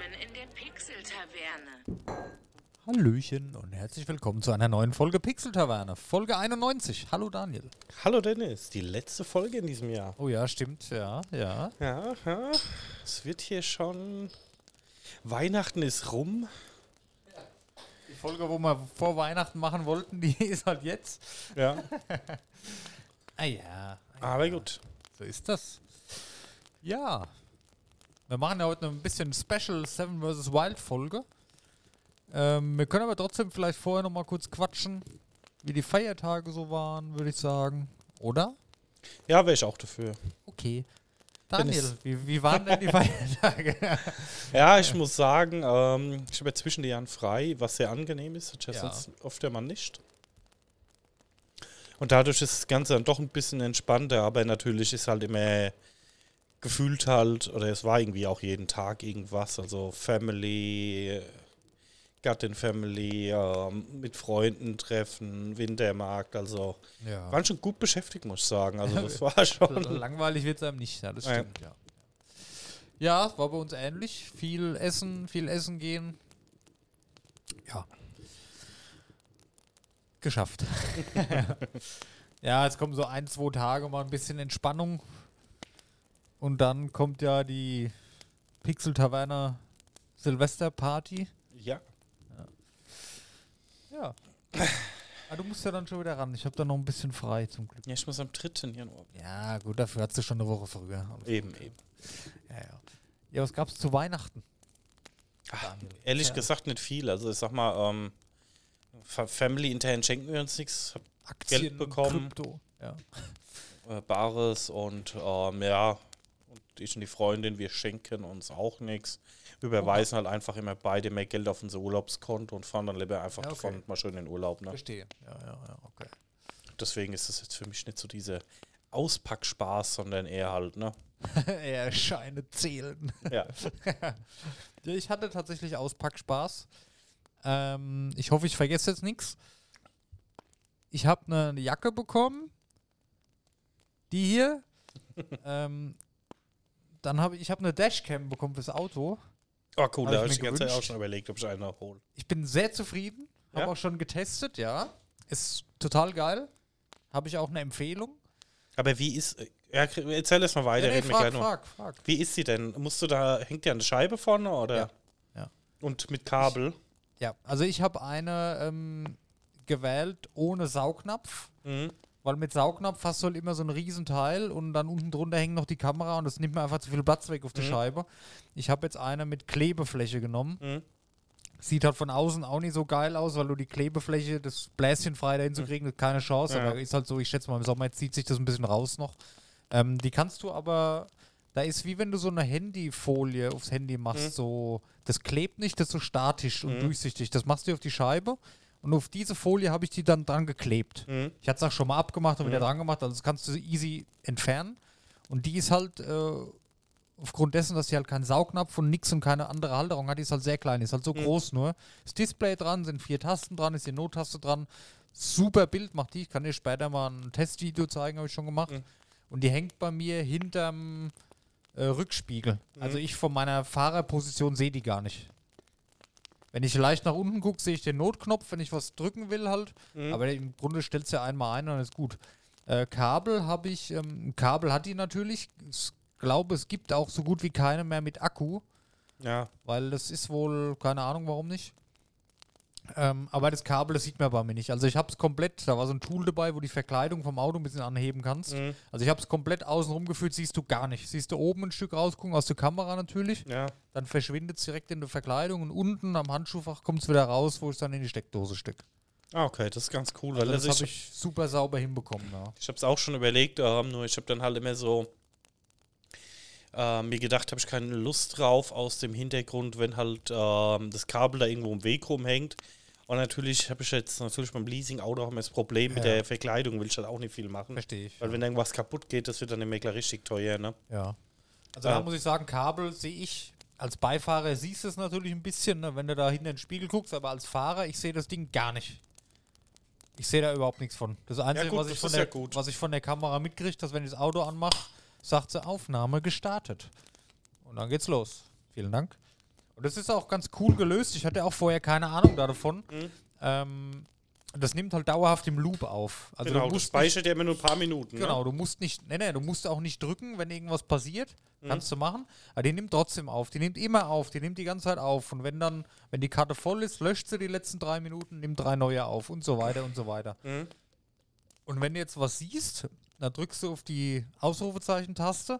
Willkommen in der Pixel-Taverne. Hallöchen und herzlich willkommen zu einer neuen Folge Pixel Taverne. Folge 91. Hallo Daniel. Hallo Dennis, die letzte Folge in diesem Jahr. Oh ja, stimmt, ja, ja. Ja, ja. Es wird hier schon. Weihnachten ist rum. Die Folge, wo wir vor Weihnachten machen wollten, die ist halt jetzt. Ja. Ah ja. Aber gut. So ist das. Ja. Wir machen ja heute ein bisschen Special Seven vs. Wild Folge. Ähm, wir können aber trotzdem vielleicht vorher noch mal kurz quatschen, wie die Feiertage so waren, würde ich sagen. Oder? Ja, wäre ich auch dafür. Okay. Daniel, wie, wie waren denn die Feiertage? Ja, ich muss sagen, ähm, ich habe ja zwischen den Jahren frei, was sehr angenehm ist. Ja Ja. sonst oft der Mann nicht. Und dadurch ist das Ganze dann doch ein bisschen entspannter, aber natürlich ist halt immer gefühlt halt, oder es war irgendwie auch jeden Tag irgendwas, also Family, Gattin Family, ähm, mit Freunden treffen, Wintermarkt, also ja. waren schon gut beschäftigt, muss ich sagen. Also das war schon. Langweilig wird es einem nicht, ja, das Ja. stimmt, ja. Ja, es war bei uns ähnlich. Viel essen, viel essen gehen. Ja. Geschafft. ja, jetzt kommen so ein, zwei Tage mal ein bisschen Entspannung. Und dann kommt ja die Pixel Taverne Silvesterparty. Ja. Ja. Ah, du musst ja dann schon wieder ran. Ich habe da noch ein bisschen frei zum Glück. Ja, ich muss am 3. Januar. Ja, gut, dafür hast du schon eine Woche früher. Eben, eben. Ja, ja. Ja, was gab's zu Weihnachten? Ach, ehrlich gesagt nicht viel. Also ich sag mal, ähm, Fa- Family intern schenken wir uns nichts. Aktien, Geld bekommen. Krypto. Ja. äh, Bares und ähm, ja, ich und die Freundin, wir schenken uns auch nichts. Wir überweisen halt einfach immer beide mehr Geld auf unser Urlaubskonto und fahren dann lieber einfach Ja, okay. davon mal schön in den Urlaub. Ne? Verstehe. Ja, ja, ja, okay. Deswegen ist das jetzt für mich nicht so diese Auspackspaß, sondern eher halt, ne? Eher Scheine zählen. Ja. Ja, ich hatte tatsächlich Auspackspaß. Ähm, ich hoffe, ich vergesse jetzt nichts. Ich habe eine Jacke bekommen. Die hier. ähm, dann habe ich, ich habe eine Dashcam bekommen fürs Auto. Oh cool, Hab da ich habe mir ich die ganze Zeit auch schon überlegt, ob ich eine hole. Ich bin sehr zufrieden. Habe Ja? auch schon getestet, ja. Ist total geil. Habe ich auch eine Empfehlung. Aber wie ist. äh, Ja, erzähl erst mal weiter, Ja, nee, frag, frag, frag. Wie ist sie denn? Musst du da, hängt die an der Scheibe vorne oder? Ja, ja. Und mit Kabel? Ja, also ich habe eine ähm, gewählt ohne Saugnapf, Mhm. Weil mit Saugnapf hast du halt immer so ein Riesenteil und dann unten drunter hängt noch die Kamera und das nimmt mir einfach zu viel Platz weg auf Mhm. Scheibe. Ich habe jetzt eine mit Klebefläche genommen. Mhm. Sieht halt von außen auch nicht so geil aus, weil du die Klebefläche, das Bläschen frei dahin zu kriegen, ist keine Chance. Ja. Aber ist halt so, ich schätze mal, im Sommer zieht sich das ein bisschen raus noch. Ähm, die kannst du aber, da ist wie wenn du so eine Handyfolie aufs Handy machst, Mhm. so, das klebt nicht, das ist so statisch und Mhm. durchsichtig. Das machst du auf die Scheibe und auf diese Folie habe ich die dann dran geklebt. Mhm. Ich hatte es auch schon mal abgemacht und wieder Mhm. dran gemacht, also das kannst du easy entfernen. Und die ist halt, äh, aufgrund dessen, dass sie halt keinen Saugnapf und nix und keine andere Halterung hat, die ist halt sehr klein, die ist halt so Mhm. groß nur. Das Display dran, sind vier Tasten dran, ist die Nottaste dran. Super Bild macht die. Ich kann dir später mal ein Testvideo zeigen, habe ich schon gemacht. Mhm. Und die hängt bei mir hinterm äh, Rückspiegel. Also ich von meiner Fahrerposition sehe die gar nicht. Wenn ich leicht nach unten gucke, sehe ich den Notknopf, wenn ich was drücken will halt. Mhm. Aber im Grunde stellt es ja einmal ein und dann ist gut. Äh, Kabel habe ich, ähm, Kabel hat die natürlich. Ich glaube, es gibt auch so gut wie keine mehr mit Akku, Ja. weil das ist wohl, keine Ahnung warum nicht. Ähm, aber das Kabel, das sieht man bei mir nicht. Also ich habe es komplett, da war so ein Tool dabei, wo die Verkleidung vom Auto ein bisschen anheben kannst. Mhm. Also ich habe es komplett außen rumgeführt, siehst du gar nicht. Siehst du oben ein Stück rausgucken aus der Kamera natürlich, Ja. dann verschwindet es direkt in der Verkleidung und unten am Handschuhfach kommt es wieder raus, wo ich dann in die Steckdose stecke. Ah, okay, das ist ganz cool. Also weil das also habe ich super sauber hinbekommen, ja. ich habe es auch schon überlegt, ähm, nur ich habe dann halt immer so äh, mir gedacht, habe ich keine Lust drauf aus dem Hintergrund, wenn halt ähm, das Kabel da irgendwo im Weg rumhängt. Und natürlich habe ich jetzt natürlich beim Leasing-Auto auch immer das Problem mit Ja. der Verkleidung, will ich halt auch nicht viel machen. Verstehe ich. Weil wenn irgendwas kaputt geht, das wird dann im Makler richtig teuer, ne? Ja. Also Ja. da muss ich sagen, Kabel sehe ich als Beifahrer siehst du es natürlich ein bisschen, ne, wenn du da hinten in den Spiegel guckst, aber als Fahrer, ich sehe das Ding gar nicht. Ich sehe da überhaupt nichts von. Das Einzige, gut, was, ich das von ist der, ja was ich von der Kamera mitkriege, dass wenn ich das Auto anmache, sagt sie Aufnahme gestartet. Und dann geht's los. Vielen Dank. Und das ist auch ganz cool gelöst. Ich hatte auch vorher keine Ahnung da davon. Mhm. Ähm, das nimmt halt dauerhaft im Loop auf. Also genau, du du musst speichert ja immer nur ein paar Minuten. Genau, Ne? du musst nicht, nee, nee, du musst auch nicht drücken, wenn irgendwas passiert. Mhm. Kannst du machen. Aber die nimmt trotzdem auf. Die nimmt immer auf. Die nimmt die ganze Zeit auf. Und wenn dann, wenn die Karte voll ist, löscht sie die letzten drei Minuten, nimmt drei neue auf und so weiter und so weiter. Mhm. Und wenn du jetzt was siehst, dann drückst du auf die Ausrufezeichen-Taste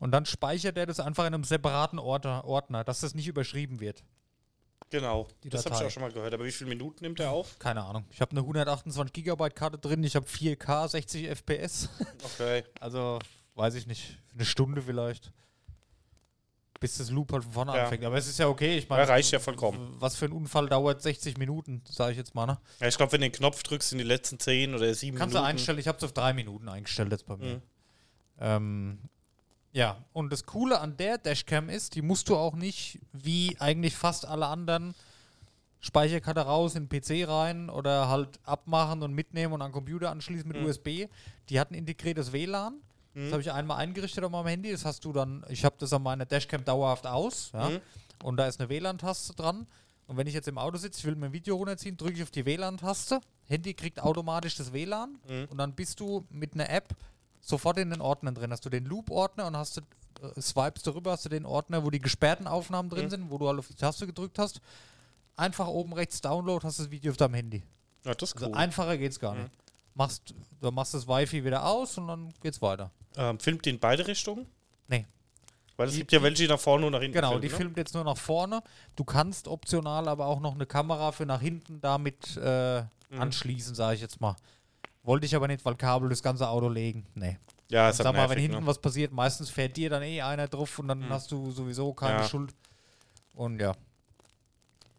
und dann speichert er das einfach in einem separaten Ordner, dass das nicht überschrieben wird. Genau, das habe ich auch schon mal gehört. Aber wie viele Minuten nimmt er auf? Keine Ahnung. Ich habe eine 128 Gigabyte Karte drin, ich habe 4K, 60 FPS. Okay. Also, weiß ich nicht, eine Stunde vielleicht. Bis das Loop halt von vorne Ja. anfängt. Aber es ist ja okay. Ich Ja, meine, reicht ja vollkommen. was für ein Unfall dauert 60 Minuten, sage ich jetzt mal. Ne? Ja, ich glaube, wenn du den Knopf drückst in die letzten 10 oder 7 Kannst du Minuten. einstellen, ich habe es auf drei Minuten eingestellt jetzt bei mir. Mhm. Ähm, ja, und das Coole an der Dashcam ist, die musst du auch nicht, wie eigentlich fast alle anderen, Speicherkarte raus in den PC rein oder halt abmachen und mitnehmen und an den Computer anschließen mit Mhm. USB. Die hat ein integriertes WLAN. Das habe ich einmal eingerichtet auf meinem Handy. Das hast du dann, ich habe das an meiner Dashcam dauerhaft aus. Ja? Mhm. Und da ist eine WLAN-Taste dran. Und wenn ich jetzt im Auto sitze, ich will mir ein Video runterziehen, drücke ich auf die WLAN-Taste. Handy kriegt automatisch das WLAN. Mhm. Und dann bist du mit einer App sofort in den Ordnern drin. Hast du den Loop-Ordner und hast du, äh, swipes darüber, hast du den Ordner, wo die gesperrten Aufnahmen drin Mhm. sind, wo du halt auf die Taste gedrückt hast. Einfach oben rechts Download, hast das Video auf deinem Handy. Ja, das ist Also cool. einfacher geht's gar Mhm. nicht. Machst, du machst das Wi-Fi wieder aus und dann geht's weiter. Ähm, filmt die in beide Richtungen? Nee. Weil es Die- gibt ja welche, die nach vorne und nach hinten Genau, filmen, die ne? filmt jetzt nur nach vorne. Du kannst optional aber auch noch eine Kamera für nach hinten damit äh, Mhm. anschließen, sage ich jetzt mal. Wollte ich aber nicht, weil Kabel das ganze Auto legen. Nee. Ja, ist Sag halt mal, wenn nervig, hinten ne? was passiert, meistens fährt dir dann eh einer drauf und dann Mhm. hast du sowieso keine Ja. Schuld. Und ja.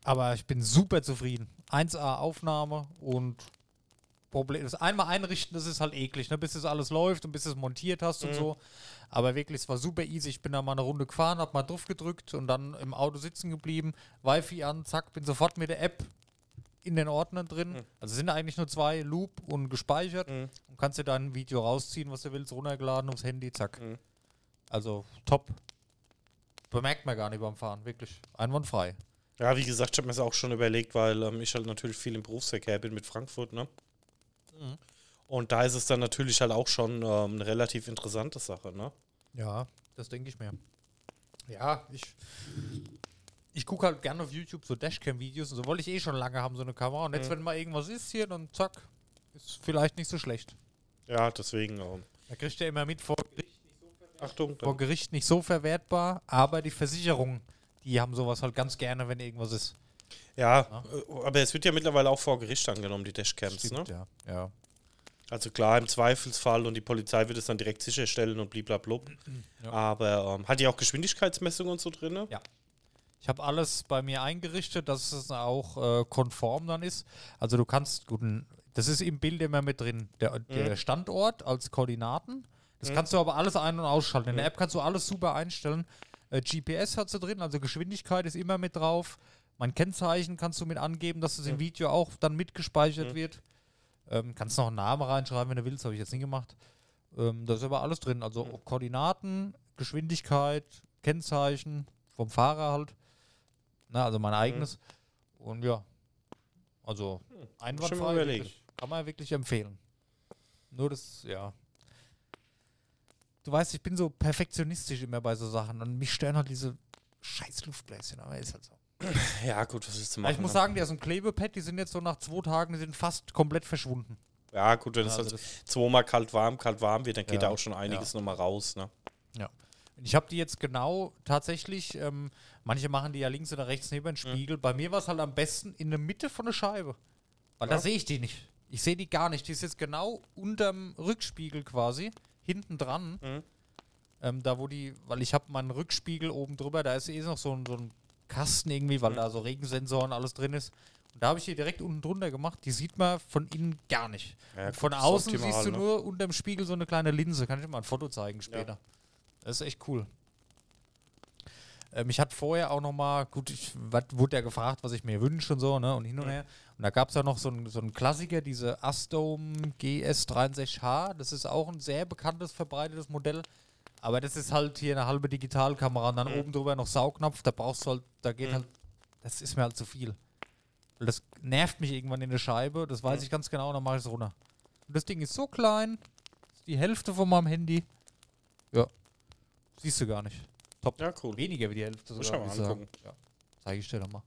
Aber ich bin super zufrieden. 1A Aufnahme und Problem. Das einmal einrichten, das ist halt eklig, ne? bis das alles läuft und bis du es montiert hast und Mhm. so. Aber wirklich, es war super easy. Ich bin da mal eine Runde gefahren, hab mal drauf gedrückt und dann im Auto sitzen geblieben, Wi-Fi an, zack, bin sofort mit der App in den Ordnern drin. Mhm. Also sind eigentlich nur zwei, Loop und gespeichert Mhm. und kannst dir dann ein Video rausziehen, was du willst, runtergeladen aufs Handy, zack. Mhm. Also top. Bemerkt man gar nicht beim Fahren, wirklich. Einwandfrei. Ja, wie gesagt, ich habe mir das auch schon überlegt, weil ähm, ich halt natürlich viel im Berufsverkehr bin mit Frankfurt, ne? Mhm. Und da ist es dann natürlich halt auch schon ähm, eine relativ interessante Sache, ne? Ja, das denke ich mir. Ja, ich. Ich gucke halt gerne auf YouTube so Dashcam-Videos und so wollte ich eh schon lange haben, so eine Kamera. Und jetzt, Mhm. wenn mal irgendwas ist hier, dann zack, ist vielleicht nicht so schlecht. Ja, deswegen, ähm, Da kriegt er immer mit vor Gericht, Achtung, vor Gericht nicht so verwertbar, aber die Versicherungen, die haben sowas halt ganz gerne, wenn irgendwas ist. ja, Ja. äh, aber es wird ja mittlerweile auch vor Gericht angenommen, die Dashcams, ne? Stimmt, ja. ja. Also klar, im Zweifelsfall und die Polizei wird es dann direkt sicherstellen und bliblablub. Ja. Aber ähm, hat die auch Geschwindigkeitsmessungen und so drin? ne? Ja. Ich habe alles bei mir eingerichtet, dass es auch äh, konform dann ist. Also du kannst, gut, n- das ist im Bild immer mit drin, der, der Mhm. Standort als Koordinaten. Das Mhm. kannst du aber alles ein- und ausschalten. In der Mhm. App kannst du alles super einstellen. Äh, GPS hat sie drin, also Geschwindigkeit ist immer mit drauf. Mein Kennzeichen kannst du mit angeben, dass es im Mhm. Video auch dann mitgespeichert Mhm. wird. Ähm, kannst noch einen Namen reinschreiben, wenn du willst, habe ich jetzt nicht gemacht. Ähm, da ist aber alles drin. Also. Koordinaten, Geschwindigkeit, Kennzeichen vom Fahrer halt. Na, also mein eigenes. Und ja. Also Hm, einwandfrei. Wirklich, kann man wirklich empfehlen. Nur das, ja. Du weißt, ich bin so perfektionistisch immer bei so Sachen und mich stören halt diese scheiß Luftbläschen, aber ist halt so. Ja, gut, was ist zu machen? ich muss ne? sagen, die aus dem Klebepad, die sind jetzt so nach zwei Tagen, die sind fast komplett verschwunden. Ja, gut, wenn Ja, es also halt zweimal kalt warm, kalt warm wird, dann geht Ja, da auch schon einiges nochmal raus, ne? Ich habe die jetzt genau tatsächlich, ähm, manche machen die ja links oder rechts neben den Spiegel. Bei mir war es halt am besten in der Mitte von der Scheibe. Weil da Ja. sehe ich die nicht. Ich sehe die gar nicht. Die ist jetzt genau unterm Rückspiegel quasi, hinten dran. Mhm. Ähm, da wo die, weil ich habe meinen Rückspiegel oben drüber, da ist eh noch so ein, so ein Kasten irgendwie, weil Mhm. da so Regensensoren alles drin ist. Und da habe ich die direkt unten drunter gemacht. Die sieht man von innen gar nicht. Ja, von außen optimal, siehst du ne? nur unterm Spiegel so eine kleine Linse. Kann ich dir mal ein Foto zeigen später. Das ist echt cool. Ähm, ich hatte vorher auch noch mal, gut, ich wurde ja gefragt, was ich mir wünsche und so, ne, und hin und her. Und da gab es ja noch so einen so Klassiker, diese Astom GS63H. Das ist auch ein sehr bekanntes, verbreitetes Modell. Aber das ist halt hier eine halbe Digitalkamera und dann Mhm. oben drüber noch Saugnapf, da brauchst du halt, da geht Mhm. halt, das ist mir halt zu viel. Das nervt mich irgendwann in der Scheibe, das weiß Mhm. ich ganz genau, und dann mache ich es runter. Und das Ding ist so klein, ist die Hälfte von meinem Handy. Ja. Siehst du gar nicht. Top. Ja, cool. Weniger wie die Hälfte sogar. ich mal angucken. Ja. Zeige ich dir dann mal.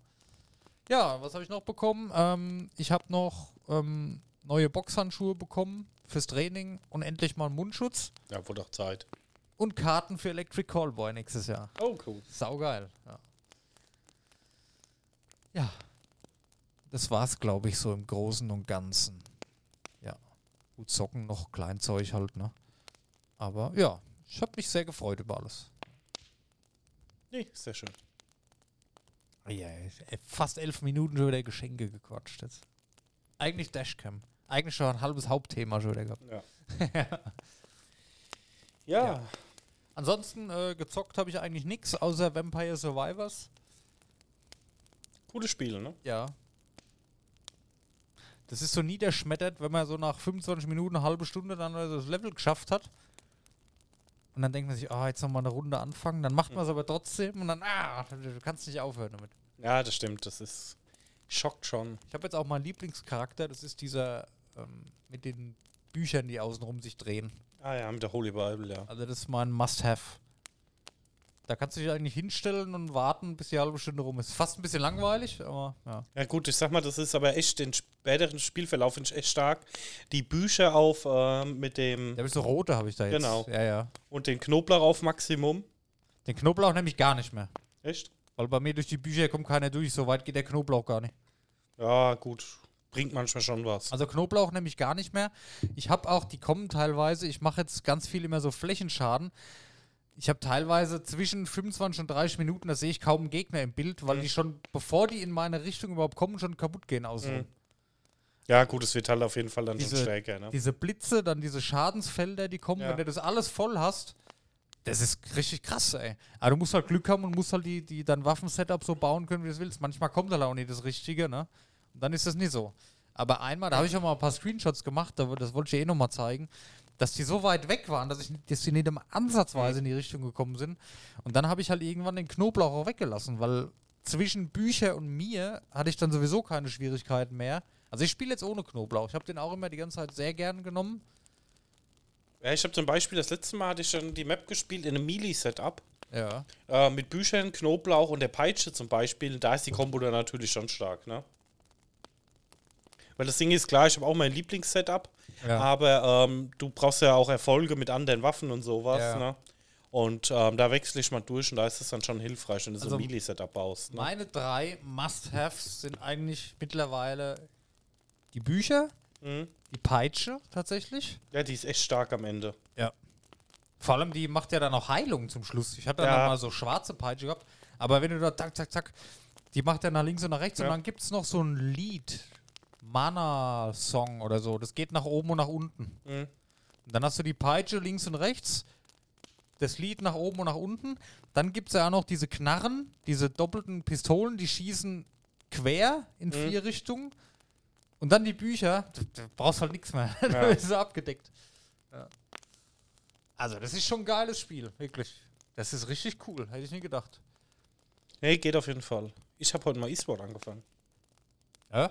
Ja, was habe ich noch bekommen? Ähm, ich habe noch ähm, neue Boxhandschuhe bekommen fürs Training und endlich mal einen Mundschutz Ja, wurde doch Zeit. und Karten für Electric Callboy nächstes Jahr. Oh, cool. Saugeil. Ja. ja. Das war's, glaube ich, so im Großen und Ganzen. Ja. Gut, Socken noch, Kleinzeug halt, ne? Aber ja, ich habe mich sehr gefreut über alles. Nee, sehr schön. Ja, fast elf Minuten schon wieder Geschenke gequatscht jetzt. Eigentlich Dashcam. Eigentlich schon ein halbes Hauptthema schon wieder gehabt. Ja. ja. Ja. Ansonsten äh, gezockt habe ich eigentlich nichts außer Vampire Survivors. Gutes Spiel, ne? Ja. Das ist so niederschmettert, wenn man so nach 25 Minuten, eine halbe Stunde dann das Level geschafft hat. Und dann denkt man sich, ah, jetzt nochmal eine Runde anfangen. Dann macht man es aber trotzdem und dann, ah, du kannst nicht aufhören damit. Ja, das stimmt. Das ist. Schockt schon. Ich habe jetzt auch meinen Lieblingscharakter, das ist dieser ähm, mit den Büchern, die außenrum sich drehen. Ah ja, mit der Holy Bible, ja. Also das ist mein Must-Have. Da kannst du dich eigentlich hinstellen und warten, bis die halbe Stunde rum ist. Fast ein bisschen langweilig, aber ja. Ja gut, ich sag mal, das ist aber echt den späteren Spielverlauf finde ich echt stark. Die Bücher auf ähm, mit dem Da habe ich so rote, habe ich da jetzt. Genau. Ja, ja. und den Knoblauch auf Maximum. Den Knoblauch nämlich gar nicht mehr. Echt? Weil bei mir durch die Bücher kommt keiner durch, so weit geht der Knoblauch gar nicht. Ja, gut. Bringt manchmal schon was. Also Knoblauch nämlich gar nicht mehr. Ich habe auch, die kommen teilweise, ich mache jetzt ganz viel immer so Flächenschaden. Ich habe teilweise zwischen 25 und 30 Minuten, da sehe ich kaum einen Gegner im Bild, weil Mhm. die schon, bevor die in meine Richtung überhaupt kommen, schon kaputt gehen außen. Mhm. Ja, gut, es wird halt auf jeden Fall dann Diese- schon stärker, ne? Diese Blitze, dann diese Schadensfelder, die kommen, Ja. wenn du das alles voll hast, das ist richtig krass, ey. Aber du musst halt Glück haben und musst halt die, die dein Waffensetup so bauen können, wie du es willst. Manchmal kommt halt auch nicht das Richtige, ne? Und dann ist das nicht so. Aber einmal, da habe ich auch mal ein paar Screenshots gemacht, da, das wollte ich eh nochmal zeigen, dass die so weit weg waren, dass, ich, nicht- dass die nicht im ansatzweise in die Richtung gekommen sind. Und dann habe ich halt irgendwann den Knoblauch auch weggelassen, weil zwischen Bücher und mir hatte ich dann sowieso keine Schwierigkeiten mehr. Also ich spiele jetzt ohne Knoblauch. Ich habe den auch immer die ganze Zeit sehr gern genommen. Ja, ich habe zum Beispiel das letzte Mal hatte ich dann die Map gespielt in einem Melee-Setup. Ja. Äh, mit Büchern, Knoblauch und der Peitsche zum Beispiel. Da ist die Kombo dann natürlich schon stark, ne? Weil das Ding ist klar, ich habe auch mein Lieblings-Setup, Ja. aber ähm, du brauchst ja auch Erfolge mit anderen Waffen und sowas, Ja. ne? Und ähm, da wechsle ich mal durch und da ist es dann schon hilfreich, wenn du so Also ein Melee-Setup baust. Ne? Meine drei Must-Haves sind eigentlich mittlerweile die Bücher, Mhm. die Peitsche tatsächlich. Ja, die ist echt stark am Ende. Ja. Vor allem, die macht ja dann auch Heilung zum Schluss. Ich hatte dann Ja. mal so schwarze Peitsche gehabt, aber wenn du da zack, zack, zack, die macht ja nach links und nach rechts Ja. und dann gibt es noch so ein Lied, Mana-Song oder so. Das geht nach oben und nach unten. Mhm. Und dann hast du die Peitsche links und rechts, das Lied nach oben und nach unten. Dann gibt es ja auch noch diese Knarren, diese doppelten Pistolen, die schießen quer in Mhm. vier Richtungen. Und dann die Bücher, du, du brauchst halt nichts mehr. Ja. da ist es abgedeckt. Ja. Also, das ist schon ein geiles Spiel, wirklich. Das ist richtig cool, hätte ich nie gedacht. Nee, geht auf jeden Fall. Ich habe heute mal E-Sport angefangen. Ja?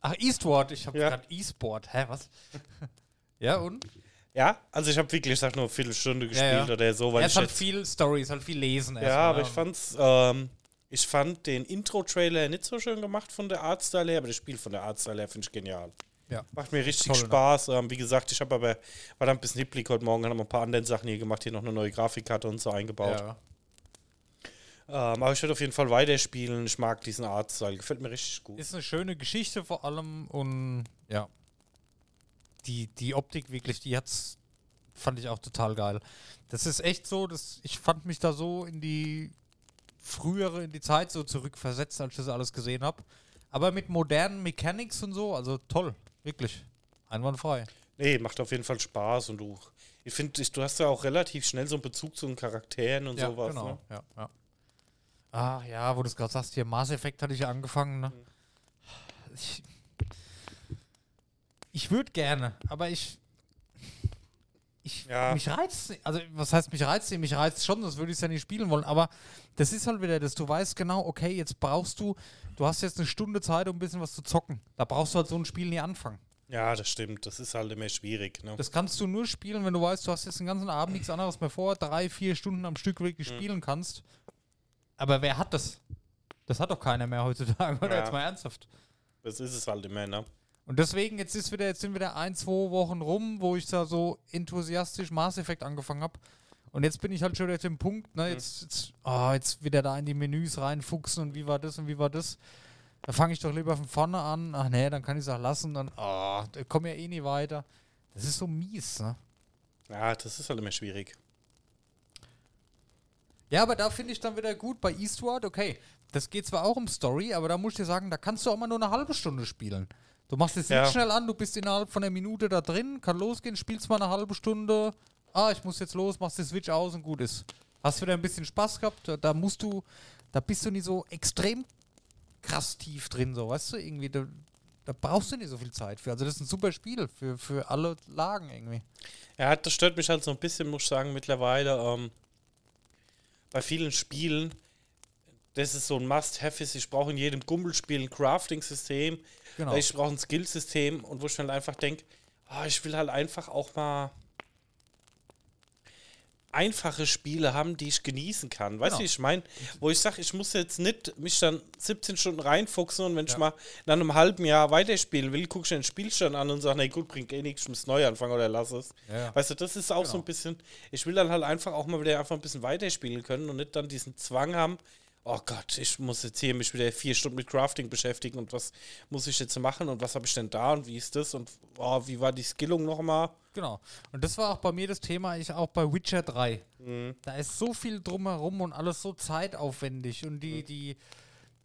Ach, Eastward, ich habe Ja. gerade E-Sport. Hä, was? ja, und? Ja, also ich habe wirklich, ich sag nur eine Viertelstunde gespielt ja. oder so, weil Ja, ich ist halt jetzt viel Story, ist halt viel Lesen. Ja, erstmal, aber ich fand's, ähm, ich fand den Intro-Trailer nicht so schön gemacht von der Artstyle her, aber das Spiel von der Artstyle her finde ich genial. Ja. Macht mir richtig Toll, ne? Spaß. Ähm, wie gesagt, ich habe aber, war dann ein bisschen hipplig heute Morgen, haben ein paar andere Sachen hier gemacht, hier noch eine neue Grafikkarte und so eingebaut. Ja. Ähm, aber ich werde auf jeden Fall weiterspielen. Ich mag diesen Artstyle, gefällt mir richtig gut. Ist eine schöne Geschichte vor allem und ja. Die, die Optik wirklich, die hat's, fand ich auch total geil. Das ist echt so, dass ich fand mich da so in die frühere, in die Zeit so zurückversetzt, als ich das alles gesehen habe. Aber mit modernen Mechanics und so, also toll, wirklich. Einwandfrei. Nee, macht auf jeden Fall Spaß und du, ich finde, du hast ja auch relativ schnell so einen Bezug zu den Charakteren und sowas. genau. Ne? Ja, ja. Ah, ja, wo du es gerade sagst, hier Mass Effect hatte ich ja angefangen, ne? Ich, ich würde gerne, aber ich. ich, Ja. mich reizt, also was heißt mich reizt, mich reizt schon, das würde ich ja nicht spielen wollen, aber das ist halt wieder, dass du weißt genau, okay, jetzt brauchst du, du hast jetzt eine Stunde Zeit, um ein bisschen was zu zocken. Da brauchst du halt so ein Spiel nie anfangen. Ja, das stimmt. Das ist halt immer schwierig. Ne? Das kannst du nur spielen, wenn du weißt, du hast jetzt den ganzen Abend nichts anderes mehr vor, drei, vier Stunden am Stück wirklich spielen kannst. Aber wer hat das? Das hat doch keiner mehr heutzutage, oder? Ja. Jetzt mal ernsthaft. Das ist es halt immer, ne? Und deswegen, jetzt ist wieder, jetzt sind wieder ein, zwei Wochen rum, wo ich da so enthusiastisch Mass Effect angefangen habe. Und jetzt bin ich halt schon wieder dem Punkt, ne, jetzt, jetzt, oh, jetzt wieder da in die Menüs reinfuchsen und wie war das und wie war das. Da fange ich doch lieber von vorne an. Ach nee, dann kann ich es auch lassen. Dann, oh, da komme ja eh nie weiter. Das ist so mies, ne? Ja, das ist halt immer schwierig. Ja, aber da finde ich dann wieder gut bei Eastward, okay, das geht zwar auch um Story, aber da muss ich dir sagen, da kannst du auch mal nur eine halbe Stunde spielen. Du machst es Ja. nicht schnell an, du bist innerhalb von einer Minute da drin, kann losgehen, spielst mal eine halbe Stunde, ah, ich muss jetzt los, machst die Switch aus und gut ist. Hast wieder ein bisschen Spaß gehabt, da, da musst du, da bist du nicht so extrem krass tief drin, so, weißt du, irgendwie, da, da brauchst du nicht so viel Zeit für. Also das ist ein super Spiel für, für alle Lagen irgendwie. Ja, das stört mich halt so ein bisschen, muss ich sagen, mittlerweile. Ähm, bei vielen Spielen, das ist so ein Must-Have ist, ich brauche in jedem Gumbelspiel ein Crafting-System, Genau. ich brauche ein Skill-System und wo ich mir halt einfach denke, ah, ich will halt einfach auch mal einfache Spiele haben, die ich genießen kann. Weißt du, Genau. wie ich meine? Wo ich sage, ich muss jetzt nicht mich dann 17 Stunden reinfuchsen und wenn ich Ja. mal nach einem halben Jahr weiterspielen will, gucke ich den Spielstand an und sage, nee, gut, bringt eh nichts, ich muss neu anfangen oder lass es. Ja. Weißt du, das ist auch so Genau. ein bisschen, ich will dann halt einfach auch mal wieder einfach ein bisschen weiterspielen können und nicht dann diesen Zwang haben, oh Gott, ich muss jetzt hier mich wieder vier Stunden mit Crafting beschäftigen und was muss ich jetzt machen und was habe ich denn da und wie ist das und oh, wie war die Skillung nochmal? Genau. Und das war auch bei mir das Thema, ich auch bei Witcher 3. Mhm. Da ist so viel drumherum und alles so zeitaufwendig. Und Mhm. die, die,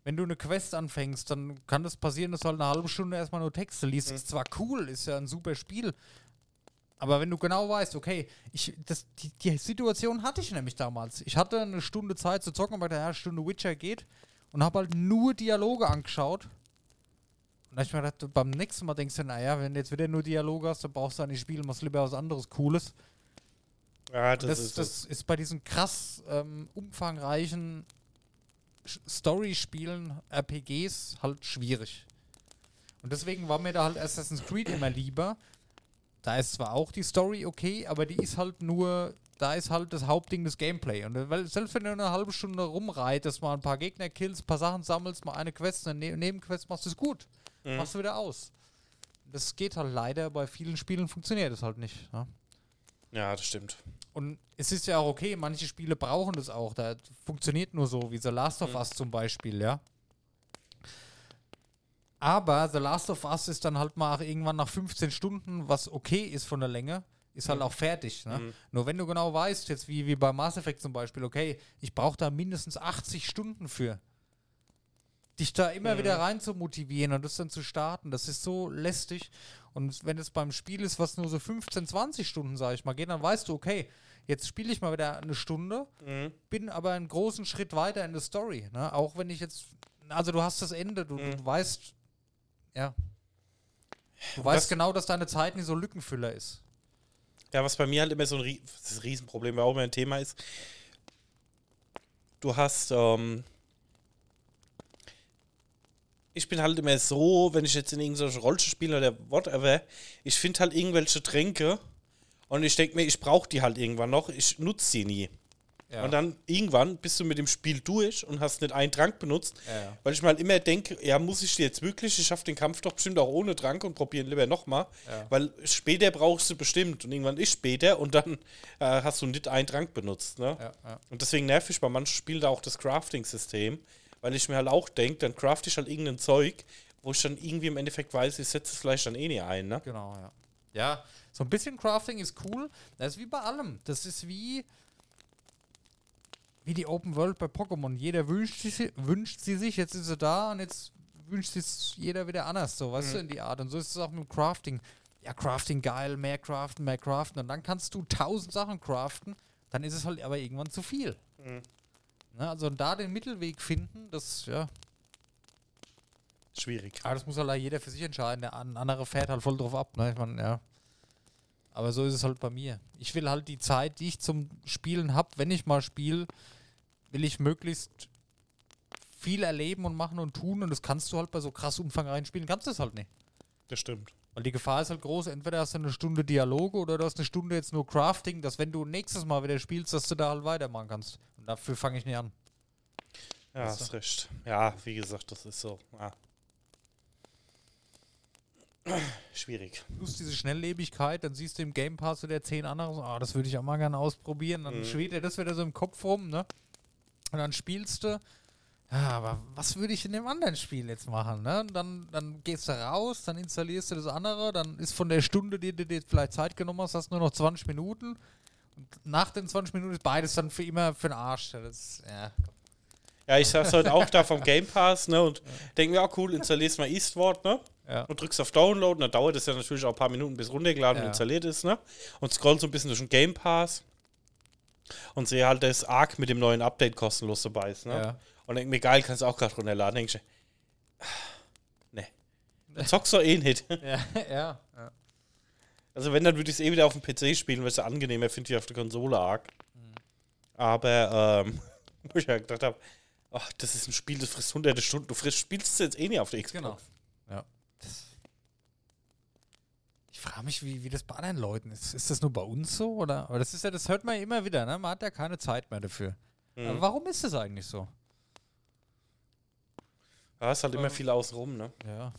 wenn du eine Quest anfängst, dann kann das passieren, dass du halt eine halbe Stunde erstmal nur Texte liest. Mhm. Ist zwar cool, ist ja ein super Spiel. Aber wenn du genau weißt, okay, ich, das, die, die Situation hatte ich nämlich damals. Ich hatte eine Stunde Zeit zu zocken, aber der Stunde Witcher geht und habe halt nur Dialoge angeschaut. Und da ich mir gedacht, beim nächsten Mal denkst du, naja, wenn du jetzt wieder nur Dialoge hast, dann brauchst du ja nicht spielen, machst lieber was anderes Cooles. Ja, Das, das, das, ist es. ist bei diesen krass ähm, umfangreichen Story-Spielen, RPGs, halt schwierig. Und deswegen war mir da halt Assassin's Creed immer lieber. Da ist zwar auch die Story okay, aber die ist halt nur, da ist halt das Hauptding das Gameplay. Und äh, weil, selbst wenn du eine halbe Stunde rumreitest, mal ein paar Gegner killst, ein paar Sachen sammelst, mal eine Quest, eine ne Nebenquest machst, ist gut. Mhm. Machst du wieder aus. Das geht halt leider, bei vielen Spielen funktioniert das halt nicht. Ja? Ja, das stimmt. Und es ist ja auch okay, manche Spiele brauchen das auch. Da funktioniert nur so, wie The Last of Mhm. Us zum Beispiel, ja. Aber The Last of Us ist dann halt mal irgendwann nach 15 Stunden, was okay ist von der Länge, ist halt Mhm. auch fertig. Ne? Mhm. Nur wenn du genau weißt, jetzt wie, wie bei Mass Effect zum Beispiel, okay, ich brauche da mindestens 80 Stunden für. Dich da immer Mhm. wieder rein zu motivieren und das dann zu starten, das ist so lästig. Und wenn es beim Spiel ist, was nur so 15, 20 Stunden, sage ich mal, geht, dann weißt du, okay, jetzt spiele ich mal wieder eine Stunde, Mhm. bin aber einen großen Schritt weiter in der Story. Ne? Auch wenn ich jetzt, also du hast das Ende, du, Mhm. du weißt, ja. Du weißt das- genau, dass deine Zeit nicht so Lückenfüller ist. Ja, was bei mir halt immer so ein, Riesenproblem, weil auch immer ein Thema ist, du hast, ähm, ich bin halt immer so, wenn ich jetzt in irgendwelche Rollenspiele oder whatever, ich finde halt irgendwelche Tränke und ich denke mir, ich brauche die halt irgendwann noch, ich nutze sie nie. Ja. Und dann irgendwann bist du mit dem Spiel durch und hast nicht einen Trank benutzt, Ja, weil ich halt immer denke, ja, muss ich jetzt wirklich, ich schaffe den Kampf doch bestimmt auch ohne Trank und probieren lieber nochmal, Ja. weil später brauchst du bestimmt und irgendwann ist später und dann äh, hast du nicht einen Trank benutzt. Ne? Und deswegen nerv ich bei manchen Spielen da auch das Crafting-System, weil ich mir halt auch denke, dann craft ich halt irgendein Zeug, wo ich dann irgendwie im Endeffekt weiß, ich setze es vielleicht dann eh nicht ein. Ne? Genau, ja. Ja, so ein bisschen Crafting ist cool. Das ist wie bei allem. Das ist wie wie die Open World bei Pokémon. Jeder wünscht sie, wünscht sie sich, jetzt ist sie da und jetzt wünscht sich jeder wieder anders, so, weißt du, in die Art. Und so ist es auch mit dem Crafting. Ja, Crafting geil, mehr craften, mehr craften. Und dann kannst du tausend Sachen craften, dann ist es halt aber irgendwann zu viel. Mhm. Ne, also da den Mittelweg finden, das, ja, Schwierig. aber das muss halt jeder für sich entscheiden. Der an- andere fährt halt voll drauf ab, ne? Ich meine, ja. Aber so ist es halt bei mir. Ich will halt die Zeit, die ich zum Spielen habe, wenn ich mal spiele, will ich möglichst viel erleben und machen und tun. Und das kannst du halt bei so krass umfangreichen Spielen, kannst du es halt nicht. Das stimmt. Weil die Gefahr ist halt groß, entweder hast du eine Stunde Dialoge oder du hast eine Stunde jetzt nur Crafting, dass wenn du nächstes Mal wieder spielst, dass du da halt weitermachen kannst. Und dafür fange ich nicht an. Ja, Weißt du? hast recht. Ja, wie gesagt, das ist so. Ja. Schwierig. Plus diese Schnelllebigkeit, dann siehst du im Game Pass so der zehn andere, so, ah, das würde ich auch mal gerne ausprobieren. Dann Mhm. schwebt dir das wieder so im Kopf rum, ne? Und dann spielst du. Ja, aber was würde ich in dem anderen Spiel jetzt machen, ne? Dann, dann gehst du raus, dann installierst du das andere, dann ist von der Stunde, die du dir vielleicht Zeit genommen hast, hast du nur noch 20 Minuten. Und nach den 20 Minuten ist beides dann für immer für den Arsch. Das ja. Ja, ich saß heute auch da vom Game Pass, ne, und denk mir, auch cool, installierst mal Eastward, ne? Ja. Und drückst auf Download, und dann dauert es ja natürlich auch ein paar Minuten, bis runtergeladen Ja. und installiert ist, ne? Und scroll so ein bisschen durch den Game Pass und sehe halt, dass Arc mit dem neuen Update kostenlos dabei ist, ne? Ja. Und denk mir, geil, kannst du auch gerade runterladen. Denk ich, ne. Dann zockst du eh nicht. Ja, ja, ja. Also wenn, dann würde ich es eh wieder auf dem PC spielen, weil es ja angenehmer finde ich auf der Konsole arg. Aber, ähm, wo ich ja gedacht habe, ach, das ist ein Spiel, das frisst hunderte Stunden. Du frisst, spielst es jetzt eh nicht auf der Xbox. Genau. Ja. Frage mich, wie, wie das bei anderen Leuten ist. Ist das nur bei uns so? Oder? Aber das ist ja, das hört man ja immer wieder, ne? Man hat ja keine Zeit mehr dafür. Mhm. Aber warum ist das eigentlich so? Ja, ist halt immer Ähm. viel außenrum, ne? Ja.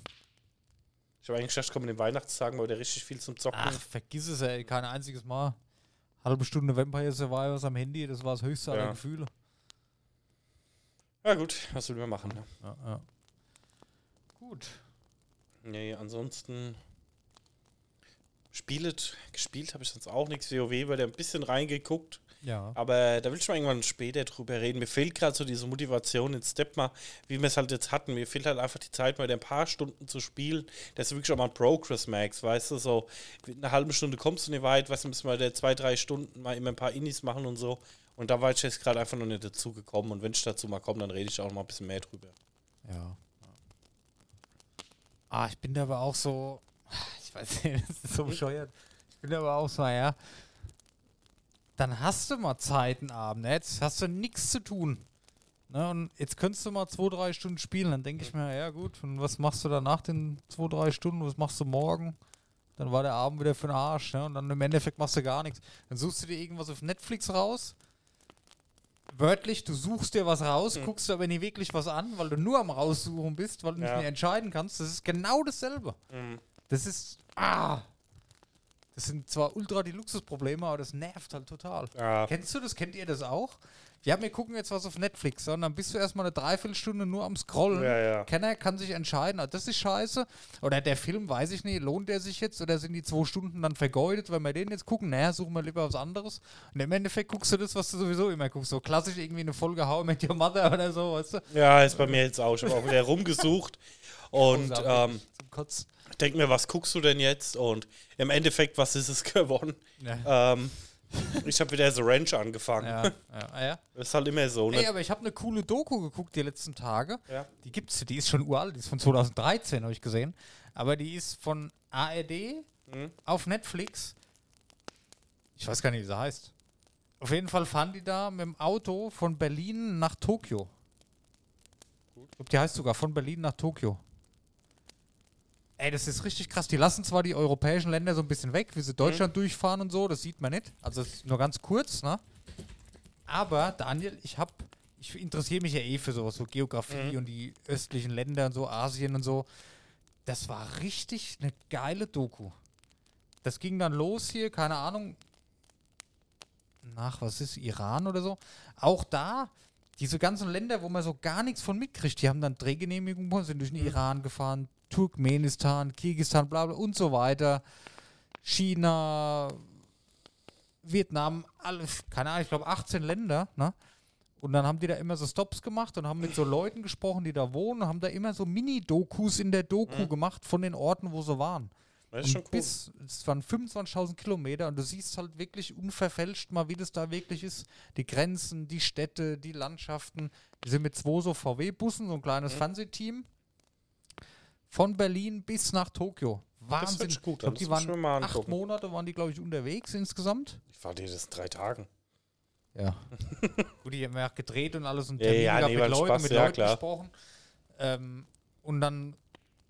Ich habe eigentlich gedacht, ich komme in den Weihnachtstagen mal wieder richtig viel zum Zocken. Ach, vergiss es, ey. Kein einziges Mal. Halbe Stunde Vampire Survivors am Handy, das war das höchste aller Ja. Gefühle. Ja gut, was will man machen, ne? Ja, ja. Gut. Nee, ansonsten spielet, gespielt habe ich sonst auch nichts. WoW weil der ein bisschen reingeguckt. Ja. Aber da will ich mal irgendwann später drüber reden. Mir fehlt gerade so diese Motivation in Step mal, wie wir es halt jetzt hatten. Mir fehlt halt einfach die Zeit, mal ein paar Stunden zu spielen. Das ist wirklich auch mal ein Progress Max, weißt du? So, in einer halben Stunde kommst du nicht weit, weißt du, müssen wir da zwei, drei Stunden mal immer ein paar Innis machen und so. Und da war ich jetzt gerade einfach noch nicht dazu gekommen. Und wenn ich dazu mal komme, dann rede ich auch noch mal ein bisschen mehr drüber. Ja. Ah, ich bin da aber auch so. Ich weiß nicht, das ist so bescheuert. Ich bin aber auch so, ja. Dann hast du mal Zeit einen Abend, ne? jetzt hast du nichts zu tun. Ne? Und jetzt könntest du mal zwei, drei Stunden spielen. Dann denke ich mir, ja gut, und was machst du danach den zwei, drei Stunden? Was machst du morgen? Dann war der Abend wieder für den Arsch, ne? Und dann im Endeffekt machst du gar nichts. Dann suchst du dir irgendwas auf Netflix raus. Wörtlich, du suchst dir was raus, Mhm. guckst aber nie wirklich was an, weil du nur am Raussuchen bist, weil du nicht Ja. mehr entscheiden kannst. Das ist genau dasselbe. Das ist. Ah! Das sind zwar ultra die Luxusprobleme, aber das nervt halt total. Ja, Kennst du das? Kennt ihr das auch? Ja, wir gucken jetzt was auf Netflix, und dann bist du erstmal eine Dreiviertelstunde nur am Scrollen. ja, ja. Keiner kann sich entscheiden, ah, das ist scheiße. Oder der Film, weiß ich nicht, lohnt der sich jetzt oder sind die zwei Stunden dann vergeudet, wenn wir den jetzt gucken? Naja, suchen wir lieber was anderes. Und im Endeffekt guckst du das, was du sowieso immer guckst. So klassisch irgendwie eine Folge How I Met Your Mother oder so, weißt du? Ja, ist bei mir jetzt auch. Habe auch wieder rumgesucht und ähm, Zum Kotz. denk mir, was guckst du denn jetzt? Und im Endeffekt, was ist es geworden? Ja. Ähm, ich habe wieder The Ranch angefangen. Ja, ja, ah, ja. Das ist halt immer so. Ey, Ne? aber ich habe eine coole Doku geguckt die letzten Tage. Ja. Die gibt's, die ist schon uralt, die ist von 2013, habe ich gesehen. Aber die ist von ARD Mhm. auf Netflix. Ich weiß gar nicht, wie sie heißt. Auf jeden Fall fahren die da mit dem Auto von Berlin nach Tokio. Ich glaube, die heißt sogar von Berlin nach Tokio. Ey, das ist richtig krass. Die lassen zwar die europäischen Länder so ein bisschen weg, wie sie Deutschland durchfahren und so, das sieht man nicht. Also nur ganz kurz, ne? Aber Daniel, ich hab, ich interessiere mich ja eh für sowas, so Geografie Mhm. und die östlichen Länder und so, Asien und so. Das war richtig eine geile Doku. Das ging dann los hier, keine Ahnung, nach, was ist, Iran oder so. Auch da, diese ganzen Länder, wo man so gar nichts von mitkriegt, die haben dann Drehgenehmigungen, sind durch den Iran gefahren, Turkmenistan, Kirgisistan, bla bla und so weiter. China, Vietnam, alle, keine Ahnung, ich glaube 18 Länder, ne? Und dann haben die da immer so Stops gemacht und haben mit so Leuten gesprochen, die da wohnen, und haben da immer so Mini-Dokus in der Doku Mhm. gemacht von den Orten, wo sie waren. Das ist schon cool. bis, es waren 25.000 Kilometer und du siehst halt wirklich unverfälscht mal, wie das da wirklich ist. Die Grenzen, die Städte, die Landschaften. Wir sind mit zwei so VW-Bussen, so ein kleines Mhm. Fernsehteam. Von Berlin bis nach Tokio. Wahnsinn. sich gut ich glaub, die Das waren acht. Monate waren die, glaube ich, unterwegs insgesamt. Ich war dir das in drei Tagen. Ja. Gut, die haben ja gedreht und alles und Ja, Termine ja, gehabt nee, mit Leuten, Spaß, mit ja, Leuten klar. gesprochen. Ähm, und dann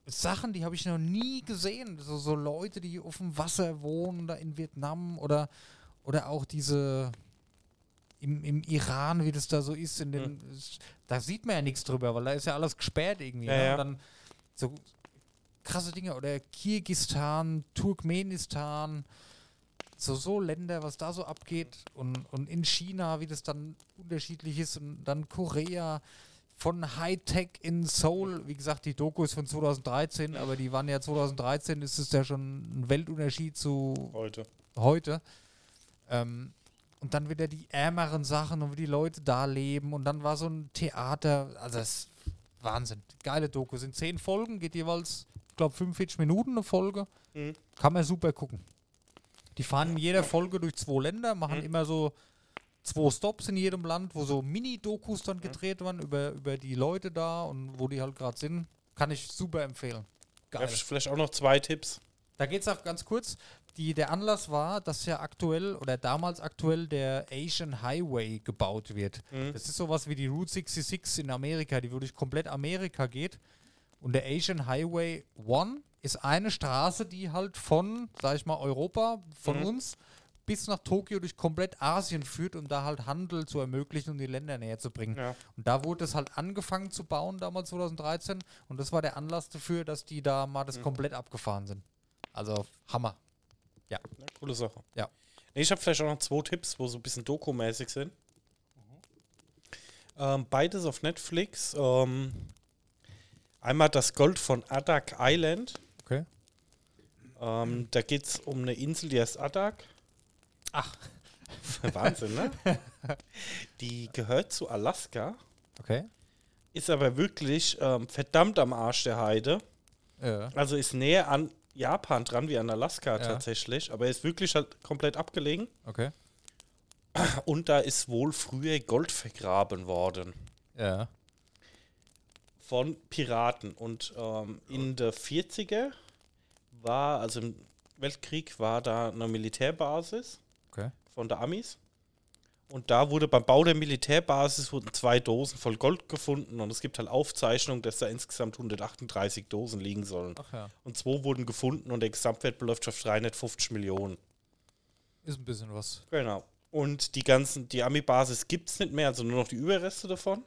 Sachen, die habe ich noch nie gesehen. So, so Leute, die auf dem Wasser wohnen, da in Vietnam oder, oder auch diese im, im Iran, wie das da so ist. In den, Da sieht man ja nichts drüber, weil da ist ja alles gesperrt irgendwie. Ja, ne? ja. Und dann so krasse Dinge. Oder Kirgistan, Turkmenistan, so, so Länder, was da so abgeht. Und, und in China, wie das dann unterschiedlich ist. Und dann Korea. Von Hightech in Seoul, wie gesagt, die Doku ist von 2013, aber die waren ja 2013, ist es ja schon ein Weltunterschied zu Heute. heute. Ähm, und dann wieder die ärmeren Sachen und wie die Leute da leben. Und dann war so ein Theater. Also das Wahnsinn. Geile Doku. Sind zehn Folgen, geht jeweils, ich glaube, 45 Minuten eine Folge. Mhm. Kann man super gucken. Die fahren in jeder Folge durch zwei Länder, machen Mhm. immer so zwei Stops in jedem Land, wo so Mini-Dokus dann gedreht werden über, über die Leute da und wo die halt gerade sind. Kann ich super empfehlen. Ja, Geil. vielleicht auch noch zwei Tipps. Da geht es auch ganz kurz. Die, der Anlass war, dass ja aktuell oder damals aktuell der Asian Highway gebaut wird. Mhm. Das ist sowas wie die Route 66 in Amerika, die durch komplett Amerika geht. Und der Asian Highway 1 ist eine Straße, die halt von, sag ich mal, Europa, von Mhm. uns bis nach Tokio durch komplett Asien führt, um da halt Handel zu ermöglichen und die Länder näher zu bringen. Ja. Und da wurde es halt angefangen zu bauen, damals 2013. Und das war der Anlass dafür, dass die da mal Mhm. das komplett abgefahren sind. Also Hammer. Ja, coole Sache. Ja. Nee, ich habe vielleicht auch noch zwei Tipps, wo so ein bisschen dokumäßig sind. Ähm, beides auf Netflix. Ähm, einmal das Gold von Adak Island. Okay. Ähm, da geht es um eine Insel, die heißt Adak. Ach. Wahnsinn, ne? Die gehört zu Alaska, Okay. ist aber wirklich ähm, verdammt am Arsch der Heide. Ja. Also ist näher an Japan dran wie an Alaska Ja. tatsächlich, aber ist wirklich halt komplett abgelegen. Okay. Und da ist wohl früher Gold vergraben worden Ja. von Piraten. Und ähm, in der 40er war, also im Weltkrieg, war da eine Militärbasis Okay. von der Amis. Und da wurde beim Bau der Militärbasis wurden zwei Dosen voll Gold gefunden und es gibt halt Aufzeichnungen, dass da insgesamt 138 Dosen liegen sollen. Ach ja. Und zwei wurden gefunden und der Gesamtwert beläuft auf 350 Millionen. Ist ein bisschen was. Genau. Und die ganzen, die Ami-Basis gibt es nicht mehr, also nur noch die Überreste davon.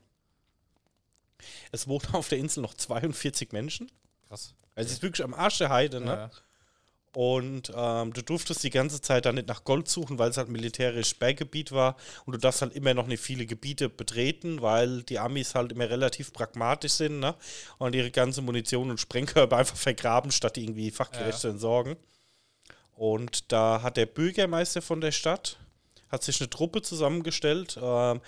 Es wohnen auf der Insel noch 42 Menschen. Krass. Also es ist wirklich am Arsch der Heide, ne? Ja. Und ähm, du durftest die ganze Zeit dann nicht nach Gold suchen, weil es halt militärisch Berggebiet war. Und du darfst halt immer noch nicht viele Gebiete betreten, weil die Amis halt immer relativ pragmatisch sind, ne? Und ihre ganze Munition und Sprengkörper einfach vergraben, statt die irgendwie fachgerecht Ja. zu entsorgen. Und da hat der Bürgermeister von der Stadt hat sich eine Truppe zusammengestellt ähm,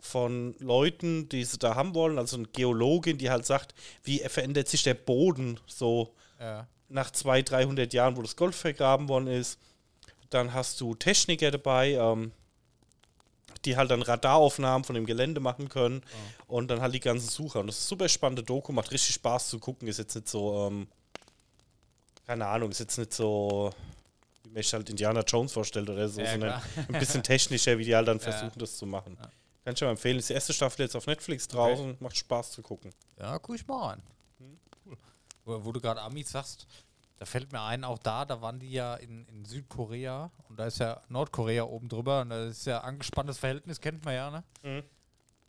von Leuten, die sie da haben wollen, also eine Geologin, die halt sagt, wie verändert sich der Boden so Ja. Nach 200, 300 Jahren, wo das Gold vergraben worden ist. Dann hast du Techniker dabei, ähm, die halt dann Radaraufnahmen von dem Gelände machen können und dann halt die ganzen Sucher. Und das ist eine super spannende Doku, macht richtig Spaß zu gucken. Ist jetzt nicht so, ähm, keine Ahnung, ist jetzt nicht so, wie man sich halt Indiana Jones vorstellt oder so, Ja, sondern ein bisschen technischer, wie die halt dann Ja. versuchen, das zu machen. Ja. Kann ich mal empfehlen. Ist die erste Staffel jetzt auf Netflix draußen, macht Spaß zu gucken. Ja, guck ich mal an. Wo, wo du gerade Amis sagst, da fällt mir ein, auch da, da waren die ja in, in Südkorea und da ist ja Nordkorea oben drüber und da ist ja angespanntes Verhältnis, kennt man ja, ne? Mhm.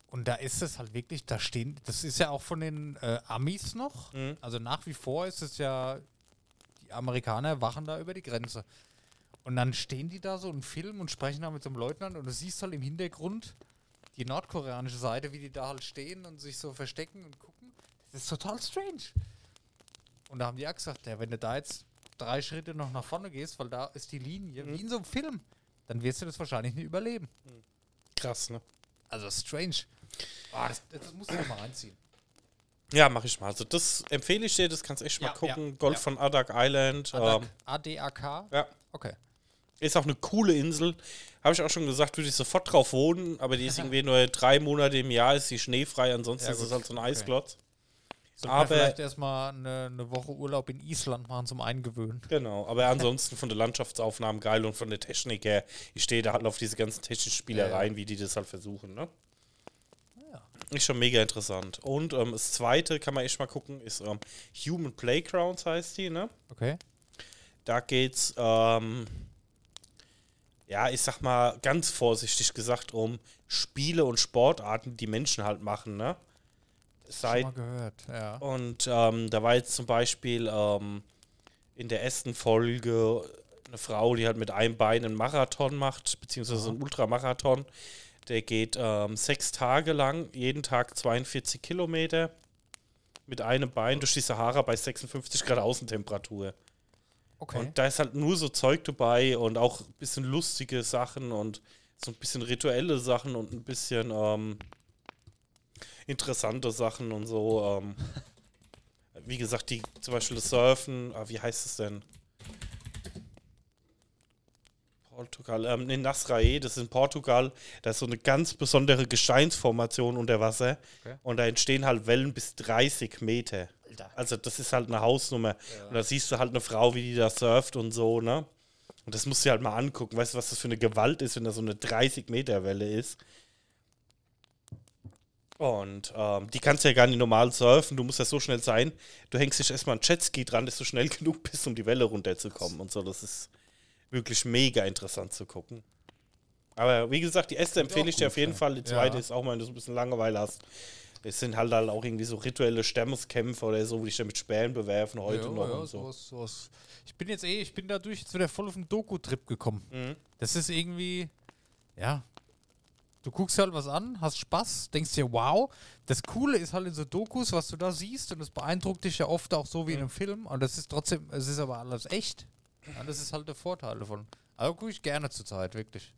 Und da ist es halt wirklich, da stehen, das ist ja auch von den äh, Amis noch. Mhm. Also nach wie vor ist es ja, die Amerikaner wachen da über die Grenze. Und dann stehen die da so und filmen und sprechen da mit so einem Leutnant und du siehst halt im Hintergrund die nordkoreanische Seite, wie die da halt stehen und sich so verstecken und gucken. Das ist total strange. Und da haben die auch gesagt, ja, wenn du da jetzt drei Schritte noch nach vorne gehst, weil da ist die Linie, wie in so einem Film, dann wirst du das wahrscheinlich nicht überleben. Krass, ne? Also strange. Ah, das, das musst du mal reinziehen. Ja, mache ich mal. Also das empfehle ich dir, das kannst du echt mal Ja, gucken. ja, Gold ja. von Adak Island. ADAK, Ähm, ADAK? ja. Okay. Ist auch eine coole Insel. Habe ich auch schon gesagt, würde ich sofort drauf wohnen, aber die ist irgendwie nur drei Monate im Jahr, ist die schneefrei, ansonsten ist es halt so ein. Eisklotz. Sollten wir Aber- vielleicht erstmal eine, eine Woche Urlaub in Island machen zum Eingewöhnen. Genau, aber ansonsten von der Landschaftsaufnahmen geil und von der Technik her, ich stehe da halt auf diese ganzen technischen Spielereien, wie die das halt versuchen, ne? Ja. Ist schon mega interessant. Und ähm, das zweite, kann man echt mal gucken, ist ähm, Human Playgrounds heißt die, ne? Okay. Da geht's, ähm, ja, ich sag mal ganz vorsichtig gesagt, um Spiele und Sportarten, die Menschen halt machen, ne? Seit ja. und ähm, da war jetzt zum Beispiel ähm, in der ersten Folge eine Frau, die halt mit einem Bein einen Marathon macht, beziehungsweise einen Ultramarathon. Der geht ähm, sechs Tage lang, jeden Tag 42 Kilometer mit einem Bein durch die Sahara bei 56 Grad Außentemperatur. Okay. Und da ist halt nur so Zeug dabei und auch ein bisschen lustige Sachen und so ein bisschen rituelle Sachen und ein bisschen ähm, interessante Sachen und so. Ähm, wie gesagt, die zum Beispiel das Surfen, ah, wie heißt es denn? Portugal, ähm, in Nasrae, das ist in Portugal, da ist so eine ganz besondere Gesteinsformation unter Wasser Okay. und da entstehen halt Wellen bis 30 Meter. Also das ist halt eine Hausnummer. Und da siehst du halt eine Frau, wie die da surft und so, ne? Und das musst du dir halt mal angucken. Weißt du, was das für eine Gewalt ist, wenn da so eine 30 Meter Welle ist? Und ähm, die kannst du ja gar nicht normal surfen. Du musst ja so schnell sein. Du hängst dich erstmal an Jetski dran, dass du schnell genug bist, um die Welle runterzukommen und so. Das ist wirklich mega interessant zu gucken. Aber wie gesagt, die erste empfehle ich dir auf jeden. Fall. Die zweite Ja. ist auch mal, wenn du so ein bisschen Langeweile hast. Es sind halt, halt auch irgendwie so rituelle Stammeskämpfe oder so, wo dich dann mit Spähen bewerfen heute ja, noch ja, und so. sowas, sowas. Ich bin jetzt eh, ich bin dadurch jetzt wieder voll auf den Doku-Trip gekommen. Mhm. Das ist irgendwie, ja. Du guckst halt was an, hast Spaß, denkst dir, wow. Das Coole ist halt in so Dokus, was du da siehst, und das beeindruckt dich ja oft auch so wie in einem Film. Und das ist trotzdem, es ist aber alles echt. Ja, das ist halt der Vorteil davon. Aber gucke ich gerne zur Zeit, wirklich.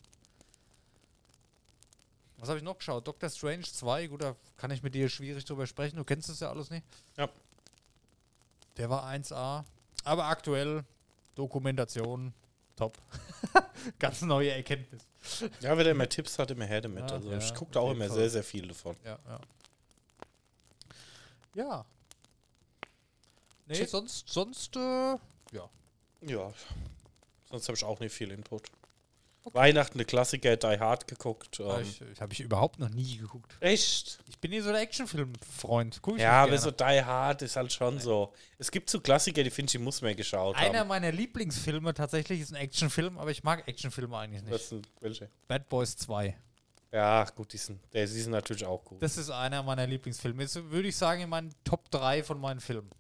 Was habe ich noch geschaut? Doctor Strange 2, gut, da kann ich mit dir schwierig drüber sprechen. Du kennst das ja alles nicht. Ja. Der war 1A. Aber aktuell Dokumentation, top. Ganz neue Erkenntnis. Ja, wenn er immer Tipps hat, immer her damit. Ja, also ja, ich gucke da auch immer sehr, sehr viel davon. Ja, ja. Ja. Nee, sonst, sonst, äh, ja. Ja, sonst habe ich auch nicht viel Input. Weihnachten, eine Klassiker, Die Hard geguckt. Hab Ähm, ich ich habe ich überhaupt noch nie geguckt. echt? Ich bin nie so der Actionfilm-Freund. Ja, aber so gerne. Die Hard ist halt schon so. Es gibt so Klassiker, die finde ich, muss man geschaut Einer haben. meiner Lieblingsfilme tatsächlich ist ein Actionfilm, aber ich mag Actionfilme eigentlich Was nicht. sind welche? Bad Boys 2. Ja, gut, die sind, der, die sind natürlich auch gut. Das ist einer meiner Lieblingsfilme. Ist, würde ich sagen, in meinen Top 3 von meinen Filmen.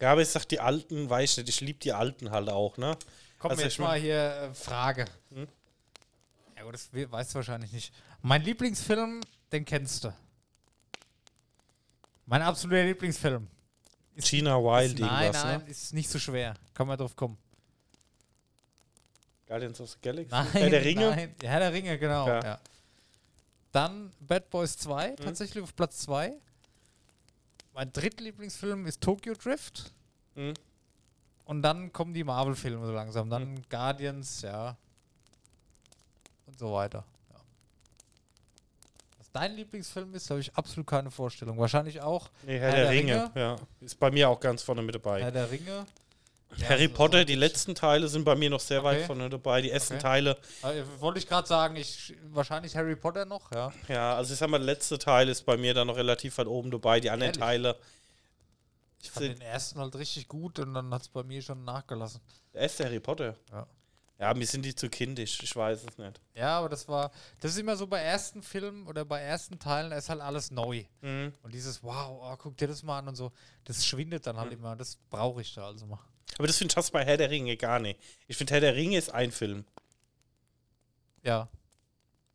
Ja, aber ich sag, die alten, weiß ich nicht, ich liebe die alten halt auch, ne? Komm, Also jetzt ich mal hier äh, Frage. Hm? Gut, das we- weißt du wahrscheinlich nicht. Mein Lieblingsfilm, den kennst du. Mein absoluter Lieblingsfilm. Gina Wild, ist, nein, irgendwas, nein, ne? ist nicht so schwer. Kann man drauf kommen. Guardians of the Galaxy? Nein, Herr der Ringe? Nein. Ja, Herr der Ringe, genau. Ja. Ja. Dann Bad Boys 2, Hm? tatsächlich auf Platz 2. Mein drittlieblingsfilm ist Tokyo Drift. Hm? Und dann kommen die Marvel-Filme so langsam. Dann Hm. Guardians, ja. Und so weiter. Ja. Was dein Lieblingsfilm ist, habe ich absolut keine Vorstellung. Wahrscheinlich auch Nee, Herr, der, Ringe. Ja. Ist bei mir auch ganz vorne mit dabei. Herr der Ringe. Ja, Harry Potter, die letzten Teile sind bei mir noch sehr weit Okay. vorne dabei. Die ersten Okay. Teile, Äh, wollte ich gerade sagen, ich wahrscheinlich Harry Potter noch, ja. ja, also ich sag mal, der letzte Teil ist bei mir dann noch relativ weit oben dabei. Die anderen Ehrlich? Teile, Ich fand den ersten halt richtig gut und dann hat es bei mir schon nachgelassen. der erste Harry Potter. Ja. Ja, mir sind die zu kindisch, ich weiß es nicht. Ja, aber das war, das ist immer so bei ersten Filmen oder bei ersten Teilen, da ist halt alles neu. Mhm. Und dieses, wow, oh, guck dir das mal an und so, das schwindet dann halt immer. Das brauche ich da also mal. Aber das finde ich fast bei Herr der Ringe gar nicht. Ich finde, Herr der Ringe ist ein Film. Ja.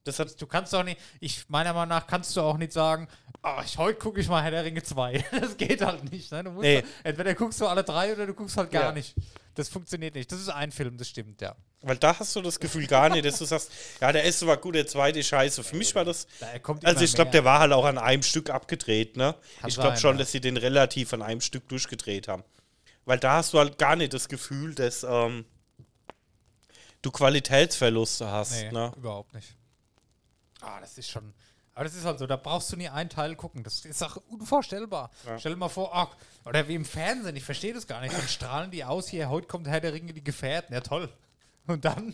Das hat, Du kannst doch nicht, ich meiner Meinung nach kannst du auch nicht sagen, ah, ich, heute gucke ich mal Herr der Ringe 2. Das geht halt nicht. Ne? Nee. halt- entweder guckst du alle drei oder du guckst halt gar Ja. nicht. Das funktioniert nicht. Das ist ein Film, das stimmt, ja. Weil da hast du das Gefühl gar nicht, dass du sagst, ja, der erste war gut, der zweite scheiße. Für mich war das, also ich glaube, der war halt auch an einem Stück abgedreht, ne? Kann ich glaube schon, dass sie den relativ an einem Stück durchgedreht haben. Weil da hast du halt gar nicht das Gefühl, dass ähm, du Qualitätsverluste hast, Nee, ne? überhaupt nicht. Ah, das ist schon. Aber das ist halt so, da brauchst du nie einen Teil gucken. Das ist auch unvorstellbar. Ja. Stell dir mal vor, ach, oder wie im Fernsehen, ich verstehe das gar nicht. Dann strahlen die aus hier, heute kommt Herr der Ringe, die Gefährten. Ja, toll. Und dann?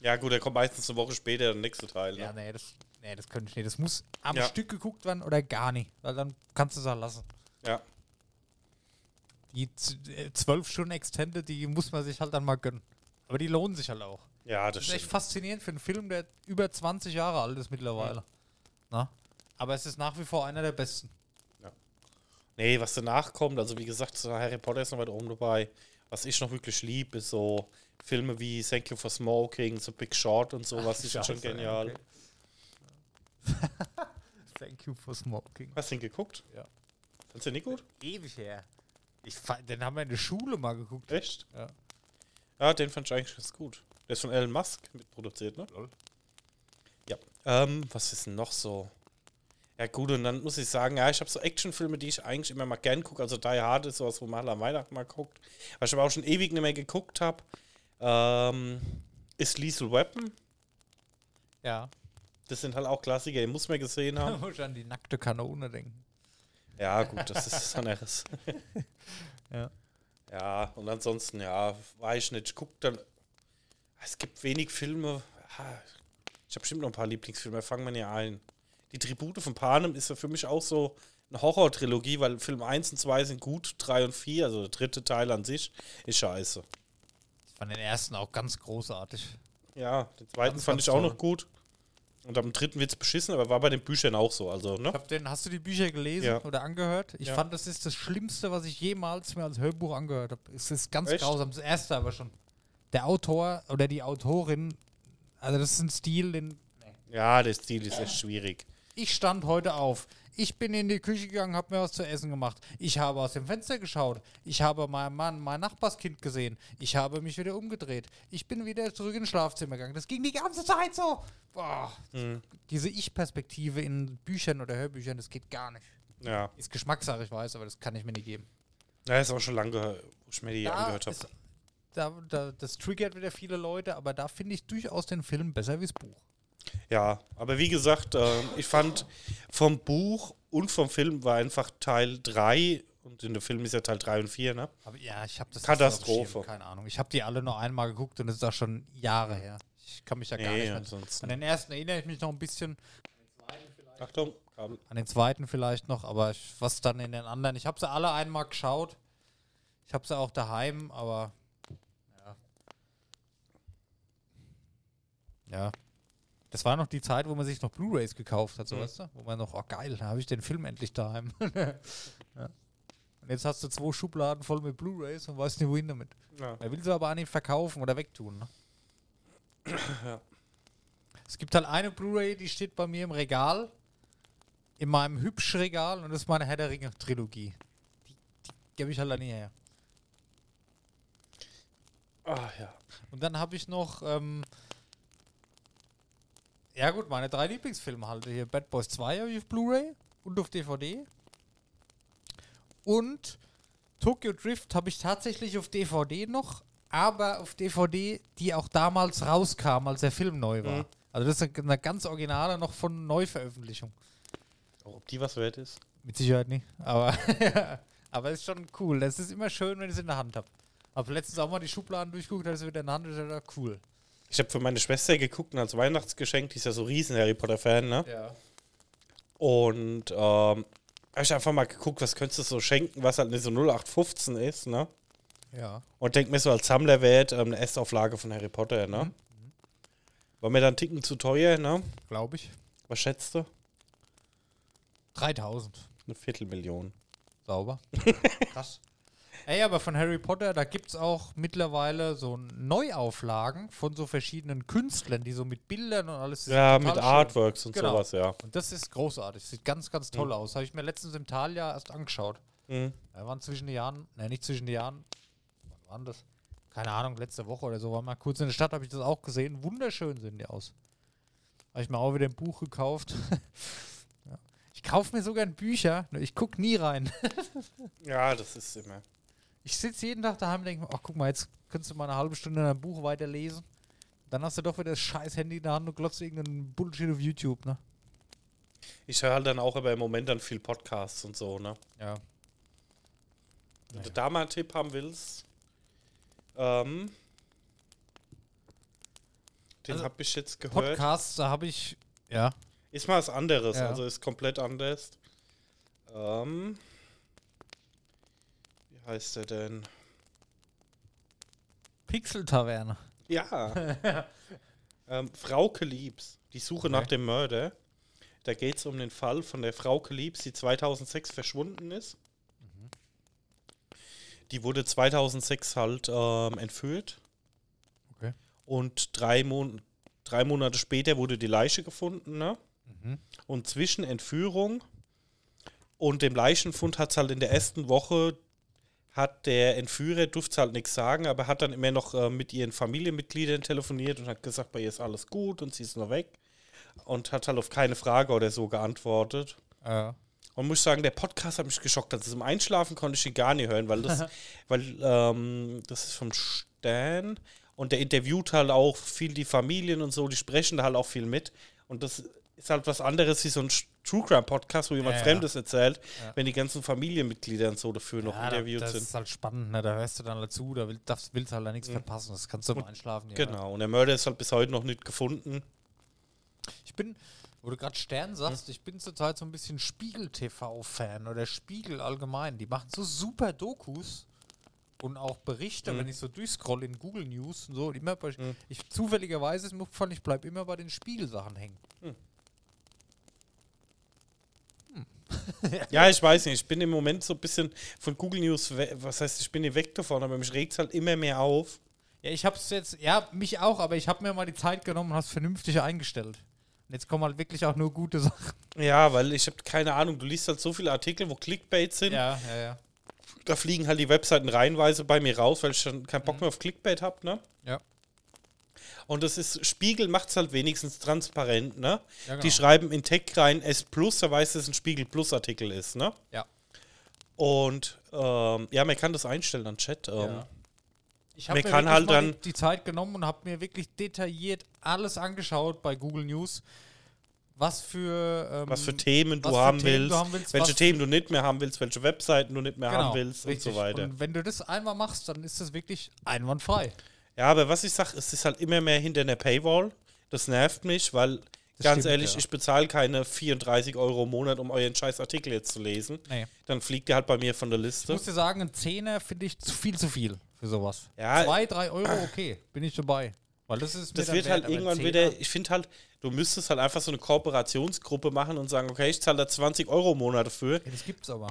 Ja, gut, der kommt meistens eine Woche später der nächste Teil. Ne? Ja, nee, das, nee, das könnte ich nicht. Das muss am Ja. Stück geguckt werden oder gar nicht. Weil dann kannst du es auch lassen. Ja. Die äh, zwölf Stunden Extended, die muss man sich halt dann mal gönnen. Aber die lohnen sich halt auch. Ja, das Das ist echt stimmt. faszinierend für einen Film, der über 20 Jahre alt ist mittlerweile. Na? Aber es ist nach wie vor einer der besten. Nee, was danach kommt, also wie gesagt, Harry Potter ist noch weit oben dabei. Was ich noch wirklich lieb, ist so Filme wie Thank You for Smoking, So Big Short und sowas. Die sind schon genial. okay. Thank you for smoking. Hast du ihn geguckt? Ja. Findest du den nicht gut? Ewig her. Ich, fa- den haben wir in der Schule mal geguckt. Echt? Ja. Ja, den fand ich eigentlich ganz gut. Der ist von Elon Musk mitproduziert, ne? Lol. Ja. Ähm, was ist denn noch so? Ja, gut, und dann muss ich sagen, ja, ich habe so Actionfilme, die ich eigentlich immer mal gern gucke. Also Die Hard ist sowas, wo man halt am Weihnachten mal guckt. Was ich aber auch schon ewig nicht mehr geguckt habe, ähm, ist Lethal Weapon. Ja. Das sind halt auch Klassiker, die muss man gesehen Da haben. muss ich an die nackte Kanone denken. ja, gut, das ist was anderes. Ja. Ja, und ansonsten, ja, weiß ich nicht. Ich guck dann. Es gibt wenig Filme. Ja, Ich habe bestimmt noch ein paar Lieblingsfilme, fangen wir nicht ein. Die Tribute von Panem ist ja für mich auch so eine Horror-Trilogie, weil Film 1 und 2 sind gut, 3 und 4, also der dritte Teil an sich, ist scheiße. Ich fand den ersten auch ganz großartig. Ja, den zweiten Ganz, fand ganz ich auch toll. noch gut. Und am dritten wird es beschissen, aber war bei den Büchern auch so. Also, ne? Den, hast du die Bücher gelesen Ja. oder angehört? Ich Ja. fand, das ist das Schlimmste, was ich jemals mir als Hörbuch angehört habe. Es ist ganz Echt? grausam. Das erste aber schon. Der Autor oder die Autorin, also das ist ein Stil, den. Ja, der Stil ist echt schwierig. Ich stand heute auf. Ich bin in die Küche gegangen, habe mir was zu essen gemacht. Ich habe aus dem Fenster geschaut. Ich habe meinen Mann, mein Nachbarskind gesehen. Ich habe mich wieder umgedreht. Ich bin wieder zurück ins Schlafzimmer gegangen. Das ging die ganze Zeit so. Boah. Mhm. Diese Ich-Perspektive in Büchern oder Hörbüchern, das geht gar nicht. Ja. Ist Geschmackssache, ich weiß, aber das kann ich mir nicht geben. Ja, ist auch schon lange, wo ich mir die angehört habe. da, da, das triggert wieder viele Leute, aber da finde ich durchaus den Film besser wie das Buch. Ja, aber wie gesagt, ähm, ich fand vom Buch und vom Film war einfach Teil 3 und in dem Film ist ja Teil 3 und 4, ne? Aber ja, ich habe das Katastrophe. Schirm, Keine Ahnung. Ich habe die alle nur einmal geguckt und das ist auch schon Jahre her. Ich kann mich da gar Nee, nicht mehr. ansonsten. An den ersten erinnere ich mich noch ein bisschen, Achtung, Kabel. an den zweiten vielleicht noch, aber ich, was dann in den anderen. Ich habe sie alle einmal geschaut. Ich habe sie auch daheim, aber ja. Ja. Das war noch die Zeit, wo man sich noch Blu-Rays gekauft hat, so Mhm. weißt du? Wo man noch, oh geil, da habe ich den Film endlich daheim. ja. Und jetzt hast du zwei Schubladen voll mit Blu-Rays und weißt nicht, wohin damit. Ja. Er will sie aber auch nicht verkaufen oder wegtun. Ne? Ja. Es gibt halt eine Blu-ray, die steht bei mir im Regal, in meinem Hübsch-Regal und das ist meine Herr der Ringe-Trilogie. Die, die gebe ich halt dann nie her. Ah, ja. Und dann habe ich noch, ähm, ja gut, meine drei Lieblingsfilme halt. Hier Bad Boys 2 habe ich auf Blu-ray und auf DVD. Und Tokyo Drift habe ich tatsächlich auf DVD noch, aber auf DVD, die auch damals rauskam, als der Film neu war. Mhm. Also das ist eine, ganz originale noch von Neuveröffentlichung. Ob die was wert ist? Mit Sicherheit nicht. Aber, aber ist schon cool. Das ist immer schön, wenn ich es in der Hand habe. Habe letztens auch mal die Schubladen durchguckt, da ist es wieder in der Hand, ist ja cool. Ich habe für meine Schwester geguckt und als Weihnachtsgeschenk, die ist ja so riesen Harry Potter-Fan, ne? Ja. Und ähm, habe ich einfach mal geguckt, was könntest du so schenken, was halt nicht so 0815 ist, ne? Ja. Und denk mir so als Sammlerwert ähm, eine Erstauflage von Harry Potter, ne? War mir dann einen Ticken zu teuer, ne? Glaube ich. Was schätzt du? 3000. Eine Viertelmillion. Sauber. Krass. Ey, aber von Harry Potter, da gibt es auch mittlerweile so Neuauflagen von so verschiedenen Künstlern, die so mit Bildern und alles. Ja, mit schön. Artworks und Genau. sowas, ja. Und das ist großartig. Sieht ganz, ganz toll aus. Habe ich mir letztens im Thalia erst angeschaut. Mhm. Wir waren zwischen den Jahren, ne, nicht zwischen den Jahren. Wann war denn das? Keine Ahnung, letzte Woche oder so. War mal kurz in der Stadt, habe ich das auch gesehen. Wunderschön sehen die aus. Habe ich mir auch wieder ein Buch gekauft. ja. Ich kaufe mir sogar Bücher, nur ich gucke nie rein. Ja, das ist immer. Ich sitze jeden Tag daheim und denke, ach guck mal, jetzt könntest du mal eine halbe Stunde in ein Buch weiterlesen. Dann hast du doch wieder das scheiß Handy in der Hand und glotzt irgendeinen Bullshit auf YouTube, ne? Ich höre halt dann auch aber im Moment dann viel Podcasts und so, ne? Ja. Wenn du da mal einen Tipp haben willst, ähm, den Also, habe ich jetzt gehört. Podcasts, da habe ich. Ja. Ist mal was anderes, Ja. also ist komplett anders. Ähm, heißt der denn? Pixel-Taverne. Ja. ähm, Frauke Liebs, die Suche nach Okay. dem Mörder. Da geht es um den Fall von der Frauke Liebs, die 2006 verschwunden ist. Mhm. Die wurde 2006 halt ähm, entführt. Okay. Und drei, Mon drei Monate später wurde die Leiche gefunden. Ne? Mhm. Und zwischen Entführung und dem Leichenfund hat es halt in der ersten Woche, hat der Entführer, durfte halt nichts sagen, aber hat dann immer noch äh, mit ihren Familienmitgliedern telefoniert und hat gesagt, bei ihr ist alles gut und sie ist nur weg. Und hat halt auf keine Frage oder so geantwortet. Äh, Und muss sagen, der Podcast hat mich geschockt. Also zum Einschlafen konnte ich ihn gar nicht hören, weil das, weil ähm, das ist vom Stern und der interviewt halt auch viel die Familien und so, die sprechen da halt auch viel mit. Und das ist halt was anderes wie so ein True Crime Podcast, wo jemand Ja. Fremdes erzählt, Ja. wenn die ganzen Familienmitglieder und so dafür noch ja, interviewt das sind. ist halt spannend, ne? da hörst du dann dazu, da will, das willst du halt nichts verpassen, das kannst du beim Einschlafen ja. Genau, und der Mörder ist halt bis heute noch nicht gefunden. Ich bin, wo du gerade Stern sagst, ich bin zurzeit so ein bisschen Spiegel-TV-Fan oder Spiegel allgemein. Die machen so super Dokus und auch Berichte, wenn ich so durchscroll in Google News und so. Und immer bei, ich, zufälligerweise ist mir aufgefallen, ich bleibe immer bei den Spiegelsachen hängen. Ja, ich weiß nicht, ich bin im Moment so ein bisschen von Google News, was heißt, ich bin nicht weg davon, aber mich regt es halt immer mehr auf. Ja, ich hab's jetzt, ja, mich auch, aber ich habe mir mal die Zeit genommen und hab's vernünftig eingestellt. Und jetzt kommen halt wirklich auch nur gute Sachen. Ja, weil ich habe keine Ahnung, du liest halt so viele Artikel, wo Clickbait sind. Ja, ja, ja. Da fliegen halt die Webseiten reihenweise bei mir raus, weil ich schon keinen Bock mehr auf Clickbait habe, ne? Ja. Und das ist, Spiegel macht es halt wenigstens transparent, ne? Ja, Die genau. schreiben in Tech rein S Plus, da weiß, dass es ein Spiegel Plus Artikel ist, ne? Ja. Und ähm, ja, man kann das einstellen an Chat. Ähm, Ja. Ich habe mir wirklich halt dann- die, die Zeit genommen und habe mir wirklich detailliert alles angeschaut bei Google News, was für ähm, Was für Themen du was für haben, Themen willst, du haben willst, welche Themen du nicht mehr haben willst, welche Webseiten du nicht mehr genau, haben willst richtig. und so weiter. Und wenn du das einmal machst, dann ist das wirklich einwandfrei. Ja, aber was ich sage, es ist halt immer mehr hinter einer Paywall. Das nervt mich, weil, ganz stimmt, ehrlich, ja. ich bezahle keine 34 Euro im Monat, um euren scheiß Artikel jetzt zu lesen. Nee. Dann fliegt ihr halt bei mir von der Ich Liste. muss dir sagen, ein Zehner finde ich zu viel zu viel für sowas. Ja. Zwei, drei Euro, okay, bin ich dabei. Weil das ist Das wird halt irgendwann wieder, ich finde halt, du müsstest halt einfach so eine Kooperationsgruppe machen und sagen, okay, ich zahle da 20 Euro im Monat dafür, Ja, das gibt's aber.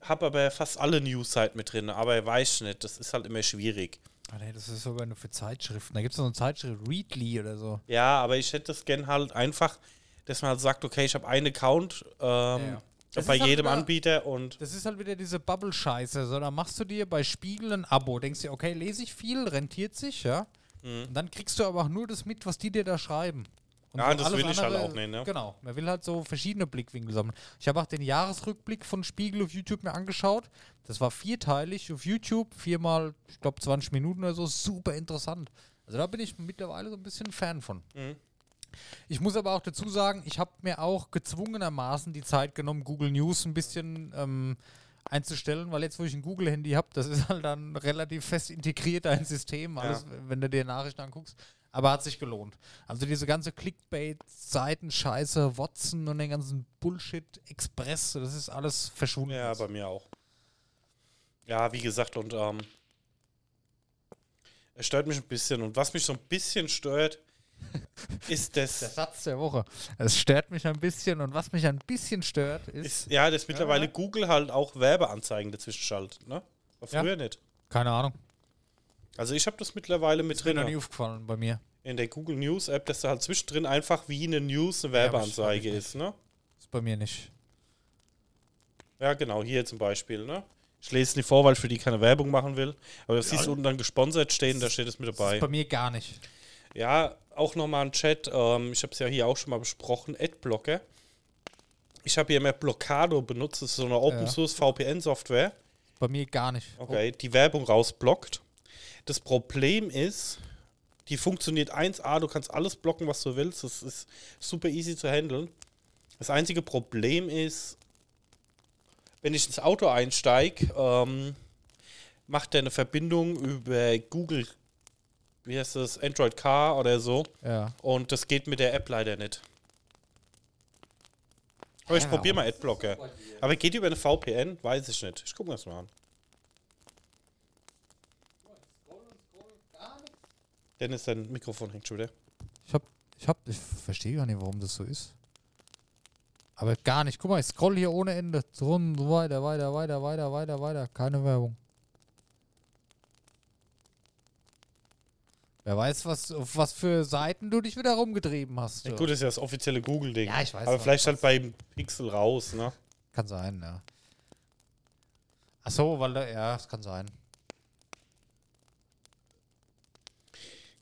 habe aber fast alle News-Seiten mit drin, aber weiß nicht, das ist halt immer schwierig. Ah, das ist sogar nur für Zeitschriften. Da gibt es so eine Zeitschrift, Readly oder so. Ja, aber ich hätte das gern halt einfach, dass man halt sagt, okay, ich habe einen Account ähm, ja. Bei halt jedem wieder- Anbieter und Das ist halt wieder diese Bubble-Scheiße. So, dann machst du dir bei Spiegel ein Abo. Denkst dir, okay, lese ich viel, rentiert sich, ja. Mhm. Und dann kriegst du aber auch nur das mit, was die dir da schreiben. Und Ja, das will ich halt auch nicht, ne? Genau. Man will halt so verschiedene Blickwinkel sammeln. Ich habe auch den Jahresrückblick von Spiegel auf YouTube mir angeschaut. Das war vierteilig auf YouTube, viermal, ich glaube, 20 Minuten oder so. Super interessant. Also da bin ich mittlerweile so ein bisschen Fan von. Mhm. Ich muss aber auch dazu sagen, ich habe mir auch gezwungenermaßen die Zeit genommen, Google News ein bisschen ähm, einzustellen, weil jetzt, wo ich ein Google-Handy habe, das ist halt dann relativ fest integriert, ein System, alles, wenn du dir Nachrichten anguckst. Aber hat sich gelohnt. Also diese ganze Clickbait-Seiten, Scheiße, Watson und den ganzen Bullshit, Express, das ist alles verschwunden. ja, bei mir auch. Ja, wie gesagt, und ähm, es stört mich ein bisschen. Und was mich so ein bisschen stört, ist Der das, Satz der Woche. Es stört mich ein bisschen und was mich ein bisschen stört, ist. ist, ja, dass mittlerweile Ja. Google halt auch Werbeanzeigen dazwischen schaltet, ne? War Ja. früher nicht. keine Ahnung. Also ich habe das mittlerweile mit Ist mir drin noch nie aufgefallen bei mir. in der Google News App, dass da halt zwischendrin einfach wie eine News eine Ja, Werbeanzeige ich ist, ne? Ist bei mir nicht. Ja, genau, hier zum Beispiel, ne? Ich lese es nicht vor, weil ich für die keine Werbung machen will. Aber das siehst du unten dann gesponsert stehen, da steht es mit Das dabei. ist bei mir gar nicht. Ja, auch nochmal ein Chat. Ähm, ich habe es ja hier auch schon mal besprochen. Adblocker. Ich habe hier mehr Blockado benutzt. Das ist so eine Open Source VPN-Software. Bei mir gar nicht. Okay, die Werbung rausblockt. Das Problem ist, die funktioniert 1A. Du kannst alles blocken, was du willst. Das ist super easy zu handeln. Das einzige Problem ist, wenn ich ins Auto einsteige, ähm, macht er eine Verbindung über Google, wie heißt das, Android Car oder so. Ja. Und das geht mit der App leider nicht. Aber ich Ja, probiere mal Adblocker. Aber geht über eine VPN? Weiß ich nicht. Ich gucke mir das mal an. Dennis, dein Mikrofon hängt schon wieder. Ich hab, ich hab, ich verstehe gar nicht, warum das so ist. Aber gar nicht. Guck mal, ich scroll hier ohne Ende. Rund, weiter, weiter, weiter, weiter, weiter, weiter. Keine Werbung. Wer weiß, was, auf was für Seiten du dich wieder rumgetrieben hast. Ja, gut, das ist ja das offizielle Google-Ding. Ja, ich weiß Aber vielleicht halt beim Pixel raus, ne? Kann sein, ja. Ach so, weil da, ja, es kann sein.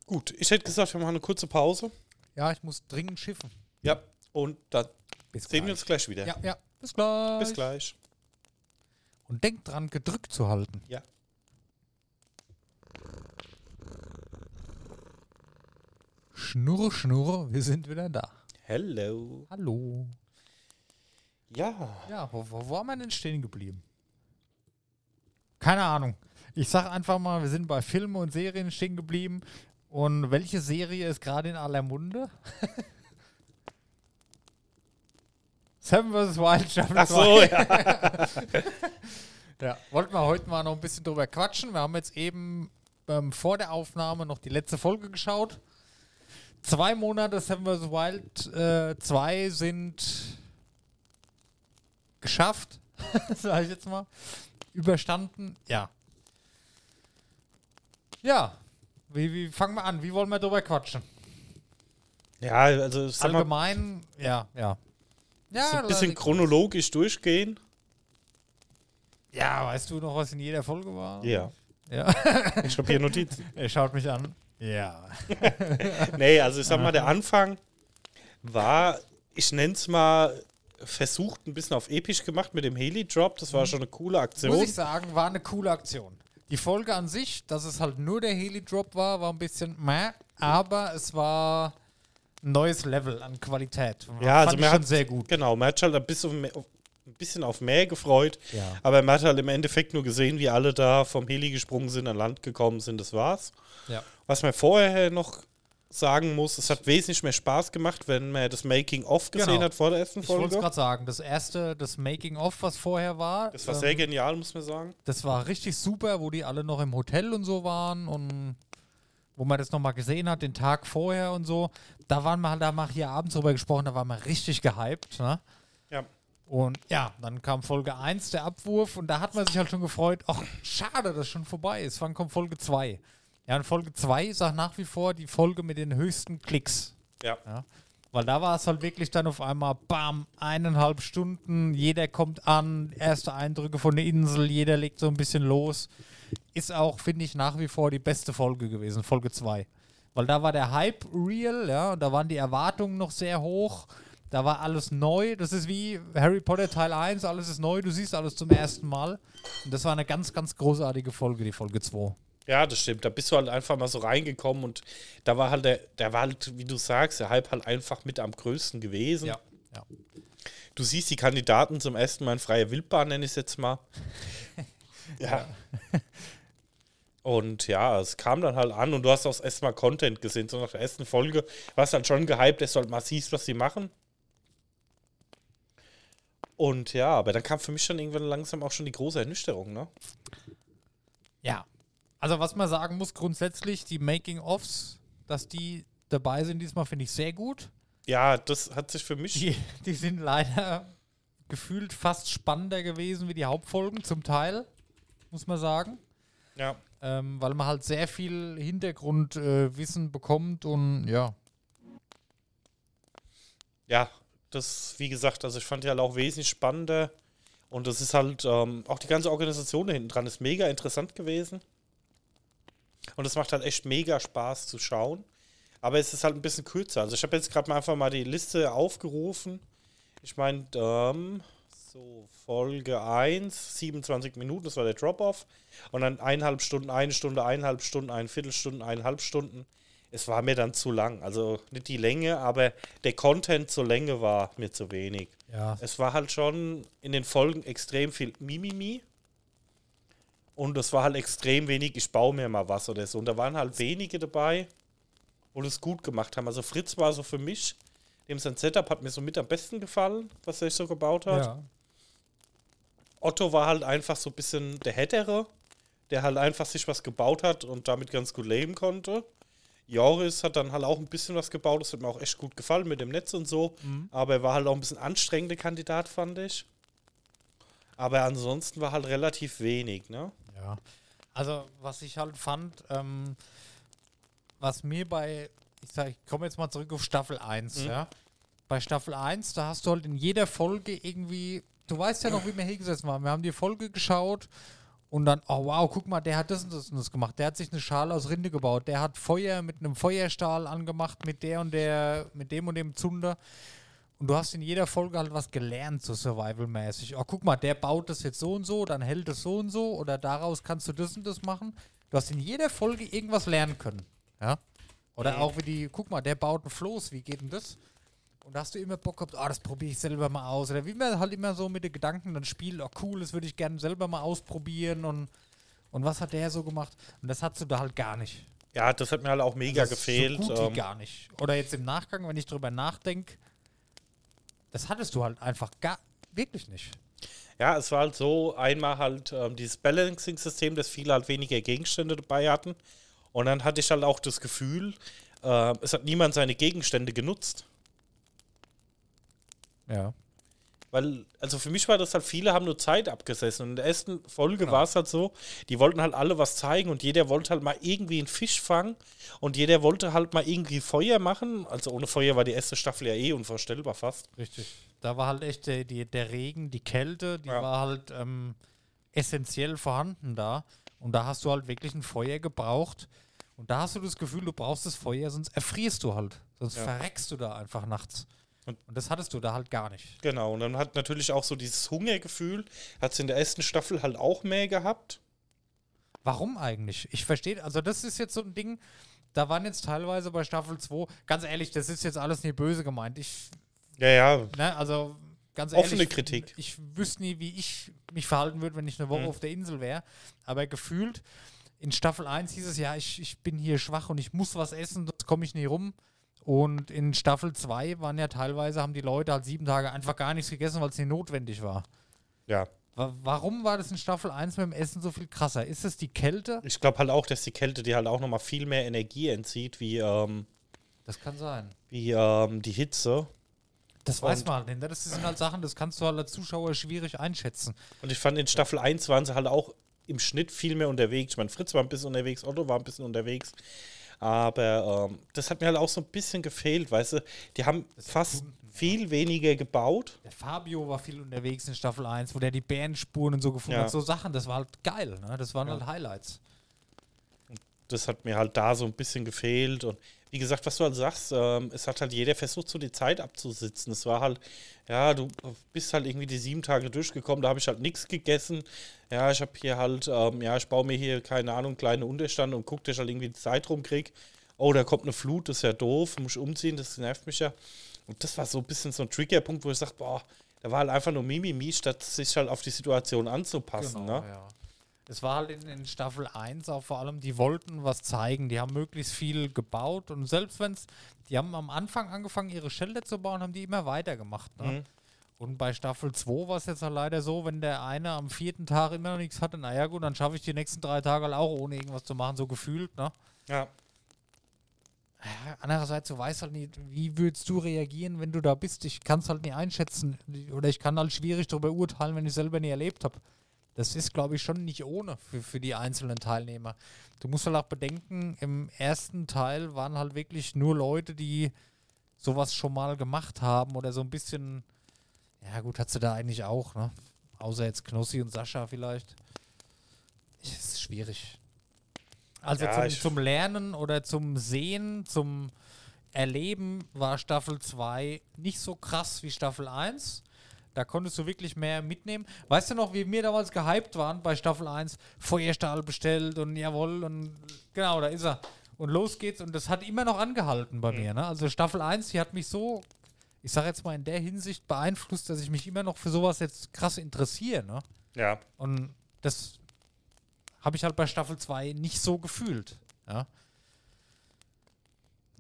Gut, ich hätte gesagt, wir machen eine kurze Pause. Ja, ich muss dringend schiffen. Ja. Und dann Bis sehen wir uns gleich wieder. Ja, ja. Bis gleich. Bis gleich. Und denk dran, gedrückt zu halten. Ja. Schnurre, schnurre, wir sind wieder da. Hello. Hallo. Ja. Ja, wo, wo, wo haben wir denn stehen geblieben? Keine Ahnung. Ich sag einfach mal, wir sind bei Filmen und Serien stehen geblieben. Und welche Serie ist gerade in aller Munde? Seven vs. Wild Staffel Ach 2. so, ja. Ja, wollten wir heute mal noch ein bisschen drüber quatschen. Wir haben jetzt eben ähm, vor der Aufnahme noch die letzte Folge geschaut. Zwei Monate Seven vs. Wild 2 äh, sind geschafft, sage ich jetzt mal. Überstanden, ja. Ja, wie, wie fangen wir an? Wie wollen wir drüber quatschen? Ja, also mal, Allgemein, ja, ja. Ja, so ein bisschen chronologisch durchgehen. ja, weißt du noch, was in jeder Folge war? Ja. Ja. Ich habe hier Notizen. er schaut mich an. Ja. nee, also ich sag mal, der Anfang war, ich nenne es mal, versucht ein bisschen auf episch gemacht mit dem Heli-Drop. Das war schon eine coole Aktion. Muss ich sagen, war eine coole Aktion. Die Folge an sich, dass es halt nur der Heli-Drop war, war ein bisschen meh, aber es war ein neues Level an Qualität. Ja, also Fand mir ich schon hat sehr gut. Genau, man hat halt ein bisschen, auf mehr, auf- ein bisschen auf mehr gefreut. Ja. Aber man hat halt im Endeffekt nur gesehen, wie alle da vom Heli gesprungen sind, an Land gekommen sind. Das war's. Ja. Was man vorher noch sagen muss, es hat wesentlich mehr Spaß gemacht, wenn man das Making-of gesehen Genau. hat vor der ersten Ich wollte es Folge. gerade sagen, das erste, das Making-of, was vorher war, Das war ähm, sehr genial, muss man sagen. das war richtig super, wo die alle noch im Hotel und so waren und wo man das nochmal gesehen hat, den Tag vorher und so. Da waren wir halt, da haben wir hier abends drüber gesprochen, da waren wir richtig gehypt. Ne? Ja. Und ja, dann kam Folge 1, der Abwurf, und da hat man sich halt schon gefreut, ach, schade, dass schon vorbei ist. Wann kommt Folge 2? Ja, und Folge 2 ist auch nach wie vor die Folge mit den höchsten Klicks. Ja. Ja. Weil da war es halt wirklich dann auf einmal, bam, eineinhalb Stunden, jeder kommt an, erste Eindrücke von der Insel, jeder legt so ein bisschen los. Ist auch, finde ich, nach wie vor die beste Folge gewesen, Folge 2. Weil da war der Hype real, ja, und da waren die Erwartungen noch sehr hoch. Da war alles neu. Das ist wie Harry Potter Teil 1, alles ist neu, du siehst alles zum ersten Mal. Und das war eine ganz, ganz großartige Folge, die Folge 2. Ja, das stimmt. Da bist du halt einfach mal so reingekommen und da war halt der, der war halt, wie du sagst, der Hype halt einfach mit am größten gewesen. Ja. ja. Du siehst die Kandidaten zum ersten Mal in freier Wildbahn, nenne ich es jetzt mal. ja. Und ja, es kam dann halt an und du hast auch erstmal Content gesehen. So nach der ersten Folge warst dann schon gehypt, dass du halt mal siehst, was sie machen. Und ja, aber dann kam für mich schon irgendwann langsam auch schon die große Ernüchterung, ne? Ja. Also was man sagen muss, grundsätzlich die Making-ofs, dass die dabei sind diesmal, finde ich sehr gut. Ja, das hat sich für mich. Die, die sind leider gefühlt fast spannender gewesen wie die Hauptfolgen, zum Teil, muss man sagen. Ja. Ähm, weil man halt sehr viel Hintergrundwissen äh, bekommt und ja. Ja, das, wie gesagt, also ich fand die halt auch wesentlich spannender. Und das ist halt, ähm, auch die ganze Organisation da hinten dran ist mega interessant gewesen. Und es macht halt echt mega Spaß zu schauen. Aber es ist halt ein bisschen kürzer. Also ich habe jetzt gerade mal einfach mal die Liste aufgerufen. Ich meine, ähm, so, Folge 1, 27 Minuten, das war der Drop-Off. Und dann eineinhalb Stunden, eine Stunde, eineinhalb Stunden, eine Viertelstunde, eineinhalb Stunden. es war mir dann zu lang. Also nicht die Länge, aber der Content zur Länge war mir zu wenig. Ja. Es war halt schon in den Folgen extrem viel Mimimi. Und es war halt extrem wenig, ich baue mir mal was oder so. Und da waren halt wenige dabei, wo das gut gemacht haben. Also Fritz war so für mich, dem sein Setup hat mir so mit am besten gefallen, was er so gebaut hat. ja. Otto war halt einfach so ein bisschen der Hettere, der halt einfach sich was gebaut hat und damit ganz gut leben konnte. Joris hat dann halt auch ein bisschen was gebaut, das hat mir auch echt gut gefallen mit dem Netz und so. Aber er war halt auch ein bisschen anstrengender Kandidat, fand ich. Aber ansonsten war halt relativ wenig, ne? Ja. Also, was ich halt fand, ähm, was mir bei, ich sag, ich komme jetzt mal zurück auf Staffel 1, ja. Bei Staffel 1, da hast du halt in jeder Folge irgendwie, du weißt ja noch, wie wir hier gesessen waren. Wir haben die Folge geschaut und dann, oh wow, guck mal, der hat das und das und das gemacht. Der hat sich eine Schale aus Rinde gebaut. Der hat Feuer mit einem Feuerstahl angemacht, mit der und der, mit dem und dem Zunder. Und du hast in jeder Folge halt was gelernt, so survival-mäßig. Oh, guck mal, der baut das jetzt so und so, dann hält es so und so oder daraus kannst du das und das machen. Du hast in jeder Folge irgendwas lernen können. Ja? Oder auch wie die, guck mal, der baut ein Floß, wie geht denn das? Und da hast du immer Bock gehabt, ah, das probiere ich selber mal aus. Oder wie man halt immer so mit den Gedanken dann spielt, oh cool, das würde ich gerne selber mal ausprobieren und, und was hat der so gemacht? Und das hast du da halt gar nicht. Ja, das hat mir halt auch mega Das gefehlt. So gut ähm, wie gar nicht. Oder jetzt im Nachgang, wenn ich drüber nachdenke, das hattest du halt einfach gar, wirklich nicht. Ja, es war halt so, einmal halt ähm, dieses Balancing-System, dass viele halt weniger Gegenstände dabei hatten. Und dann hatte ich halt auch das Gefühl, äh, es hat niemand seine Gegenstände genutzt. Ja. Weil, also für mich war das halt, viele haben nur Zeit abgesessen. Und in der ersten Folge Genau. war es halt so, die wollten halt alle was zeigen und jeder wollte halt mal irgendwie einen Fisch fangen und jeder wollte halt mal irgendwie Feuer machen. Also ohne Feuer war die erste Staffel ja eh unvorstellbar fast. Richtig. Da war halt echt der, die, der Regen, die Kälte, die Ja. war halt ähm, essentiell vorhanden da. Und da hast du halt wirklich ein Feuer gebraucht. Und da hast du das Gefühl, du brauchst das Feuer, sonst erfrierst du halt. Sonst Ja. verreckst du da einfach nachts. Und, Und- das hattest du da halt gar nicht. Genau, und dann hat natürlich auch so dieses Hungergefühl, hat es in der ersten Staffel halt auch mehr gehabt. Warum eigentlich? Ich verstehe, also das ist jetzt so ein Ding, da waren jetzt teilweise bei Staffel 2, ganz ehrlich, das ist jetzt alles nicht böse gemeint. Ich, Ja, ja, ne, also ganz Offene ehrlich, Kritik. Ich wüsste nie, wie ich mich verhalten würde, wenn ich eine Woche Mhm. auf der Insel wäre. Aber gefühlt, in Staffel 1 hieß es ja, ich, ich bin hier schwach und ich muss was essen, sonst komme ich nie rum. Und in Staffel 2 waren ja teilweise, haben die Leute halt sieben Tage einfach gar nichts gegessen, weil es nicht notwendig war. ja. Wa- Warum war das in Staffel 1 mit dem Essen so viel krasser? Ist es die Kälte? Ich glaube halt auch, dass die Kälte dir halt auch nochmal viel mehr Energie entzieht, wie, ähm, Das kann sein. wie ähm, die Hitze. Das weiß man halt nicht. ne? Das sind halt Sachen, das kannst du halt als Zuschauer schwierig einschätzen. Und ich fand, in Staffel 1 waren sie halt auch im Schnitt viel mehr unterwegs. Ich meine, Fritz war ein bisschen unterwegs, Otto war ein bisschen unterwegs. Aber ähm, das hat mir halt auch so ein bisschen gefehlt, weißt du? Die haben fast viel weniger gebaut. Der Fabio war viel unterwegs in Staffel 1, wo der die Bärenspuren und so gefunden Ja. hat. So Sachen, das war halt geil. Ne? Das waren halt Highlights. Das hat mir halt da so ein bisschen gefehlt. Und wie gesagt, was du halt sagst, ähm, es hat halt jeder versucht, so die Zeit abzusitzen. Es war halt, ja, du bist halt irgendwie die sieben Tage durchgekommen, da habe ich halt nichts gegessen. Ja, ich habe hier halt, ähm, ja, ich baue mir hier, keine Ahnung, kleine Unterstand und gucke, dass ich halt irgendwie die Zeit rumkrieg. Oh, da kommt eine Flut, das ist ja doof, muss ich umziehen, das nervt mich ja. Und das war so ein bisschen so ein Triggerpunkt, wo ich sage, boah, da war halt einfach nur Mimimi, statt sich halt auf die Situation anzupassen. ne? Genau, ja. Es war halt in, in Staffel 1 auch vor allem, die wollten was zeigen. Die haben möglichst viel gebaut und selbst wenn es, die haben am Anfang angefangen, ihre Shelter zu bauen, haben die immer weitergemacht. Ne? Mhm. Und bei Staffel 2 war es jetzt halt leider so, wenn der eine am vierten Tag immer noch nichts hatte, naja gut, dann schaffe ich die nächsten drei Tage halt auch ohne irgendwas zu machen, so gefühlt. Ne? Ja. Ja, Andererseits, du weißt halt nicht, wie würdest du reagieren, wenn du da bist. Ich kann es halt nicht einschätzen. Oder ich kann halt schwierig darüber urteilen, wenn ich selber nie erlebt habe. Das ist, glaube ich, schon nicht ohne für, für die einzelnen Teilnehmer. Du musst halt auch bedenken, im ersten Teil waren halt wirklich nur Leute, die sowas schon mal gemacht haben oder so ein bisschen. Ja, gut, hat sie da eigentlich auch, ne? Außer jetzt Knossi und Sascha vielleicht. Ist schwierig. Also Ja, zum, zum Lernen oder zum Sehen, zum Erleben war Staffel 2 nicht so krass wie Staffel 1. Da konntest du wirklich mehr mitnehmen. Weißt du noch, wie wir damals gehypt waren bei Staffel 1? Feuerstahl bestellt und jawohl und genau, da ist er. Und los geht's. Und das hat immer noch angehalten bei mir. Ne? Also Staffel 1, die hat mich so, ich sag jetzt mal in der Hinsicht beeinflusst, dass ich mich immer noch für sowas jetzt krass interessiere. Ne? Ja. Und das habe ich halt bei Staffel 2 nicht so gefühlt. Ja.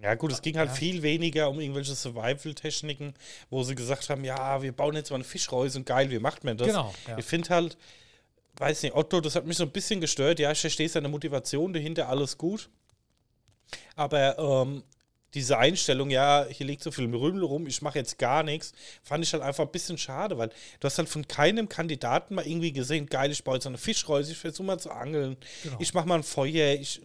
Ja, gut, es ging halt Ja. viel weniger um irgendwelche Survival-Techniken, wo sie gesagt haben: Ja, wir bauen jetzt mal eine Fischreuse und geil, wie macht man das? Genau, ja. Ich finde halt, weiß nicht, Otto, das hat mich so ein bisschen gestört. Ja, ich verstehe seine Motivation dahinter, alles gut. Aber ähm, diese Einstellung, ja, hier liegt so viel Rümmel rum, ich mache jetzt gar nichts, fand ich halt einfach ein bisschen schade, weil du hast halt von keinem Kandidaten mal irgendwie gesehen, geil, ich baue jetzt eine Fischreuse, ich versuche mal zu angeln, Genau. ich mache mal ein Feuer, ich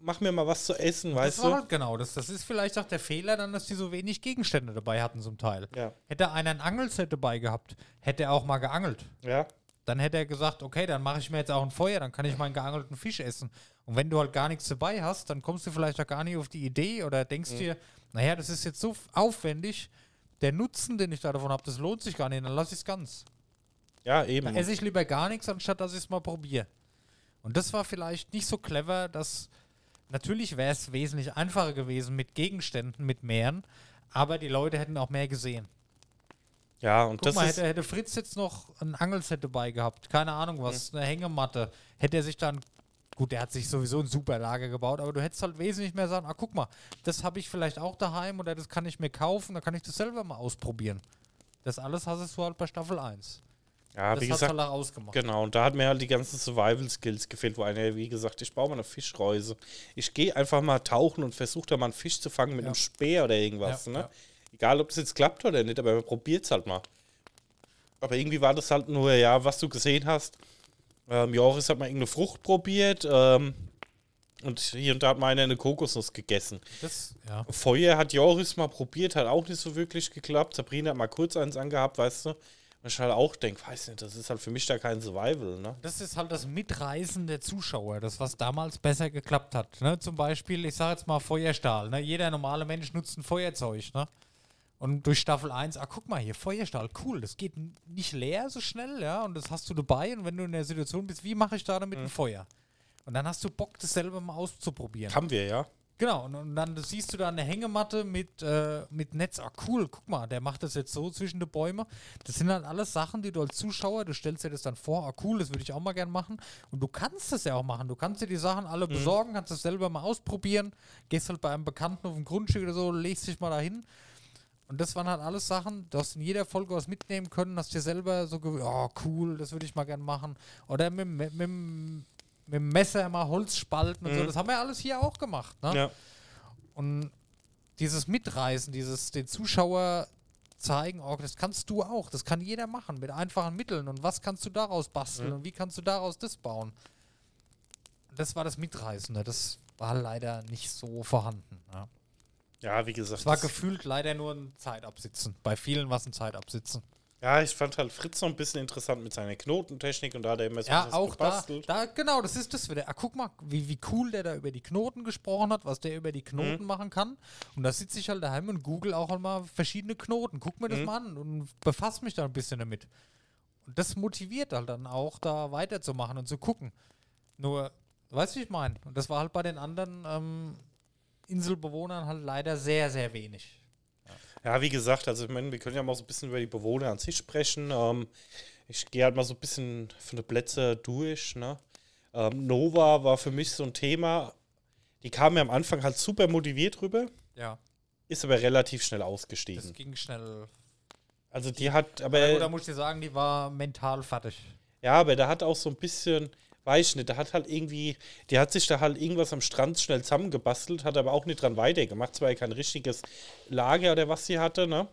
mach mir mal was zu essen, Das weißt war du? halt genau, das, das ist vielleicht auch der Fehler dann, dass die so wenig Gegenstände dabei hatten zum Teil. Ja. Hätte einer ein Angelset dabei gehabt, hätte er auch mal geangelt. Ja. Dann hätte er gesagt, okay, dann mache ich mir jetzt auch ein Feuer, dann kann ich meinen geangelten Fisch essen. Und wenn du halt gar nichts dabei hast, dann kommst du vielleicht auch gar nicht auf die Idee oder denkst dir, naja, das ist jetzt so aufwendig, der Nutzen, den ich da davon habe, das lohnt sich gar nicht, dann lass ich es ganz. Ja, Dann eben. esse ich lieber gar nichts, anstatt dass ich es mal probiere. Und das war vielleicht nicht so clever, dass natürlich wäre es wesentlich einfacher gewesen mit Gegenständen, mit Meeren, aber die Leute hätten auch mehr gesehen. Ja, und Guck das mal, ist. hätte, hätte Fritz jetzt noch ein Angelset dabei gehabt, keine Ahnung was, eine Hängematte, hätte er sich dann, gut, der hat sich sowieso ein super Lager gebaut, aber du hättest halt wesentlich mehr sagen, ah, guck mal, das habe ich vielleicht auch daheim oder das kann ich mir kaufen, dann kann ich das selber mal ausprobieren. Das alles hast du halt bei Staffel 1. Ja, das wie hat gesagt, auch ausgemacht. Genau, und da hat mir halt die ganzen Survival-Skills gefehlt, wo einer, wie gesagt, ich baue mal eine Fischreuse. Ich gehe einfach mal tauchen und versuche da mal einen Fisch zu fangen mit Ja. einem Speer oder irgendwas. Ja, ne? ja. Egal, ob es jetzt klappt oder nicht, aber man probiert es halt mal. Aber irgendwie war das halt nur, ja, was du gesehen hast. Ähm, Joris hat mal irgendeine Frucht probiert ähm, und hier und da hat mal einer eine Kokosnuss gegessen. Das, ja. Feuer hat Joris mal probiert, hat auch nicht so wirklich geklappt. Sabrina hat mal kurz eins angehabt, weißt du. Und ich halt auch denke, weiß nicht, das ist halt für mich da kein Survival, ne? Das ist halt das Mitreisen der Zuschauer, das, was damals besser geklappt hat. Ne? Zum Beispiel, ich sage jetzt mal Feuerstahl. Ne? Jeder normale Mensch nutzt ein Feuerzeug. Ne? Und durch Staffel 1, ah, guck mal hier, Feuerstahl, cool, das geht nicht leer so schnell, ja, und das hast du dabei. Und wenn du in der Situation bist, wie mache ich da damit ein Feuer? Und dann hast du Bock, das selber mal auszuprobieren. Haben wir, ja. Genau, und, und dann siehst du da eine Hängematte mit, äh, mit Netz. Ah, cool, guck mal, der macht das jetzt so zwischen die Bäume. Das sind halt alles Sachen, die du als Zuschauer, du stellst dir das dann vor, ah, cool, das würde ich auch mal gern machen. Und du kannst das ja auch machen. Du kannst dir die Sachen alle besorgen, kannst das selber mal ausprobieren. Gehst halt bei einem Bekannten auf dem Grundstück oder so, legst dich mal dahin. Und das waren halt alles Sachen, du hast in jeder Folge was mitnehmen können, hast dir selber so, oh cool, das würde ich mal gern machen. Oder mit, mit, mit, mit dem Messer mal Holz spalten und so. Das haben wir alles hier auch gemacht. Ne? Ja. Und dieses Mitreißen, dieses den Zuschauer zeigen, oh, das kannst du auch, das kann jeder machen mit einfachen Mitteln. Und was kannst du daraus basteln und wie kannst du daraus das bauen? Das war das Mitreißende. Das war leider nicht so vorhanden. Ja. Ja, wie gesagt. Es war gefühlt leider nur ein Zeitabsitzen. Bei vielen war es ein Zeitabsitzen. Ja, ich fand halt Fritz noch ein bisschen interessant mit seiner Knotentechnik und da hat er immer so Ja, auch da, gebastelt. da, genau, das ist das wieder. Ah, guck mal, wie, wie cool der da über die Knoten gesprochen hat, was der über die Knoten Mhm. machen kann. Und da sitze ich halt daheim und google auch einmal verschiedene Knoten. Guck mir das Mhm. mal an und befasse mich da ein bisschen damit. Und das motiviert halt dann auch, da weiterzumachen und zu gucken. Nur, weißt du, wie ich meine? Und das war halt bei den anderen ähm, Inselbewohnern halt leider sehr, sehr wenig. Ja, wie gesagt, also ich meine, wir können ja mal so ein bisschen über die Bewohner an sich sprechen. Ähm, ich gehe halt mal so ein bisschen von den Plätzen durch. Ne? Ähm, Nova war für mich so ein Thema, die kam mir am Anfang halt super motiviert rüber, Ja, ist aber relativ schnell das ausgestiegen. ging schnell. Also die hat, Aber aber da muss ich dir sagen, die war mental fertig. ja, aber da hat auch so ein bisschen, weiß ich nicht, da hat halt irgendwie, die hat sich da halt irgendwas am Strand schnell zusammengebastelt, hat aber auch nicht dran weitergemacht. Zwar kein richtiges Lager oder was sie hatte, ne?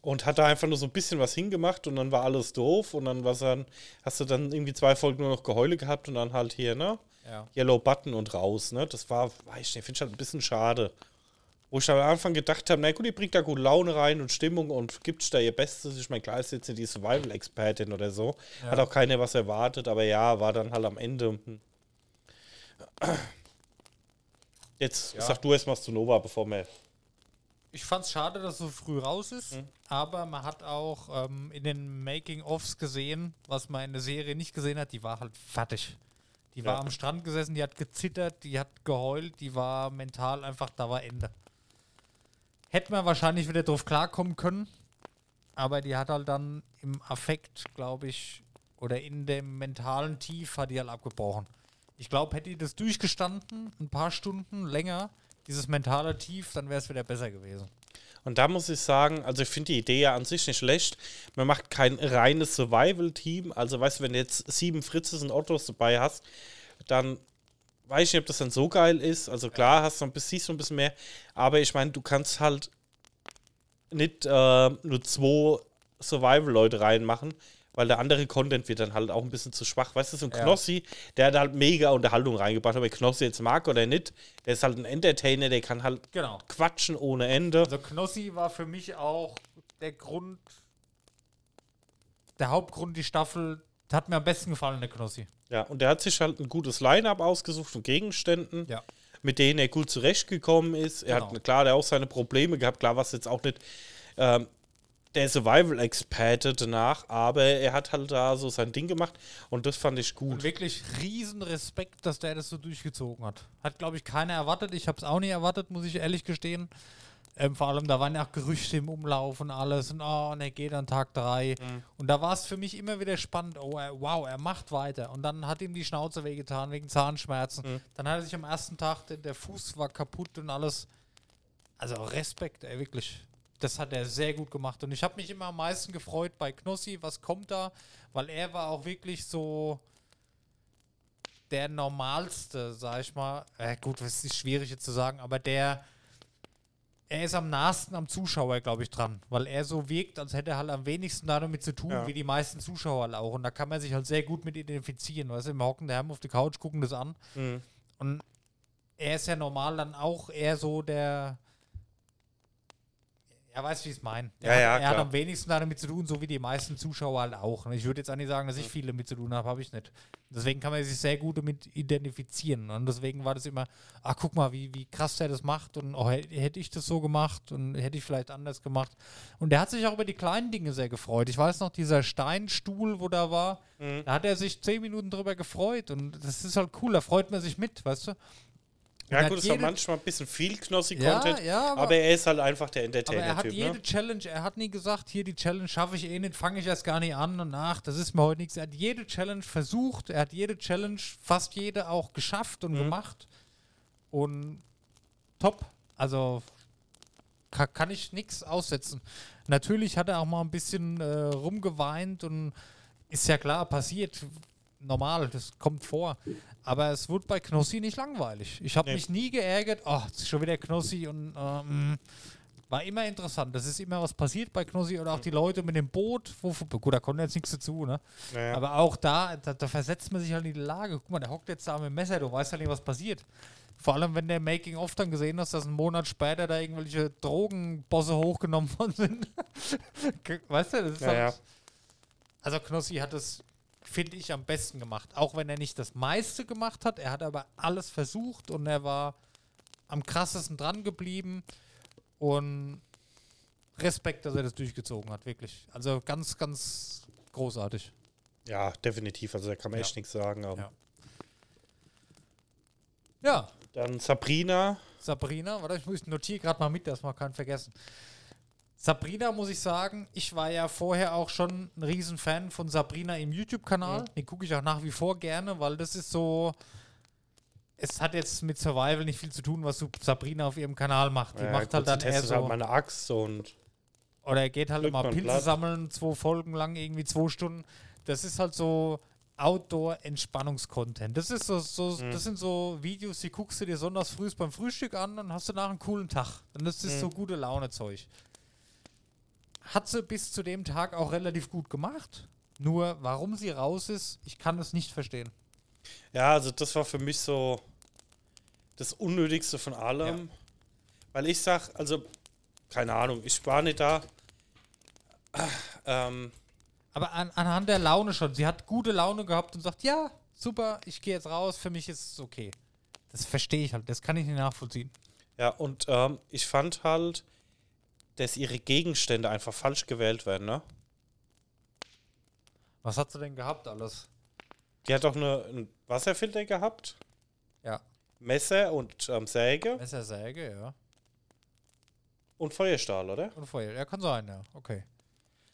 Und hat da einfach nur so ein bisschen was hingemacht und dann war alles doof und dann was dann, hast du dann irgendwie zwei Folgen nur noch Geheule gehabt und dann halt hier, ne? Ja. Yellow Button und raus, ne? Das war, weiß ich nicht, finde ich halt ein bisschen schade. Wo ich am Anfang gedacht habe, na gut, die bringt da gut Laune rein und Stimmung und gibt da ihr Bestes. Ich meine, klar ist jetzt nicht die Survival-Expertin oder so. Hat auch keiner was erwartet, aber ja, war dann halt am Ende. hm. Jetzt Ja. sag du erst mal was zu Nova, bevor wir. Ich fand's schade, dass es so früh raus ist, aber man hat auch ähm, in den Making-ofs gesehen, was man in der Serie nicht gesehen hat, die war halt fertig. Die war Ja. am Strand gesessen, die hat gezittert, die hat geheult, die war mental einfach, da war Ende. Hätte man wahrscheinlich wieder drauf klarkommen können, aber die hat halt dann im Affekt, glaube ich, oder in dem mentalen Tief hat die halt abgebrochen. Ich glaube, hätte die das durchgestanden, ein paar Stunden länger, dieses mentale Tief, dann wäre es wieder besser gewesen. Und da muss ich sagen, also ich finde die Idee ja an sich nicht schlecht. Man macht kein reines Survival-Team. Also weißt du, wenn du jetzt sieben Fritzes und Ottos dabei hast, dann weiß ich nicht, ob das dann so geil ist. Also klar, hast du ein bisschen, siehst du ein bisschen mehr. Aber ich meine, du kannst halt nicht äh, nur zwei Survival-Leute reinmachen, weil der andere Content wird dann halt auch ein bisschen zu schwach. Weißt du, so ein Ja. Knossi, der hat halt mega Unterhaltung reingebracht. Ob ich Knossi jetzt mag oder nicht, der ist halt ein Entertainer, der kann halt Genau. quatschen ohne Ende. Also Knossi war für mich auch der Grund, der Hauptgrund, die Staffel, hat mir am besten gefallen, der Knossi. Ja, und der hat sich halt ein gutes Line-Up ausgesucht von Gegenständen, Ja. mit denen er gut zurechtgekommen ist. Er Genau. hat, klar, der hat auch seine Probleme gehabt, klar, was jetzt auch nicht ähm, der Survival-Experte danach, aber er hat halt da so sein Ding gemacht und das fand ich Und gut. wirklich riesen Respekt, dass der das so durchgezogen hat. Hat, glaube ich, keiner erwartet. Ich habe es auch nicht erwartet, muss ich ehrlich gestehen. Ähm, vor allem, da waren ja auch Gerüchte im Umlauf und alles. Und, oh, und er geht an Tag 3. Und da war es für mich immer wieder spannend. Oh, er, wow, er macht weiter. Und dann hat ihm die Schnauze wehgetan wegen Zahnschmerzen. Dann hat er sich am ersten Tag, der, der Fuß war kaputt und alles. Also Respekt, ey, wirklich. Das hat er sehr gut gemacht. Und ich habe mich immer am meisten gefreut bei Knossi, was kommt da, weil er war auch wirklich so der normalste, sag ich mal. Äh, gut, das ist schwierig jetzt zu sagen, aber der, er ist am nahesten am Zuschauer, glaube ich, dran, weil er so wirkt, als hätte er halt am wenigsten damit zu tun, Ja. wie die meisten Zuschauer halt auch. Und da kann man sich halt sehr gut mit identifizieren. Weißt du, wir hocken daheim auf der Couch, gucken das an. Mhm. Und er ist ja normal dann auch eher so der. Er weiß, wie ich es meine. Ja, er, ja, hat, er hat am wenigsten damit zu tun, so wie die meisten Zuschauer halt auch. Und Ich würde jetzt auch nicht sagen, dass ich viel damit zu tun habe, habe ich nicht. Deswegen kann man sich sehr gut damit identifizieren. Und deswegen war das immer, ach guck mal, wie, wie krass der das macht. Und oh, hätte hätte ich das so gemacht und hätte ich vielleicht anders gemacht. Und der hat sich auch über die kleinen Dinge sehr gefreut. Ich weiß noch, dieser Steinstuhl, wo da war, Mhm. da hat er sich zehn Minuten drüber gefreut. Und das ist halt cool, da freut man sich mit, weißt du? Ja, gut, es war manchmal ein bisschen viel Ja, Knossi-Content, ja, aber, aber- er ist halt einfach der Aber er hat Entertainer-Typ. jede Ne? Challenge, er hat nie gesagt, hier die Challenge schaffe ich eh nicht, fange ich erst gar nicht an und ach, das ist mir heute nichts. Er hat jede Challenge versucht, er hat jede Challenge, fast jede auch geschafft und gemacht. Und top. Also ka kann ich nichts aussetzen. Natürlich hat er auch mal ein bisschen äh, rumgeweint und ist ja klar, passiert. Normal, das kommt vor. Aber es wurde bei Knossi nicht langweilig. Ich habe Nee. mich nie geärgert, oh, jetzt ist schon wieder Knossi und ähm, war immer interessant. Das ist immer was passiert bei Knossi oder auch die Leute mit dem Boot. Wo, gut, da konnte jetzt nichts dazu, ne? Naja. Aber auch da, da, da versetzt man sich halt in die Lage. Guck mal, der hockt jetzt da mit dem Messer, du weißt ja nicht, was passiert. Vor allem, wenn der Making-of dann gesehen hast, dass einen Monat später da irgendwelche Drogenbosse hochgenommen worden sind. weißt du, das ist Ja, halt. Also Knossi hat es, finde ich, am besten gemacht. Auch wenn er nicht das meiste gemacht hat, er hat aber alles versucht und er war am krassesten dran geblieben. Und Respekt, dass er das durchgezogen hat, wirklich. Also ganz, ganz großartig. ja, definitiv. Also da kann man Ja. echt nichts sagen. Ja. Ja, Dann Sabrina. Sabrina, warte, ich muss notiere gerade mal mit, dass man keinen vergessen. Sabrina muss ich sagen, ich war ja vorher auch schon ein Riesenfan von Sabrina im YouTube-Kanal. Den gucke ich auch nach wie vor gerne, weil das ist so. Es hat jetzt mit Survival nicht viel zu tun, was Sabrina auf ihrem Kanal macht. Die Ja, macht halt dann eher halt so. mal eine Axt und Oder er geht halt immer Pilze Blatt. sammeln, zwei Folgen lang, irgendwie zwei Stunden. Das ist halt so Outdoor-Entspannungskontent. Das ist so, so Mhm. das sind so Videos, die guckst du dir sonntags früh beim Frühstück an und hast danach einen coolen Tag. Und das ist Mhm. so gute Laune-Zeug. Hat sie bis zu dem Tag auch relativ gut gemacht. Nur warum sie raus ist, ich kann es nicht verstehen. Ja, also das war für mich so das Unnötigste von allem. Weil ich sag, also, keine Ahnung, ich war nicht da. Ähm, Aber an, anhand der Laune schon. Sie hat gute Laune gehabt und sagt, ja, super, ich gehe jetzt raus, für mich ist es okay. Das verstehe ich halt, das kann ich nicht nachvollziehen. ja, und ähm, ich fand halt, dass ihre Gegenstände einfach falsch gewählt werden, ne? Was hat sie denn gehabt alles? Die hat doch eine, einen Wasserfilter gehabt. Ja. Messer und ähm, Säge Messersäge, ja. und Feuerstahl, oder? Und Feuer. Ja, kann sein, ja. Okay.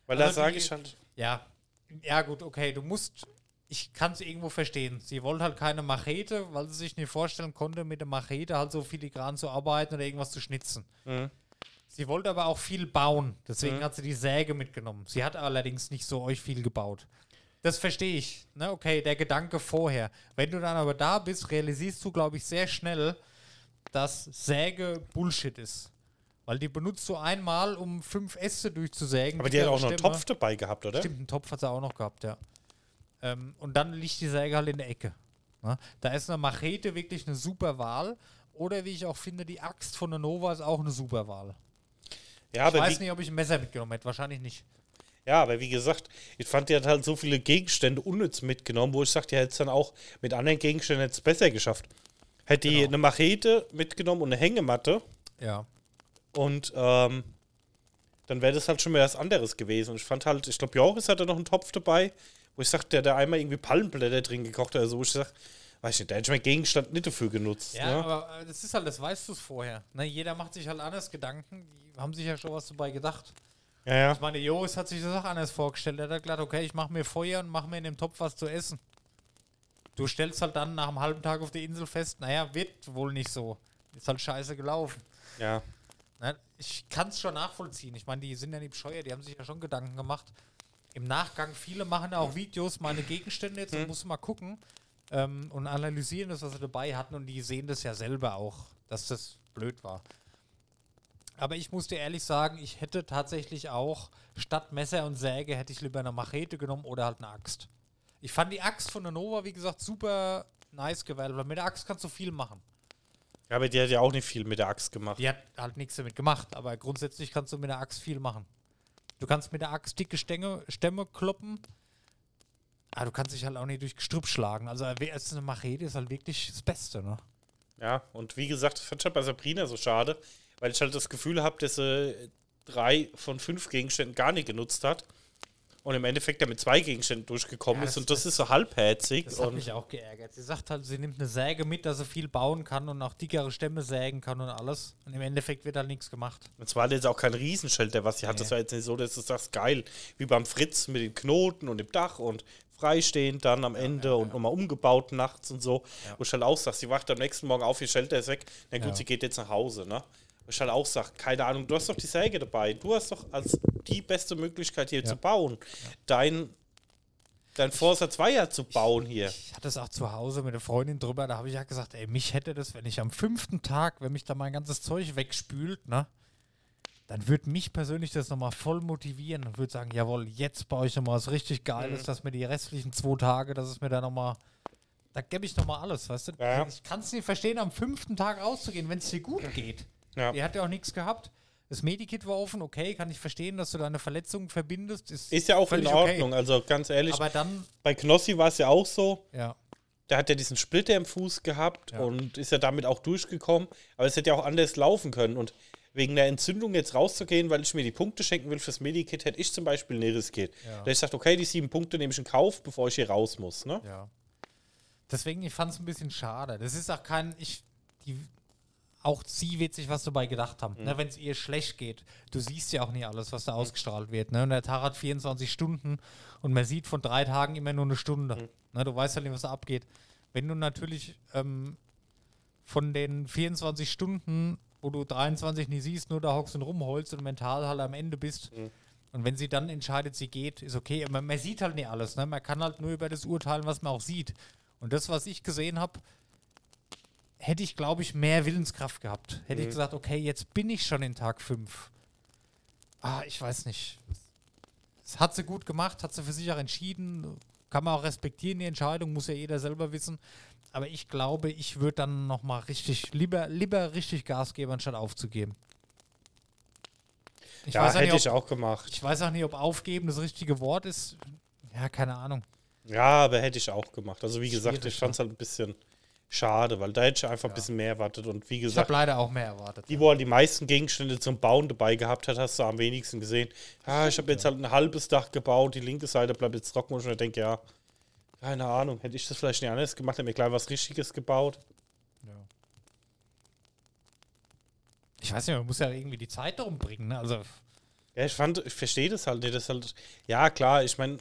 Weil Also da sage ich halt. Ja. Ja, gut, okay. Du musst. Ich kann es irgendwo verstehen. Sie wollte halt keine Machete, weil sie sich nicht vorstellen konnte, mit der Machete halt so filigran zu arbeiten oder irgendwas zu schnitzen. Mhm. Sie wollte aber auch viel bauen. Deswegen hat sie die Säge mitgenommen. Sie hat allerdings nicht so euch viel gebaut. Das verstehe ich. Ne? Okay, der Gedanke vorher. Wenn du dann aber da bist, realisierst du, glaube ich, sehr schnell, dass Säge Bullshit ist. Weil die benutzt du einmal, um fünf Äste durchzusägen. Aber die hat auch noch einen. Topf dabei gehabt, oder? Stimmt, einen Topf hat sie auch noch gehabt, ja. Ähm, und dann liegt die Säge halt in der Ecke. Ne? Da ist eine Machete wirklich eine super Wahl. Oder wie ich auch finde, die Axt von der Nova ist auch eine super Wahl. Ja, Ich aber weiß nicht, ob ich ein Messer mitgenommen hätte. Wahrscheinlich nicht. ja, aber wie gesagt, ich fand, die hat halt so viele Gegenstände unnütz mitgenommen, wo ich sagte, die hätte es dann auch mit anderen Gegenständen jetzt besser geschafft. Hätte die Genau. eine Machete mitgenommen und eine Hängematte Ja. und ähm, dann wäre das halt schon mal was anderes gewesen. Und ich fand halt, ich glaube, Joris hatte noch einen Topf dabei, wo ich sagte, der da einmal irgendwie Palmenblätter drin gekocht hat, also wo ich sag, weiß ich nicht, da hätte ich meinen Gegenstand nicht dafür genutzt. Ja, ne? aber äh, das ist halt, das weißt du es vorher. Ne? Jeder macht sich halt anders Gedanken. Die haben sich ja schon was dabei gedacht. ja, ja. Ich meine, Joris hat sich das auch anders vorgestellt. Er hat gesagt, okay, ich mache mir Feuer und mache mir in dem Topf was zu essen. Du stellst halt dann nach einem halben Tag auf der Insel fest, naja, wird wohl nicht so. Ist halt scheiße gelaufen. ja. Ne? Ich kann es schon nachvollziehen. Ich meine, die sind ja nicht bescheuert, die haben sich ja schon Gedanken gemacht. Im Nachgang, viele machen ja auch Videos, meine Gegenstände jetzt, und muss mal gucken ähm, und analysieren das, was sie dabei hatten, und die sehen das ja selber auch, dass das blöd war. Aber ich muss dir ehrlich sagen, ich hätte tatsächlich auch statt Messer und Säge hätte ich lieber eine Machete genommen oder halt eine Axt. Ich fand die Axt von der Nova, wie gesagt, super nice gewählt, weil mit der Axt kannst du viel machen. Ja, aber die hat ja auch nicht viel mit der Axt gemacht. Die hat halt nichts damit gemacht, aber grundsätzlich kannst du mit der Axt viel machen. Du kannst mit der Axt dicke Stämme, Stämme kloppen, aber du kannst dich halt auch nicht durch Gestrüpp schlagen. Also ist eine Machete ist halt wirklich das Beste, ne? Ja, und wie gesagt, das fand ich halt bei Sabrina so schade, weil ich halt das Gefühl habe, dass sie drei von fünf Gegenständen gar nicht genutzt hat und im Endeffekt ja mit zwei Gegenständen durchgekommen Ja, ist das- und das, ist so halbherzig. Das hat mich auch geärgert. Sie sagt halt, sie nimmt eine Säge mit, dass sie viel bauen kann und auch dickere Stämme sägen kann und alles. Und im Endeffekt wird halt nichts gemacht. und zwar jetzt auch kein Riesenschelter, was sie hat. Das Nee. war jetzt nicht so, dass du sagst, geil, wie beim Fritz mit den Knoten und dem Dach und freistehend dann am Ende und nochmal umgebaut nachts und so. Wo ich halt auch sag, sie wacht am nächsten Morgen auf, ihr Shelter ist weg. Na gut, Ja. sie geht jetzt nach Hause, ne? Wo ich halt auch sag, keine Ahnung, du hast doch die Säge dabei. Du hast doch als die beste Möglichkeit hier Ja. zu bauen. Dein, dein Vorsatz war ja zu bauen hier. Ich hatte es auch zu Hause mit einer Freundin drüber, da habe ich ja gesagt, ey, mich hätte das, wenn ich am fünften Tag, wenn mich da mein ganzes Zeug wegspült, ne, dann würde mich persönlich das nochmal voll motivieren und würde sagen, jawohl, jetzt baue ich nochmal was richtig Geiles, dass mir die restlichen zwei Tage, dass es mir da nochmal, da gebe ich nochmal alles, weißt du? Ja. Ich kann es nicht verstehen, am fünften Tag rauszugehen, wenn es dir gut geht. Ja. Die hat ja auch nichts gehabt. Das Medikit war offen, okay, kann ich verstehen, dass du deine Verletzung verbindest. Ist, Ist ja auch in völlig okay. Ordnung. Also ganz ehrlich, Aber dann, bei Knossi war es ja auch so. ja, Der hat ja diesen Splitter im Fuß gehabt Ja. und ist ja damit auch durchgekommen. Aber es hätte ja auch anders laufen können. Und wegen der Entzündung jetzt rauszugehen, weil ich mir die Punkte schenken will fürs Medikit, hätte ich zum Beispiel nicht riskiert. Ja. Da ich sagte, okay, die sieben Punkte nehme ich in Kauf, bevor ich hier raus muss. Ne? Ja. Deswegen, ich fand es ein bisschen schade. Das ist auch kein, ich, die, auch sie wird sich was dabei gedacht haben, ne, wenn es ihr schlecht geht. Du siehst ja auch nie alles, was da ausgestrahlt wird. Ne? Und der Tag hat 24 Stunden und man sieht von drei Tagen immer nur eine Stunde. Ne? Du weißt ja nicht, was da abgeht. Wenn du natürlich ähm, von den 24 Stunden, wo du 23 nie siehst, nur da hockst und rumholst und mental halt am Ende bist. Und wenn sie dann entscheidet, sie geht, ist okay. Man, man sieht halt nicht alles. Ne? Man kann halt nur über das urteilen, was man auch sieht. Und das, was ich gesehen habe, hätte ich, glaube ich, mehr Willenskraft gehabt. Hätte ich gesagt, okay, jetzt bin ich schon in Tag 5. Ah, ich weiß nicht. Das hat sie gut gemacht, hat sie für sich auch entschieden. Kann man auch respektieren, die Entscheidung, muss ja jeder selber wissen. Aber ich glaube, ich würde dann nochmal richtig, lieber, lieber richtig Gas geben, anstatt aufzugeben. Ich ja, hätte nicht, ich ob, auch gemacht. ich weiß auch nicht, ob aufgeben das richtige Wort ist. Ja, keine Ahnung. Ja, aber hätte ich auch gemacht. Also wie gesagt, Schwierig, ich fand es halt ein bisschen schade, weil da hätte ich einfach ein bisschen mehr erwartet. Und wie Ich habe gesagt, leider auch mehr erwartet. die, wo halt die meisten Gegenstände zum Bauen dabei gehabt hat, hast du am wenigsten gesehen. Ah, ich habe jetzt halt ein halbes Dach gebaut, die linke Seite bleibt jetzt trocken und ich denke, ja, Keine Ahnung, hätte ich das vielleicht nicht anders gemacht, hätte mir gleich was Richtiges gebaut. Ich weiß nicht, man muss ja irgendwie die Zeit darum bringen, ne? Also, Ja, ich fand, ich verstehe das halt nicht. Das halt, ja, klar, ich meine,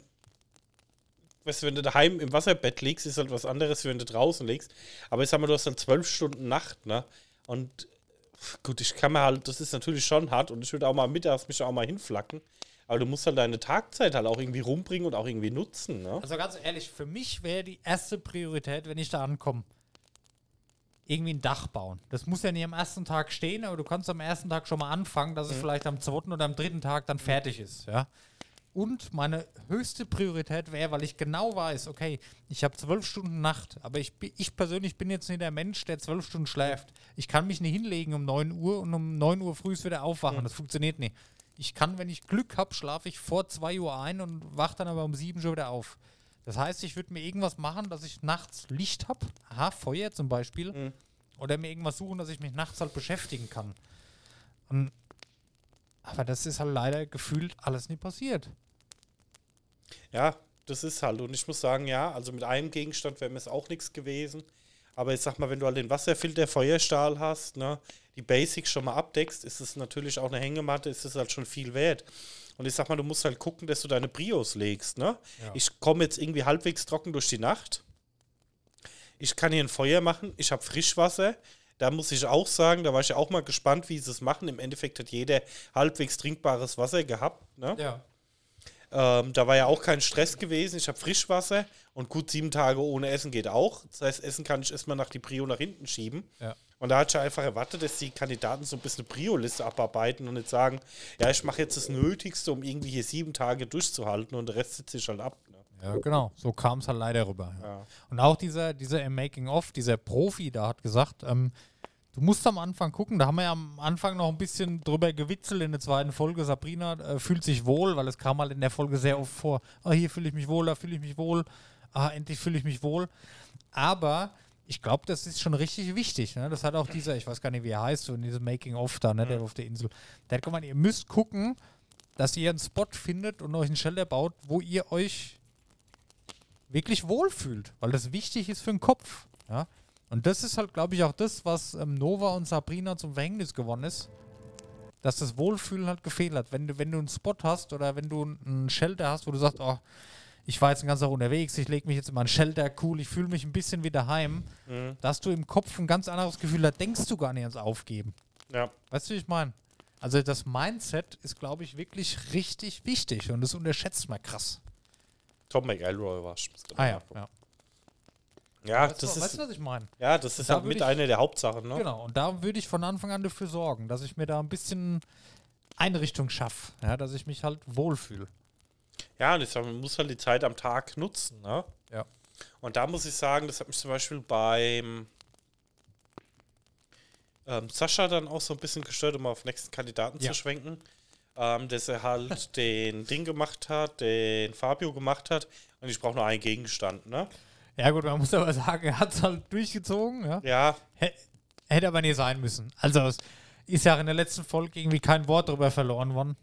weißt du, wenn du daheim im Wasserbett liegst, ist halt was anderes, wie wenn du draußen liegst. Aber ich sag mal, du hast dann zwölf Stunden Nacht, ne? Und gut, ich kann mir halt, das ist natürlich schon hart und ich würde auch mal mittags mich auch mal hinflacken. Aber du musst halt deine Tagzeit halt auch irgendwie rumbringen und auch irgendwie nutzen, ne? also ganz ehrlich, für mich wäre die erste Priorität, wenn ich da ankomme, irgendwie ein Dach bauen. Das muss ja nicht am ersten Tag stehen, aber du kannst am ersten Tag schon mal anfangen, dass es vielleicht am zweiten oder am dritten Tag dann fertig ist, ja. Und meine höchste Priorität wäre, weil ich genau weiß, okay, ich habe zwölf Stunden Nacht, aber ich, ich persönlich bin jetzt nicht der Mensch, der zwölf Stunden schläft. Ich kann mich nicht hinlegen um 9 Uhr und um 9 Uhr früh wieder aufwachen. Das funktioniert nicht. Ich kann, wenn ich Glück habe, schlafe ich vor 2 Uhr ein und wache dann aber um 7 schon wieder auf. Das heißt, ich würde mir irgendwas machen, dass ich nachts Licht habe. Aha, Feuer zum Beispiel. Oder mir irgendwas suchen, dass ich mich nachts halt beschäftigen kann. Und, aber das ist halt leider gefühlt alles nie passiert. Ja, das ist halt. Und ich muss sagen, ja, also mit einem Gegenstand wäre mir es auch nichts gewesen. Aber ich sag mal, wenn du halt den Wasserfilter, Feuerstahl hast, ne, die Basics schon mal abdeckst, ist es natürlich auch eine Hängematte, ist es halt schon viel wert. Und ich sag mal, du musst halt gucken, dass du deine Brios legst, ne? Ja. Ich komme jetzt irgendwie halbwegs trocken durch die Nacht. Ich kann hier ein Feuer machen, ich habe Frischwasser. Da muss ich auch sagen, da war ich ja auch mal gespannt, wie sie es machen. Im Endeffekt hat jeder halbwegs trinkbares Wasser gehabt. Ne? Ja. Ähm, da war ja auch kein Stress gewesen. Ich habe Frischwasser und gut sieben Tage ohne Essen geht auch. Das heißt, Essen kann ich erstmal nach die Prio nach hinten schieben. Ja. Und da hat ich einfach erwartet, dass die Kandidaten so ein bisschen eine Prio-Liste abarbeiten und nicht sagen, ja, ich mache jetzt das Nötigste, um irgendwie hier sieben Tage durchzuhalten und der Rest sitze ich halt ab. Ne? Ja, genau. So kam es halt leider rüber. Ja. Ja. Und auch dieser, dieser im Making-of, dieser Profi da hat gesagt, ähm, du musst am Anfang gucken, da haben wir ja am Anfang noch ein bisschen drüber gewitzelt in der zweiten Folge. Sabrina äh, fühlt sich wohl, weil es kam halt in der Folge sehr oft vor, ah, hier fühle ich mich wohl, da fühle ich mich wohl, ah, endlich fühle ich mich wohl. Aber ich glaube, das ist schon richtig wichtig. Ne? Das hat auch dieser, ich weiß gar nicht, wie er heißt, so in diesem Making-of da, ne, der auf der Insel. Der hat gemeint, ihr müsst gucken, dass ihr einen Spot findet und euch einen Shelter baut, wo ihr euch wirklich wohlfühlt, weil das wichtig ist für den Kopf. Ja? Und das ist halt, glaube ich, auch das, was ähm, Nova und Sabrina zum Verhängnis geworden ist. Dass das Wohlfühlen halt gefehlt hat. Wenn du, wenn du einen Spot hast oder wenn du einen Shelter hast, wo du sagst, oh, ich war jetzt den ganzen Tag unterwegs, ich lege mich jetzt in meinen Shelter, cool, ich fühle mich ein bisschen wie daheim, Mhm. da hast du im Kopf ein ganz anderes Gefühl, da denkst du gar nicht ans Aufgeben. Ja. Weißt du, wie ich meine? Also das Mindset ist, glaube ich, wirklich richtig wichtig und das unterschätzt man krass. Tom McElroy war. Ah ja, ja. Ja, Weißt, das du, weißt ist, du, was ich meine? ja, das ist Da halt mit ich- einer der Hauptsachen, ne? Genau, und da würde ich von Anfang an dafür sorgen, dass ich mir da ein bisschen Einrichtung schaffe, ja, dass ich mich halt wohlfühle. Ja, und ich sag, man muss halt die Zeit am Tag nutzen, ne? Ja. Und da muss ich sagen, das hat mich zum Beispiel beim ähm, Sascha dann auch so ein bisschen gestört, um auf den nächsten Kandidaten Ja. zu schwenken. Ähm, dass er halt den Ding gemacht hat, den Fabio gemacht hat und ich brauche nur einen Gegenstand, ne? Ja gut, man muss aber sagen, er hat es halt durchgezogen, ja. Ja, Hä- Hätte aber nie sein müssen. Also es ist ja in der letzten Folge irgendwie kein Wort drüber verloren worden.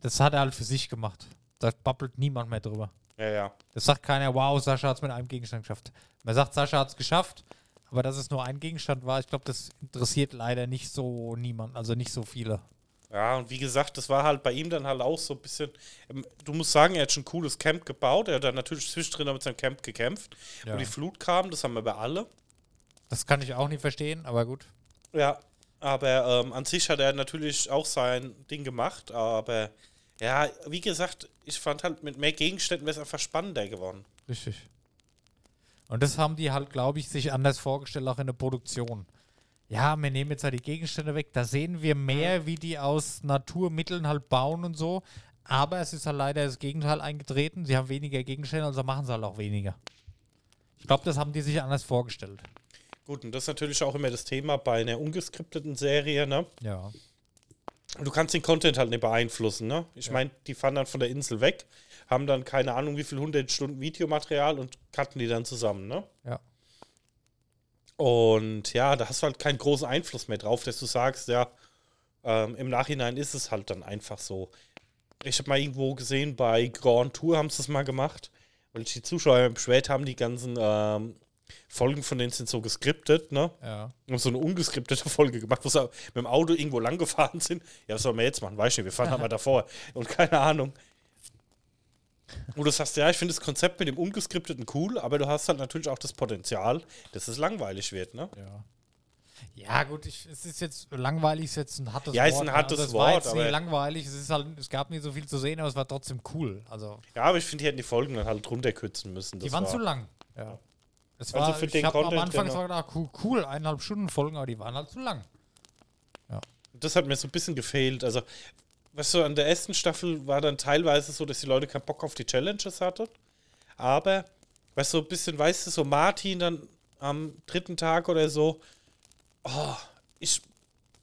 Das hat er halt für sich gemacht. Da babbelt niemand mehr drüber. ja, ja. Das sagt keiner, wow, Sascha hat es mit einem Gegenstand geschafft. Man sagt, Sascha hat es geschafft, aber dass es nur ein Gegenstand war, ich glaube, das interessiert leider nicht so niemand, also nicht so viele. Ja, und wie gesagt, das war halt bei ihm dann halt auch so ein bisschen. ähm, Du musst sagen, er hat schon ein cooles Camp gebaut. Er hat dann natürlich zwischendrin mit seinem Camp gekämpft. Ja. Wo die Flut kam, das haben wir bei alle. Das kann ich auch nicht verstehen, aber gut. Ja, aber ähm, an sich hat er natürlich auch sein Ding gemacht. Aber ja, wie gesagt, ich fand halt mit mehr Gegenständen wäre es einfach spannender geworden. Richtig. Und das haben die halt, glaube ich, sich anders vorgestellt, auch in der Produktion. Ja, wir nehmen jetzt halt die Gegenstände weg. Da sehen wir mehr, wie die aus Naturmitteln halt bauen und so. Aber es ist halt leider das Gegenteil eingetreten. Sie haben weniger Gegenstände, also machen sie halt auch weniger. Ich glaube, das haben die sich anders vorgestellt. Gut, und das ist natürlich auch immer das Thema bei einer ungeskripteten Serie, ne? Ja. Du kannst den Content halt nicht beeinflussen, ne? Ich Ja. meine, die fahren dann von der Insel weg, haben dann keine Ahnung, wie viel hundert Stunden Videomaterial und cutten die dann zusammen, ne? Ja. Und ja, da hast du halt keinen großen Einfluss mehr drauf, dass du sagst, ja, ähm, im Nachhinein ist es halt dann einfach so. Ich habe mal irgendwo gesehen, bei Grand Tour haben sie es mal gemacht, weil sich die Zuschauer beschwert haben, die ganzen ähm, Folgen von denen sind so geskriptet, ne? Ja. Haben so eine ungeskriptete Folge gemacht, wo sie mit dem Auto irgendwo lang gefahren sind. Ja, was sollen wir jetzt machen? Weiß nicht, wir fahren mal davor. Und keine Ahnung. Wo du sagst, ja, ich finde das Konzept mit dem ungeskripteten cool, aber du hast halt natürlich auch das Potenzial, dass es langweilig wird, ne? Ja. Ja, gut, ich, es ist jetzt langweilig, ist jetzt ein hartes Ja, Wort. ist ein ne? hartes also es war Wort, jetzt nie aber- langweilig, es ist halt, es gab nie so viel zu sehen, aber es war trotzdem cool. Also, Ja, aber ich finde, die hätten die Folgen dann halt runterkürzen müssen. die waren war- zu lang. Ja. Es Also war, für ich den habe am Anfang genau. zwar gedacht, cool, cool, eineinhalb Stunden Folgen, aber die waren halt zu lang. Das hat mir so ein bisschen gefehlt. Also, weißt du, an der ersten Staffel war dann teilweise so, dass die Leute keinen Bock auf die Challenges hatten. Aber, weißt du, so ein bisschen, weißt du, so Martin dann am dritten Tag oder so, oh, ich,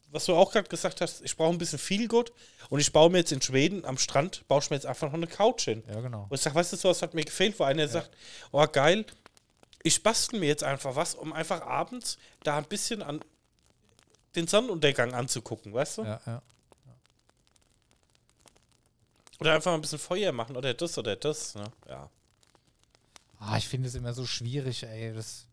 was du auch gerade gesagt hast, ich brauche ein bisschen viel gut und ich baue mir jetzt in Schweden am Strand, baue ich mir jetzt einfach noch eine Couch hin. Ja, genau. Und ich sage, weißt du, sowas hat mir gefehlt, wo einer sagt, oh geil, ich bastel mir jetzt einfach was, um einfach abends da ein bisschen an den Sonnenuntergang anzugucken, weißt du? Ja, ja. Oder einfach mal ein bisschen Feuer machen oder das oder das, ne? Ja. Ah, ich finde es immer so schwierig, ey. Das,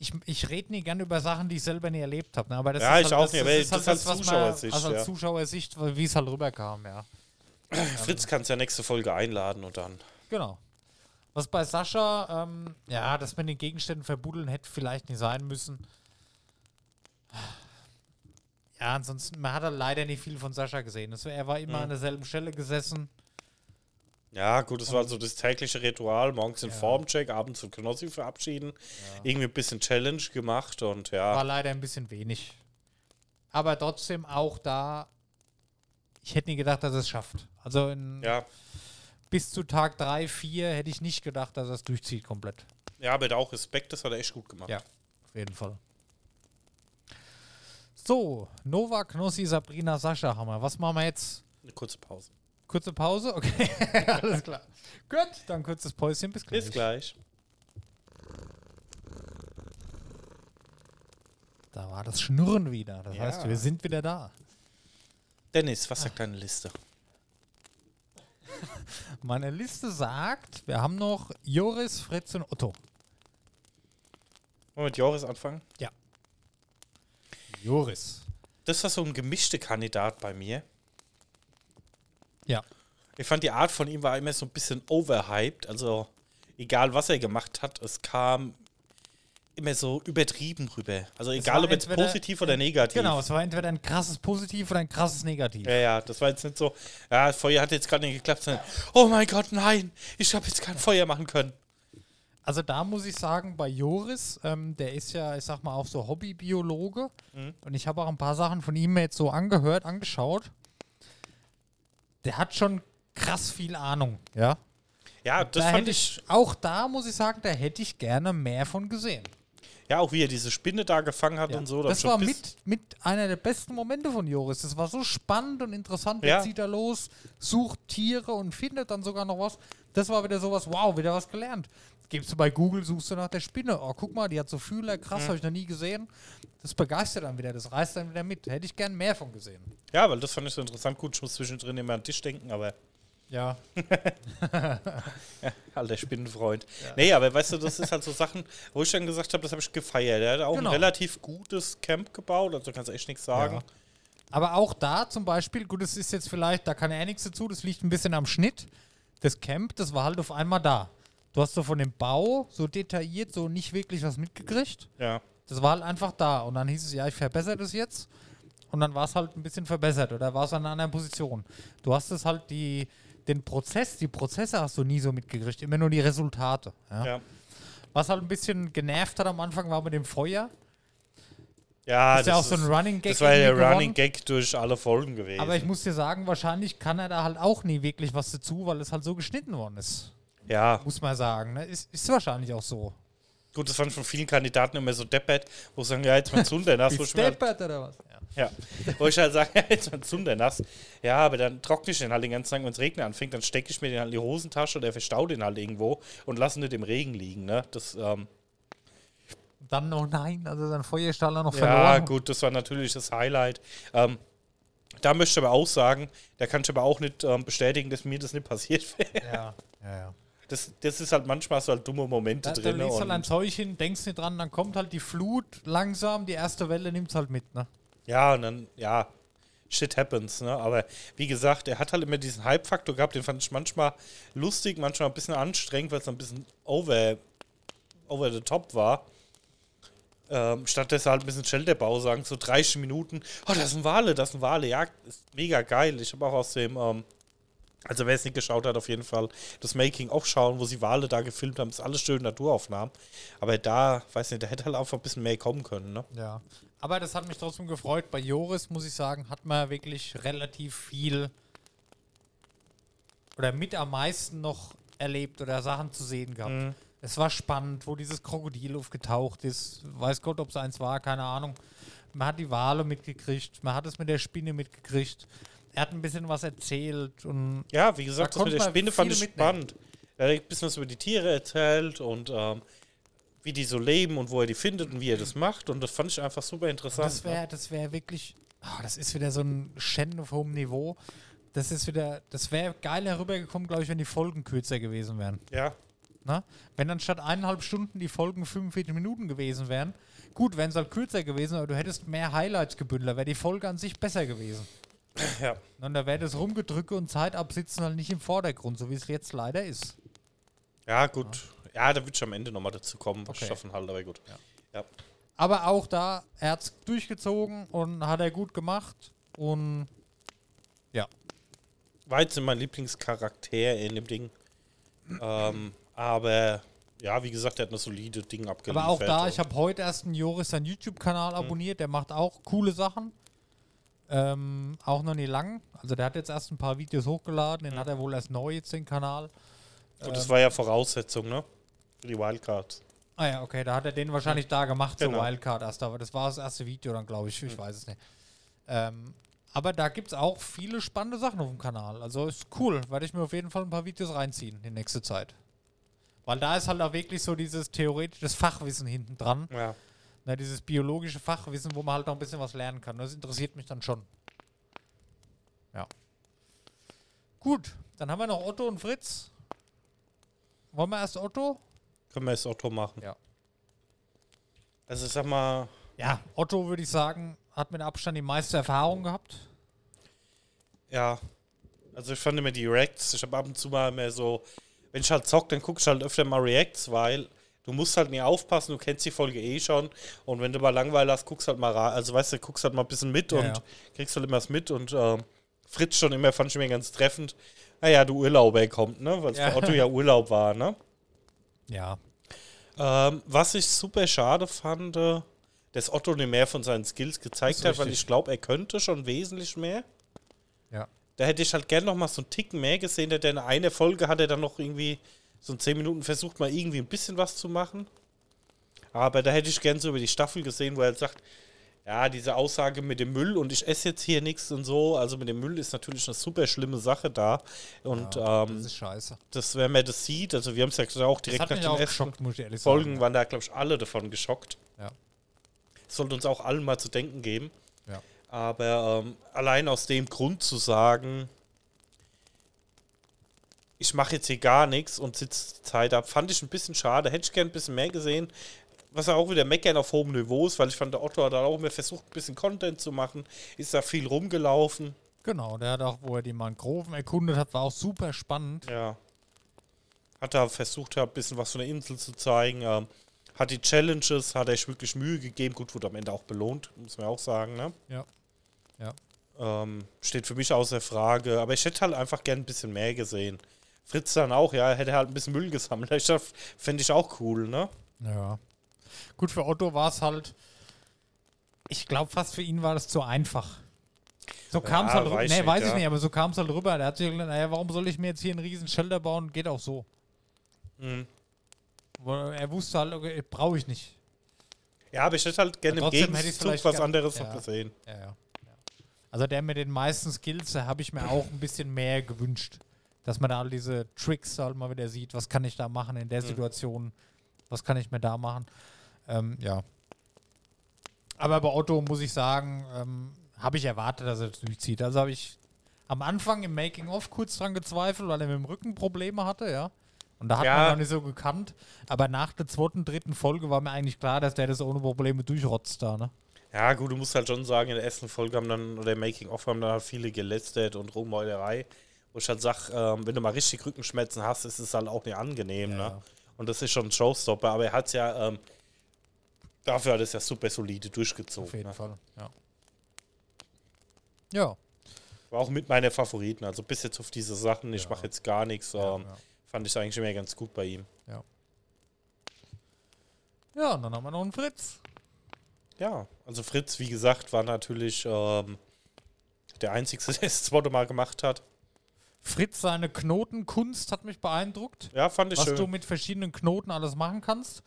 ich ich rede nie gerne über Sachen, die ich selber nie erlebt habe. Ne? Aber das Ja, ist ich halt, auch das, nicht, das aber ist das halt als das, was man- Zuschauersicht, Also als ja. Zuschauersicht, wie es halt rüberkam, ja. Fritz kannst ja nächste Folge einladen und dann. Genau. Was bei Sascha, ähm, ja, dass man den Gegenständen verbuddeln hätte vielleicht nicht sein müssen. Ja, ansonsten, man hat halt leider nicht viel von Sascha gesehen. Das, er war immer Mhm. an derselben Stelle gesessen. Ja, gut, das war so das tägliche Ritual. Morgens den Ja. Formcheck, abends zum Knossi verabschieden. Irgendwie ein bisschen Challenge gemacht und ja. War leider ein bisschen wenig. Aber trotzdem auch da, ich hätte nie gedacht, dass er es schafft. Also in, Ja, bis zu Tag 3, 4 hätte ich nicht gedacht, dass er es durchzieht komplett. ja, aber da auch Respekt, das hat er echt gut gemacht. Ja, auf jeden Fall. So, Nova, Knossi, Sabrina, Sascha haben wir. Was machen wir jetzt? Eine kurze Pause. Kurze Pause? Okay, alles klar. Gut, dann kurzes Päuschen. Bis gleich. Bis gleich. Da war das Schnurren wieder. Das Ja. heißt, wir sind wieder da. Dennis, was sagt deine Liste? Meine Liste sagt, wir haben noch Joris, Fritz und Otto. Wollen wir mit Joris anfangen? Joris. Das war so ein gemischter Kandidat bei mir. Ja. Ich fand die Art von ihm war immer so ein bisschen overhyped. Also, egal was er gemacht hat, es kam immer so übertrieben rüber. Also, egal ob jetzt positiv oder negativ. Genau, es war entweder ein krasses Positiv oder ein krasses Negativ. Ja, ja, das war jetzt nicht so, ja, das Feuer hat jetzt gerade nicht geklappt, sondern, oh mein Gott, nein, ich habe jetzt kein Feuer machen können. Also da muss ich sagen, bei Joris, ähm, der ist ja, ich sag mal, auch so Hobbybiologe. Mhm. Und ich habe auch ein paar Sachen von ihm jetzt so angehört, angeschaut. Der hat schon krass viel Ahnung, ja. Ja, das da fand hätte ich, auch da muss ich sagen, da hätte ich gerne mehr von gesehen. ja, auch wie er diese Spinne da gefangen hat Ja. und so. das schon war mit, mit einer der besten Momente von Joris. Das war so spannend und interessant. Ja. Jetzt zieht er los, sucht Tiere und findet dann sogar noch was. Das war wieder sowas, wow, wieder was gelernt. Gibst du bei Google, suchst du nach der Spinne. Oh, guck mal, die hat so Fühler, krass, habe ich noch nie gesehen. Das begeistert dann wieder, das reißt dann wieder mit. Hätte ich gern mehr von gesehen. Ja, weil das fand ich so interessant. Gut, ich muss zwischendrin immer an den Tisch denken, aber Ja. alter Spinnenfreund. Nee, aber weißt du, das ist halt so Sachen, wo ich dann gesagt habe, das habe ich gefeiert. Er hat auch Genau. ein relativ gutes Camp gebaut, also kannst du echt nichts sagen. Ja. Aber auch da zum Beispiel, gut, das ist jetzt vielleicht, da kann er nichts dazu, das liegt ein bisschen am Schnitt. Das Camp, das war halt auf einmal da. Du hast so von dem Bau so detailliert so nicht wirklich was mitgekriegt. Ja. Das war halt einfach da. Und dann hieß es, ja, ich verbessere das jetzt. Und dann war es halt ein bisschen verbessert oder war es an einer anderen Position. Du hast es halt die, den Prozess, die Prozesse hast du nie so mitgekriegt, immer nur die Resultate. Ja. Ja. Was halt ein bisschen genervt hat am Anfang war mit dem Feuer. Ja, ist ja auch so ein Running Gag. Das war ja der. Running Gag durch alle Folgen gewesen. Aber ich muss dir sagen, wahrscheinlich kann er da halt auch nie wirklich was dazu, weil es halt so geschnitten worden ist. Ja, Muss man sagen. Ne? Ist, ist wahrscheinlich auch so. gut, das waren von vielen Kandidaten immer so deppert, wo sie sagen, ja, jetzt mal Zunder nass. halt, deppert oder was? Ja. ja, wo ich halt sage, ja, jetzt mal Zunder nass. Ja, aber dann trockne ich den halt den ganzen Tag, wenn es regnen anfängt, dann stecke ich mir den halt in die Hosentasche oder verstau den halt irgendwo und lasse ihn nicht im Regen liegen. Ne? Das, ähm, Dann noch nein, also sein Feuerstahl noch ja, verloren. gut, das war natürlich das Highlight. Ähm, da möchte ich aber auch sagen, da kann ich aber auch nicht ähm, bestätigen, dass mir das nicht passiert wäre. Ja, ja, ja. Das, das ist halt manchmal so halt dumme Momente Da, da drin. legst halt ein Zeug hin, denkst nicht dran, dann kommt halt die Flut langsam, die erste Welle nimmt's halt mit, ne? ja, und dann, ja, shit happens, ne? Aber wie gesagt, er hat halt immer diesen Hype-Faktor gehabt, den fand ich manchmal lustig, manchmal ein bisschen anstrengend, weil es ein bisschen over, over the top war. Ähm, stattdessen halt ein bisschen Shelterbau sagen, so 30 Minuten. Oh, das sind Wale, das sind Wale. Ja, ist mega geil. Ich habe auch aus dem, ähm, also wer es nicht geschaut hat, auf jeden Fall das Making-of schauen, wo sie Wale da gefilmt haben. ist alles schön Naturaufnahmen. Aber da, weiß nicht, da hätte halt einfach ein bisschen mehr kommen können, ne? Ja. Aber das hat mich trotzdem gefreut. Bei Joris, muss ich sagen, hat man wirklich relativ viel oder mit am meisten noch erlebt oder Sachen zu sehen gehabt. Mhm. Es war spannend, wo dieses Krokodil aufgetaucht ist. Weiß Gott, ob es eins war, keine Ahnung. Man hat die Wale mitgekriegt, man hat es mit der Spinne mitgekriegt. Er hat ein bisschen was erzählt und Ja, wie gesagt, Da das mit der Spinne fand ich mitnehmen. spannend. Er hat ein bisschen was über die Tiere erzählt und ähm, wie die so leben und wo er die findet und wie er das macht. Und das fand ich einfach super interessant. das wäre das wäre wirklich, ah, das ist wieder so ein Schen auf hohem Niveau. Das ist wieder, das wäre geil herübergekommen, glaube ich, wenn die Folgen kürzer gewesen wären. ne? ja, Ne? Wenn anstatt eineinhalb Stunden die Folgen 45 Minuten gewesen wären, gut, wären es halt kürzer gewesen, aber du hättest mehr Highlights gebündelt, wäre die Folge an sich besser gewesen. Ja. Und da wäre das Rumgedrücke und Zeitabsitzen halt nicht im Vordergrund, so wie es jetzt leider ist. Ja, gut. Ja, da würde ich am Ende nochmal dazu kommen, was Okay. ich davon halte, aber gut. Ja. Aber auch da, er hat es durchgezogen und hat er gut gemacht. Und War jetzt mein Lieblingscharakter in dem Ding. ähm, aber ja, wie gesagt, er hat eine solide Ding abgeliefert. aber auch da, ich habe heute erst einen Joris seinen YouTube-Kanal abonniert, der macht auch coole Sachen. Ähm, auch noch nie lang. Also der hat jetzt erst ein paar Videos hochgeladen, den hat er wohl erst neu jetzt den Kanal. Und das war ja Voraussetzung, ne? Für die Wildcards. Ah ja, okay, da hat er den wahrscheinlich da gemacht, so Genau. Wildcard erst, aber das war das erste Video dann, glaube ich, ich weiß es nicht. Ähm, aber da gibt es auch viele spannende Sachen auf dem Kanal. Also ist cool, werde ich mir auf jeden Fall ein paar Videos reinziehen in nächste Zeit. Weil da ist halt auch wirklich so dieses theoretische Fachwissen hinten dran. Ja. Ne, dieses biologische Fachwissen, wo man halt noch ein bisschen was lernen kann. Das interessiert mich dann schon. Ja. Gut, dann haben wir noch Otto und Fritz. Wollen wir erst Otto? Können wir jetzt Otto machen. Ja. Also ich sag mal, Ja, Otto würde ich sagen, hat mit Abstand die meiste Erfahrung gehabt. ja. Also ich fand immer die Reacts, ich habe ab und zu mal mehr so, wenn ich halt zock, dann guck ich halt öfter mal Reacts, weil du musst halt nie aufpassen, du kennst die Folge eh schon und wenn du mal Langweile hast, guckst halt mal rein, also weißt du, guckst halt mal ein bisschen mit Ja, und ja. kriegst halt immer was mit und ähm, Fritz schon immer, fand ich mir ganz treffend, naja, du Urlauber kommt, ne, weil es Ja. für Otto ja Urlaub war, ne. Ja. Ähm, was ich super schade fand, äh, dass Otto nicht mehr von seinen Skills gezeigt hat, weil ich glaube, er könnte schon wesentlich mehr. Ja. Da hätte ich halt gern noch mal so einen Ticken mehr gesehen, denn in einer Folge hat er dann noch irgendwie so in 10 Minuten versucht, mal irgendwie ein bisschen was zu machen. Aber da hätte ich gern so über die Staffel gesehen, wo er sagt, ja, diese Aussage mit dem Müll und ich esse jetzt hier nichts und so. Also mit dem Müll ist natürlich eine super schlimme Sache da. Und ja, ähm, das ist scheiße. das, wenn man das sieht, also wir haben es ja auch Das direkt nach auch ersten Folgen sagen. waren da, glaube ich, alle davon geschockt. Ja. Sollte uns auch allen mal zu denken geben. Ja. Aber ähm, allein aus dem Grund zu sagen, ich mache jetzt hier gar nichts und sitze Zeit ab, fand ich ein bisschen schade. Hätte ich gern ein bisschen mehr gesehen. Was ja auch wieder meckern auf hohem Niveau ist, weil ich fand, der Otto hat auch immer versucht, ein bisschen Content zu machen. Ist da viel rumgelaufen. Genau, der hat auch, wo er die Mangroven erkundet hat, war auch super spannend. Ja. Hat da versucht, ein bisschen was von der Insel zu zeigen. Ähm, hat die Challenges, hat er sich wirklich Mühe gegeben. Gut, wurde am Ende auch belohnt, muss man auch sagen. Ne? Ja. Ja. Ähm, steht für mich außer Frage. Aber ich hätte halt einfach gern ein bisschen mehr gesehen. Fritz dann auch, ja, er hätte halt ein bisschen Müll gesammelt. Ich Fände ich auch cool, ne? Ja. Gut, für Otto war es halt. Ich glaube, fast für ihn war das zu einfach. So kam es Ja, halt rüber. weiß Nee, weiß ich ja. nicht, aber so kam es halt rüber. Der hat sich gedacht, naja, warum soll ich mir jetzt hier einen riesen Shelter bauen? Geht auch so. Mhm. Er wusste halt, okay, brauche ich nicht. Ja, aber ich hätte halt gerne im Gegenzug was anderes ja. gesehen. Ja. ja. Also der mit den meisten Skills, da habe ich mir auch ein bisschen mehr gewünscht. Dass man da all diese Tricks halt mal wieder sieht. Was kann ich da machen in der Mhm. Situation? Was kann ich mir da machen? Ähm, ja. Aber bei Otto muss ich sagen, ähm, habe ich erwartet, dass er das durchzieht. Also habe ich am Anfang im Making-of kurz dran gezweifelt, weil er mit dem Rücken Probleme hatte, ja. Und da hat Ja. man noch nicht so gekannt. Aber nach der zweiten, dritten Folge war mir eigentlich klar, dass der das ohne Probleme durchrotzt da, ne? Ja, gut, du musst halt schon sagen, in der ersten Folge haben dann, oder Making-of haben dann halt viele gelästert und Ruhmeulerei. Wo ich halt sag, ähm, wenn du mal richtig Rückenschmerzen hast, ist es halt auch nicht angenehm, Ja. ne? Und das ist schon ein Showstopper, aber er hat es ja, ähm, dafür hat es ja super solide durchgezogen. Auf jeden ne? Fall, ja. Ja. War auch mit meiner Favoriten, also bis jetzt auf diese Sachen, ich Ja. mache jetzt gar nichts, Ja, ähm, ja. fand ich eigentlich immer ganz gut bei ihm. ja, und dann haben wir noch einen Fritz. Ja, also Fritz, wie gesagt, war natürlich ähm, der Einzige, der es das zweite Mal gemacht hat. Fritz, seine Knotenkunst hat mich beeindruckt. Ja, fand ich was schön. du mit verschiedenen Knoten alles machen kannst.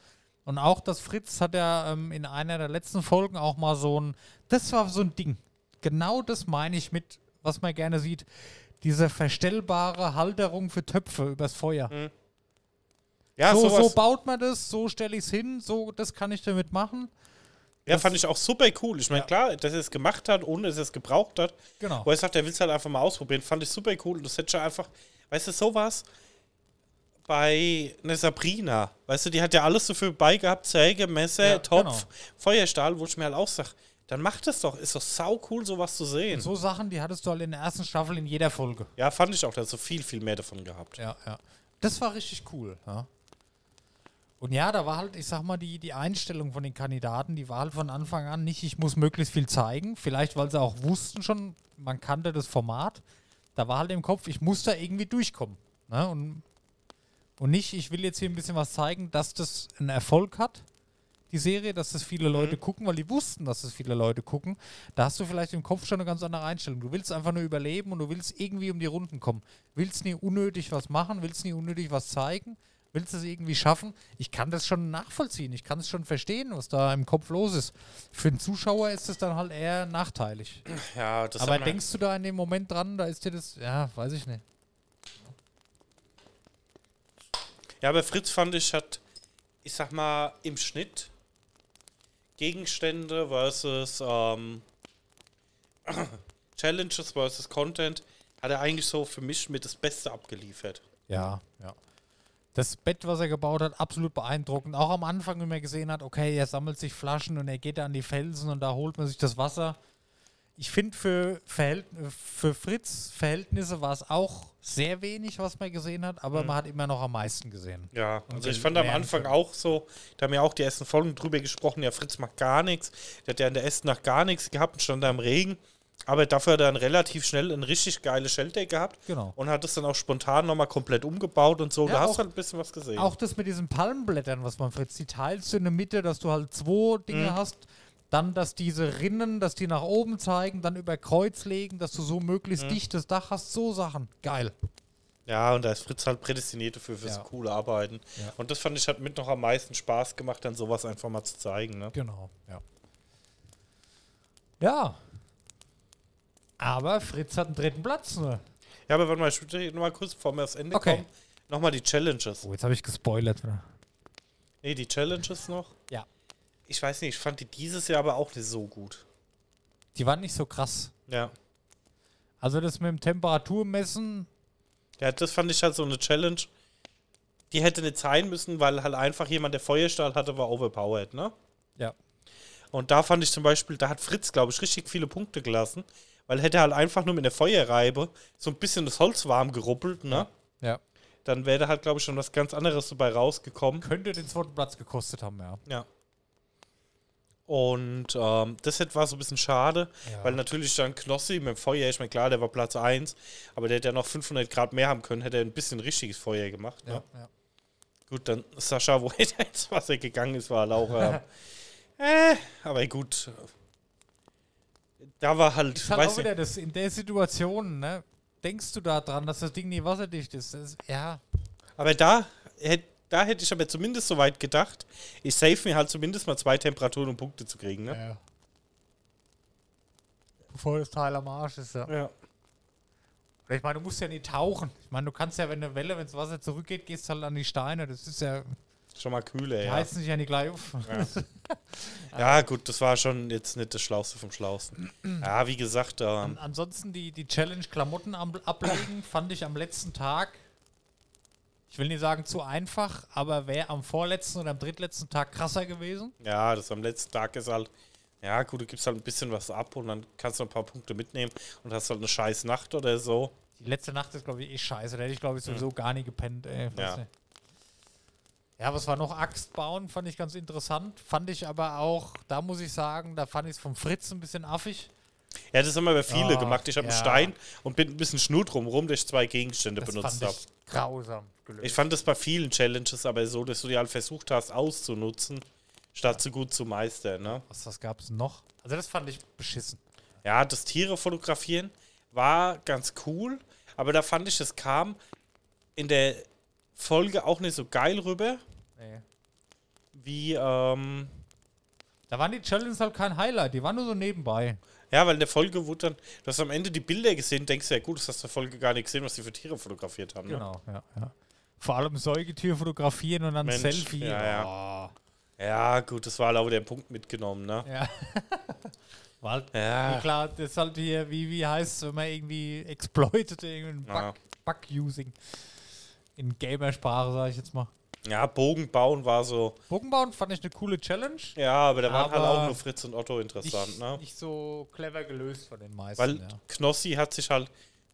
Und auch das Fritz hat ja ähm, in einer der letzten Folgen auch mal so ein, das war so ein Ding. Genau das meine ich mit, was man gerne sieht, diese verstellbare Halterung für Töpfe übers Feuer. ja, so, so baut man das, so stelle ich es hin, so das kann ich damit machen. Ja, fand ich auch super cool. Ich meine, Ja. klar, dass er es gemacht hat, ohne dass er es gebraucht hat. Genau. Wo er sagt, er will es halt einfach mal ausprobieren, fand ich super cool. Und das hätte schon einfach, weißt du, sowas bei einer Sabrina, weißt du, die hat ja alles dafür bei gehabt, Säge, Messer, Ja, Topf, genau. Feuerstahl, wo ich mir halt auch sag, dann mach das doch, ist doch sau cool, sowas zu sehen. So Sachen, die hattest du halt in der ersten Staffel in jeder Folge. Ja, fand ich auch, da hast du viel, viel mehr davon gehabt. Ja, ja. Das war richtig cool. Ja. Und ja, da war halt, ich sag mal, die, die Einstellung von den Kandidaten, die war halt von Anfang an nicht, ich muss möglichst viel zeigen. Vielleicht, weil sie auch wussten schon, man kannte das Format. Da war halt im Kopf, ich muss da irgendwie durchkommen. Ne? Und, und nicht, ich will jetzt hier ein bisschen was zeigen, dass das einen Erfolg hat, die Serie, dass das viele Leute gucken, weil die wussten, dass das viele Leute gucken. Da hast du vielleicht im Kopf schon eine ganz andere Einstellung. Du willst einfach nur überleben und du willst irgendwie um die Runden kommen. Willst nie unnötig was machen, willst nie unnötig was zeigen, willst es irgendwie schaffen. Ich kann das schon nachvollziehen, ich kann es schon verstehen, was da im Kopf los ist. Für den Zuschauer ist es dann halt eher nachteilig. Ja, das Aber denkst du da in dem Moment dran, da ist dir das, ja, weiß ich nicht. Ja, aber Fritz fand ich hat, ich sag mal, im Schnitt Gegenstände versus ähm, Challenges versus Content, hat er eigentlich so für mich mit das Beste abgeliefert. Ja, ja. Das Bett, was er gebaut hat, absolut beeindruckend. Auch am Anfang, wenn man gesehen hat, okay, er sammelt sich Flaschen und er geht da an die Felsen und da holt man sich das Wasser. Ich finde, für, Verhält für Fritz Verhältnisse war es auch sehr wenig, was man gesehen hat, aber man hat immer noch am meisten gesehen. Ja, Und also ich fand am Anfang auch so, da haben ja auch die ersten Folgen drüber gesprochen, ja, Fritz macht gar nichts. Der hat ja in der ersten Nacht gar nichts gehabt und stand da im Regen. Aber dafür hat er dann relativ schnell ein richtig geiles Shelter gehabt Genau. und hat es dann auch spontan nochmal komplett umgebaut und so. Ja, da hast du halt ein bisschen was gesehen. Auch das mit diesen Palmblättern, was man Fritz, die teilst du in der Mitte, dass du halt zwei Dinge Mhm. hast. Dann, dass diese Rinnen, dass die nach oben zeigen, dann über Kreuz legen, dass du so Mhm. möglichst dichtes Dach hast. So Sachen. Geil. Ja, und da ist Fritz halt prädestiniert dafür, für Ja. so coole Arbeiten. Ja. Und das fand ich hat mit noch am meisten Spaß gemacht, dann sowas einfach mal zu zeigen. Ne? Genau, ja. Ja. Aber Fritz hat einen dritten Platz, ne? Ja, aber warte mal, ich würde noch mal kurz, bevor wir aufs Ende Okay. kommen, nochmal die Challenges. Oh, jetzt habe ich gespoilert. Ne? Nee, die Challenges noch. Ja. Ich weiß nicht, ich fand die dieses Jahr aber auch nicht so gut. Die waren nicht so krass. Ja. Also das mit dem Temperaturmessen, Ja, das fand ich halt so eine Challenge. Die hätte nicht sein müssen, weil halt einfach jemand, der Feuerstahl hatte, war overpowered, ne? ja. Und da fand ich zum Beispiel, da hat Fritz, glaube ich, richtig viele Punkte gelassen, weil hätte er halt einfach nur mit der Feuerreibe so ein bisschen das Holz warm geruppelt, ne? Ja. Dann wäre da halt, glaube ich, schon was ganz anderes dabei rausgekommen. Könnte den zweiten Platz gekostet haben, ja. Ja. Und ähm, das hätte war so ein bisschen schade, Ja. weil natürlich dann Knossi mit dem Feuer, ich meine, klar, der war Platz 1, aber der hätte ja noch 500 Grad mehr haben können, hätte er ein bisschen richtiges Feuer gemacht. Ne? Ja, ja. Gut, dann Sascha, wo er ins Wasser gegangen ist, war auch. Äh, äh, aber gut. Da war halt, Ist halt weiß auch wieder das, in der Situation, ne? Denkst du da dran, dass das Ding nie wasserdicht ist? Ist ja. aber da hätte da hätte ich aber zumindest so weit gedacht, ich save mir halt zumindest mal zwei Temperaturen, um Punkte zu kriegen. Ne? ja. Bevor das Teil am Arsch ist, ja. Ja. Ich meine, du musst ja nicht tauchen. Ich meine, du kannst ja, wenn eine Welle, wenn das Wasser zurückgeht, gehst halt an die Steine. Das ist ja, Schon mal kühler, die ja. heizen sich ja nicht gleich auf. Ja, gut, das war schon jetzt nicht das Schlauste vom Schlausten. Ja, wie gesagt, ähm, Ansonsten die, die Challenge Klamotten am, ablegen fand ich am letzten Tag. ich will nicht sagen zu einfach, aber wäre am vorletzten oder am drittletzten Tag krasser gewesen. Ja, das am letzten Tag ist halt, ja gut, du gibst halt ein bisschen was ab und dann kannst du ein paar Punkte mitnehmen und hast halt eine scheiß Nacht oder so. Die letzte Nacht ist, glaube ich, eh scheiße. Da hätte ich, glaube ich, sowieso gar nie gepennt, ey. Ja. nicht. Ja, was war noch? Axt bauen, fand ich ganz interessant. Fand ich aber auch, da muss ich sagen, da fand ich es vom Fritz ein bisschen affig. Ja, das haben aber viele Ah, gemacht. Ich habe ja. einen Stein und bin ein bisschen Schnur drumherum, dass ich zwei Gegenstände Das benutzt habe. grausam gelöst. Ich fand das bei vielen Challenges aber so, dass du die halt versucht hast auszunutzen, statt so gut zu meistern. Ne? was, was gab es noch? Also das fand ich beschissen. Ja, das Tiere fotografieren war ganz cool, aber da fand ich, es kam in der Folge auch nicht so geil rüber, Nee. wie, ähm, Da waren die Challenges halt kein Highlight, die waren nur so nebenbei. ja, weil in der Folge wurde dann, du hast am Ende die Bilder gesehen, denkst du ja gut, das hast du in der Folge gar nicht gesehen, was die für Tiere fotografiert haben. Ne? Genau, ja, ja. Vor allem Säugetier fotografieren und dann Mensch, Selfie. ja, Ja, gut, das war halt auch der Punkt mitgenommen, ne? Ja. War halt, Ja. klar, das ist halt hier, wie, wie heißt es, wenn man irgendwie exploitet, irgendein Bug, Ja. Bug-Using. In Gamersprache, sage ich jetzt mal. Ja, Bogen bauen war so, Bogenbauen fand ich eine coole Challenge. ja, aber da waren halt auch nur Fritz und Otto interessant, nicht, ne? nicht so clever gelöst von den meisten. Weil ja. Knossi hat sich halt,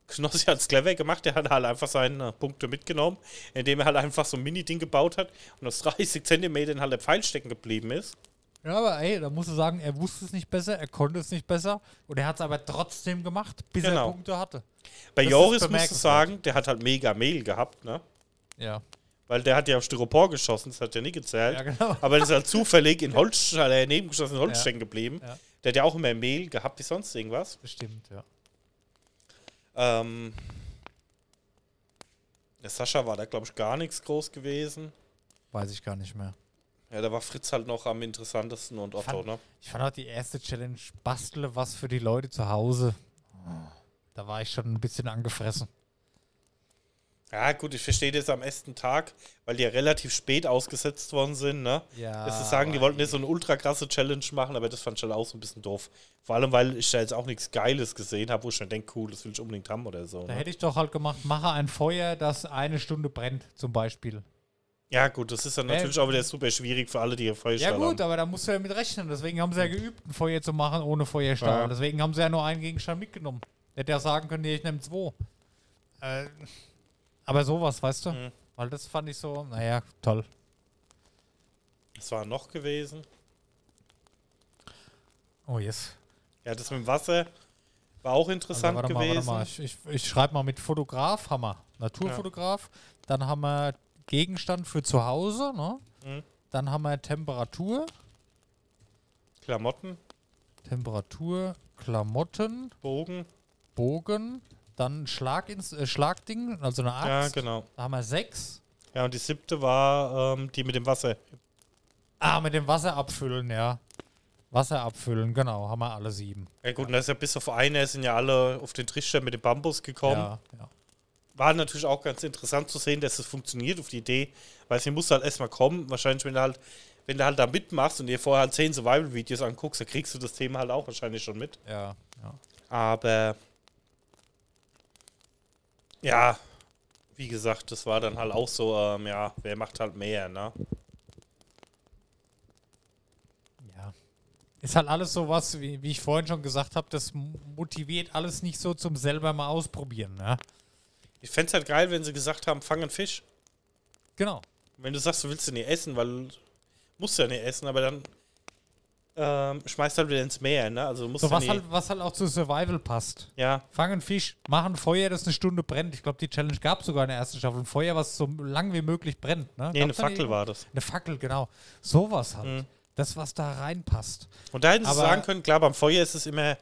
Knossi hat es clever gemacht, der hat halt einfach seine Punkte mitgenommen, indem er halt einfach so ein Mini-Ding gebaut hat und aus 30 Zentimetern halt der Pfeil stecken geblieben ist. Ja, aber ey, da musst du sagen, er wusste es nicht besser, er konnte es nicht besser und er hat es aber trotzdem gemacht, bis Genau. er Punkte hatte. Bei Das Joris musst du sagen, der hat halt mega Mehl gehabt, ne? Ja. Weil der hat ja auf Styropor geschossen, das hat ja nie gezählt. Ja, genau. Aber das ist halt zufällig in Holz, äh, nebengeschossen Holz Ja. geblieben. Ja. Der hat ja auch immer Mehl gehabt wie sonst irgendwas. Bestimmt, ja. Ähm, der Sascha war da, glaube ich, gar nichts groß gewesen. Weiß ich gar nicht mehr. Ja, da war Fritz halt noch am interessantesten und Otto, Fand- ne? Ich fand auch die erste Challenge, bastle was für die Leute zu Hause. Da war ich schon ein bisschen angefressen. Ja, gut, ich verstehe das am ersten Tag, weil die ja relativ spät ausgesetzt worden sind, ne? Ja. Das ist sagen, die wollten jetzt so eine ultra krasse Challenge machen, aber das fand ich halt auch so ein bisschen doof. Vor allem, weil ich da jetzt auch nichts Geiles gesehen habe, wo ich schon denke, cool, das will ich unbedingt haben oder so. Da Ne? hätte ich doch halt gemacht, mache ein Feuer, das eine Stunde brennt, zum Beispiel. Ja, gut, das ist dann Äh, natürlich auch wieder super schwierig für alle, die hier Ja Feuerstahl gut, haben. aber da musst du ja mit rechnen. Deswegen haben sie ja geübt, ein Feuer zu machen ohne Feuerstahl. Ja. Deswegen haben sie ja nur einen Gegenstand mitgenommen. Hätte ja sagen können, nee, ich nehme zwei. Äh, aber sowas, weißt du? Mhm. Weil das fand ich so, naja, toll. Das war noch gewesen. Oh yes. Ja, das mit dem Wasser war auch interessant Also, warte mal, gewesen. warte mal. Ich, ich, ich schreibe mal mit Fotograf, haben wir. Naturfotograf. Dann haben wir Gegenstand für zu Hause. Ne? Mhm. Dann haben wir Temperatur. Klamotten, Temperatur, Klamotten, Bogen. Bogen. Dann Schlag ins, äh, Schlagding, also eine Ja, Axt. genau. Da haben wir sechs. Ja, und die siebte war ähm, die mit dem Wasser. Ah, mit dem Wasser abfüllen, ja. Wasser abfüllen, genau, haben wir alle sieben. Ja gut, und da ist ja bis auf eine sind ja alle auf den Trichter mit dem Bambus gekommen. Ja, ja. War natürlich auch ganz interessant zu sehen, dass es funktioniert auf die Idee, weil sie muss halt erstmal kommen. Wahrscheinlich, wenn du halt, wenn du halt da mitmachst und dir vorher halt zehn Survival-Videos anguckst, dann kriegst du das Thema halt auch wahrscheinlich schon mit. ja, ja. Aber ja, wie gesagt, das war dann halt auch so, ähm, ja, wer macht halt mehr, ne? Ja. Ist halt alles so was, wie, wie ich vorhin schon gesagt habe, das motiviert alles nicht so zum selber mal ausprobieren. Ja? Ich fände es halt geil, wenn sie gesagt haben, fang einen Fisch. Genau. Wenn du sagst, du willst den nicht essen, weil musst du ja nicht essen, aber dann ähm, schmeißt halt wieder ins Meer, ne? Also musst So was halt, was halt auch zu Survival passt. ja, Fangen Fisch, machen Feuer, das eine Stunde brennt. Ich glaube, die Challenge gab sogar in der ersten Staffel. Ein Feuer, was so lang wie möglich brennt. Ne? nee, eine Gab's Fackel war das. Eine Fackel, genau. Sowas halt. Mhm. Das, was da reinpasst. Und da hätten sie Aber- sagen können, klar, beim Feuer ist es immer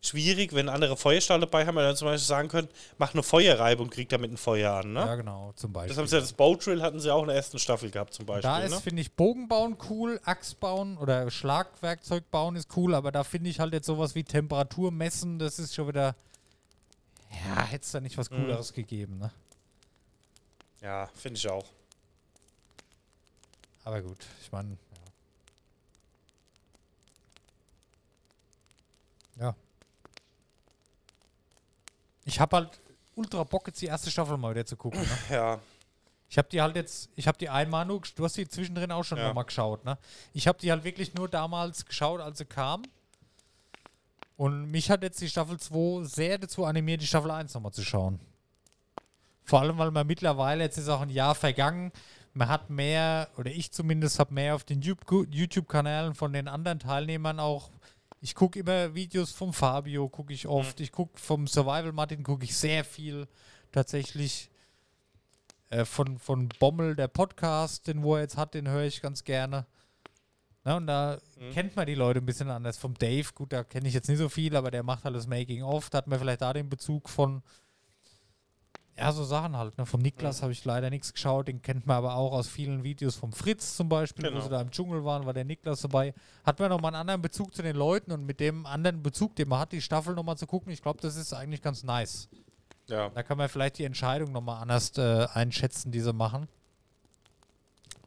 schwierig, wenn andere Feuerstahl dabei haben, weil dann zum Beispiel sagen können, mach eine Feuerreibe und krieg damit ein Feuer an, ne? Ja, genau, zum Beispiel. Das haben sie ja, das Boat Drill hatten sie auch in der ersten Staffel gehabt, zum Beispiel, Da ist, ne? finde ich, Bogenbauen cool, Axt bauen oder Schlagwerkzeug bauen ist cool, aber da finde ich halt jetzt sowas wie Temperatur messen, das ist schon wieder. Ja, hätte es da nicht was Mhm. Cooleres gegeben, ne? Ja, finde ich auch. Aber gut, ich meine. Ja. ja. Ich habe halt ultra Bock, jetzt die erste Staffel mal wieder zu gucken. Ne? Ja. Ich habe die halt jetzt, ich habe die einmal nur, du hast die zwischendrin auch schon Ja. nochmal geschaut, ne? Ich habe die halt wirklich nur damals geschaut, als sie kam. Und mich hat jetzt die Staffel 2 sehr dazu animiert, die Staffel 1 nochmal zu schauen. Vor allem, weil man mittlerweile, jetzt ist auch ein Jahr vergangen, man hat mehr, oder ich zumindest habe mehr auf den YouTube-Kanälen von den anderen Teilnehmern auch. Ich gucke immer Videos vom Fabio, gucke ich oft. Ich gucke vom Survival Martin, gucke ich sehr viel tatsächlich. Äh, von, von Bommel, der Podcast, den wo er jetzt hat, den höre ich ganz gerne. Na, und da kennt man die Leute ein bisschen anders. Vom Dave, gut, da kenne ich jetzt nicht so viel, aber der macht halt das Making-of. Da hat man vielleicht da den Bezug von, ja, so Sachen halt. Ne? Vom Niklas habe ich leider nichts geschaut. Den kennt man aber auch aus vielen Videos vom Fritz zum Beispiel, wo Genau. sie da im Dschungel waren, war der Niklas dabei. Hat man nochmal einen anderen Bezug zu den Leuten und mit dem anderen Bezug, den man hat, die Staffel nochmal zu gucken, ich glaube, das ist eigentlich ganz nice. Ja. Da kann man vielleicht die Entscheidung nochmal anders äh, einschätzen, die sie machen.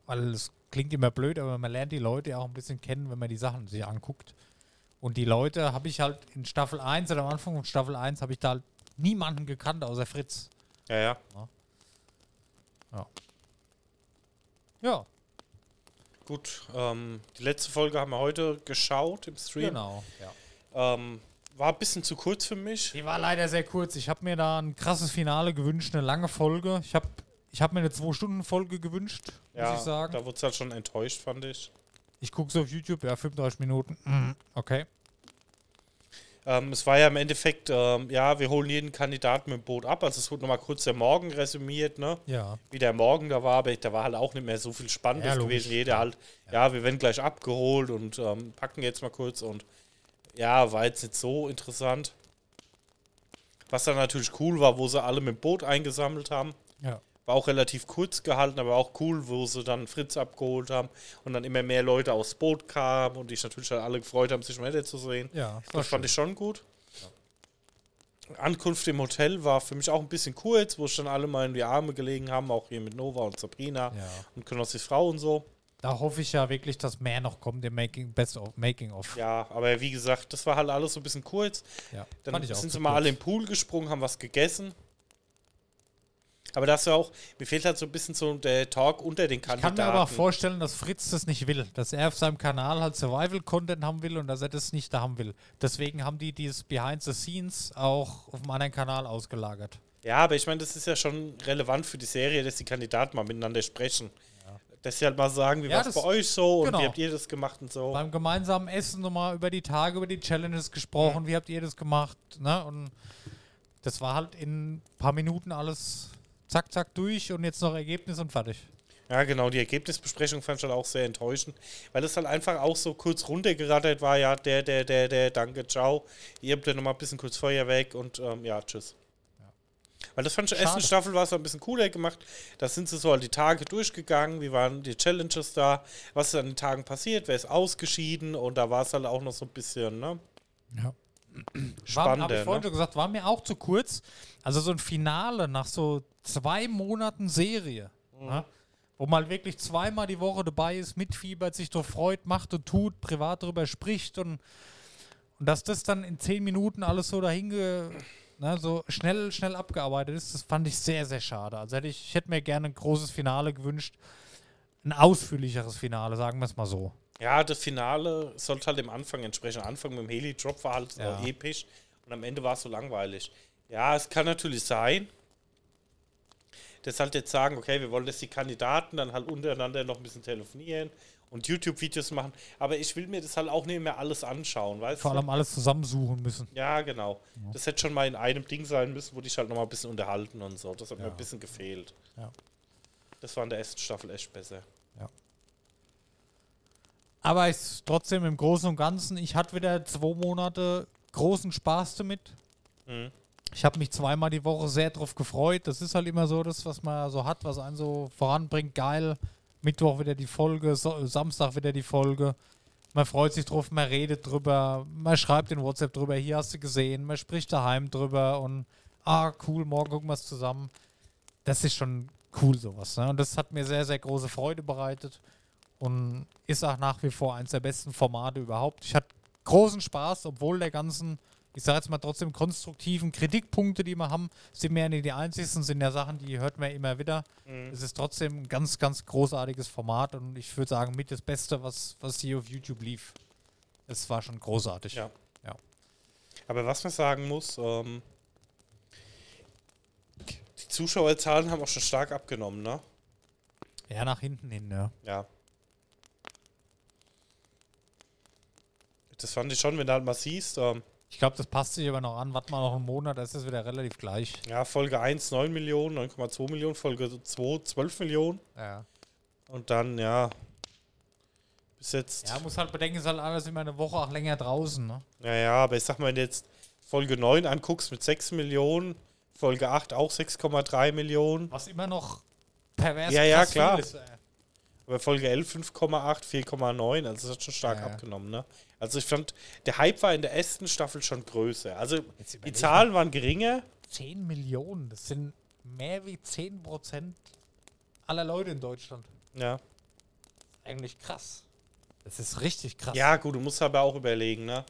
Weil es klingt immer blöd, aber man lernt die Leute ja auch ein bisschen kennen, wenn man die Sachen sich anguckt. Und die Leute habe ich halt in Staffel 1 oder am Anfang von Staffel 1 habe ich da halt niemanden gekannt außer Fritz. Ja, ja. Ja, Gut, ähm, die letzte Folge haben wir heute geschaut im Stream. genau. Ja. Ähm, war ein bisschen zu kurz für mich. Die war leider sehr kurz. Ich habe mir da ein krasses Finale gewünscht, eine lange Folge. Ich habe ich hab mir eine 2-Stunden-Folge gewünscht, Ja, muss ich sagen. da wurde es halt schon enttäuscht, fand ich. Ich gucke so auf YouTube, ja, 35 Minuten. Mhm, Okay. Ähm, es war ja im Endeffekt, ähm, ja, wir holen jeden Kandidaten mit dem Boot ab. Also es wurde nochmal kurz der Morgen resümiert, ne? Ja. Wie der Morgen da war, aber da war halt auch nicht mehr so viel Spannendes Ja, gewesen. Jeder halt, ja, wir werden gleich abgeholt und ähm, packen jetzt mal kurz und ja, war jetzt nicht so interessant. Was dann natürlich cool war, wo sie alle mit dem Boot eingesammelt haben. Ja. War auch relativ kurz gehalten, aber auch cool, wo sie dann Fritz abgeholt haben und dann immer mehr Leute aufs Boot kamen und sich natürlich dann alle gefreut haben, sich mal wieder zu sehen. Ja, Das fand ich schon gut. Ankunft im Hotel war für mich auch ein bisschen kurz, wo schon alle mal in die Arme gelegen haben, auch hier mit Nova und Sabrina Ja. und Knossis Frau und so. Da hoffe ich ja wirklich, dass mehr noch kommt im Making, Best of Making of. Ja, aber wie gesagt, das war halt alles so ein bisschen kurz. Ja, Dann ich sind sie mal kurz. alle im Pool gesprungen, haben was gegessen. Aber das ja auch, mir fehlt halt so ein bisschen so der Talk unter den Ich kann Kandidaten. mir aber auch vorstellen, dass Fritz das nicht will. Dass er auf seinem Kanal halt Survival-Content haben will und dass er das nicht da haben will. Deswegen haben die dieses Behind the Scenes auch auf einem anderen Kanal ausgelagert. Ja, aber ich meine, das ist ja schon relevant für die Serie, dass die Kandidaten mal miteinander sprechen. Dass sie halt mal sagen, wie Ja, war es bei euch so genau. und wie habt ihr das gemacht und so. Beim gemeinsamen Essen nochmal über die Tage, über die Challenges gesprochen. Wie habt ihr das gemacht? Ne? Und das war halt in ein paar Minuten alles zack, zack durch und jetzt noch Ergebnis und fertig. Ja, genau, die Ergebnisbesprechung fand ich halt auch sehr enttäuschend, weil es halt einfach auch so kurz runtergerattert war, ja, der, der, der, der, danke, ciao. Ihr habt ja nochmal ein bisschen kurz Feuer weg und ähm, ja, tschüss. Weil das fand ich, erste Staffel war es ein bisschen cooler gemacht. Da sind sie so halt die Tage durchgegangen, wie waren die Challenges da, was ist an den Tagen passiert, wer ist ausgeschieden und da war es halt auch noch so ein bisschen, ne? Ja. War, hab Spannender, ich vorhin ne? schon gesagt, war mir auch zu kurz. Also so ein Finale nach so zwei Monaten Serie, Mhm. ne? wo man wirklich zweimal die Woche dabei ist, mitfiebert, sich doch freut, macht und tut, privat darüber spricht und, und dass das dann in zehn Minuten alles so dahinge, ne, so schnell, schnell abgearbeitet ist, das fand ich sehr, sehr schade. Also hätte ich, ich hätte mir gerne ein großes Finale gewünscht, ein ausführlicheres Finale, sagen wir es mal so. Ja, das Finale sollte halt dem Anfang entsprechen. Anfang mit dem Heli-Drop war halt Ja. so episch und am Ende war es so langweilig. Ja, es kann natürlich sein, dass halt jetzt sagen, okay, wir wollen, dass die Kandidaten dann halt untereinander noch ein bisschen telefonieren und YouTube-Videos machen, aber ich will mir das halt auch nicht mehr alles anschauen, weißt Vor du? allem alles zusammensuchen müssen. Ja, genau. Das hätte schon mal in einem Ding sein müssen, wo die sich halt noch mal ein bisschen unterhalten und so. Das hat mir ein bisschen gefehlt. Ja. Das war in der ersten Staffel echt besser. Aber ich trotzdem im Großen und Ganzen, ich hatte wieder zwei Monate großen Spaß damit. Mhm. Ich habe mich zweimal die Woche sehr drauf gefreut. Das ist halt immer so das, was man so hat, was einen so voranbringt. Geil. Mittwoch wieder die Folge, so, Samstag wieder die Folge. Man freut sich drauf, man redet drüber, man schreibt in WhatsApp drüber, hier hast du gesehen, man spricht daheim drüber und ah, cool, morgen gucken wir es zusammen. Das ist schon cool, sowas. Ne? Und das hat mir sehr, sehr große Freude bereitet und ist auch nach wie vor eins der besten Formate überhaupt. Ich hatte großen Spaß, obwohl der ganzen ich sage jetzt mal trotzdem konstruktiven Kritikpunkte, die wir haben, sind ja nicht die einzigsten, sind ja Sachen, die hört man immer wieder. Mhm. Es ist trotzdem ein ganz, ganz großartiges Format und ich würde sagen, mit das Beste, was, was hier auf YouTube lief. Es war schon großartig. Ja. Ja. Aber was man sagen muss, ähm, die Zuschauerzahlen haben auch schon stark abgenommen, ne? Ja, nach hinten hin, ja. Ja. Das fand ich schon, wenn du halt mal siehst, ähm, Ich glaube, das passt sich aber noch an. Warte mal noch einen Monat, da ist es wieder relativ gleich. ja, Folge 1 9 Millionen, 9,2 Millionen, Folge 2 12 Millionen Ja. und dann, ja, bis jetzt, Ja, muss halt bedenken, ist halt alles immer eine Woche auch länger draußen, ne? ja, ja, aber ich sag mal, wenn du jetzt Folge 9 anguckst mit 6 Millionen, Folge 8 auch 6,3 Millionen, Was immer noch pervers Ja, ja, klar. Ist, aber Folge 11 5,8, 4,9, also das hat schon stark Ja, abgenommen, ne? Also ich fand, der Hype war in der ersten Staffel schon größer. Also die Zahlen waren geringer, 10 Millionen, das sind mehr wie 10 Prozent aller Leute in Deutschland. ja. Eigentlich krass. Das ist richtig krass. Ja, gut, du musst aber auch überlegen, ne?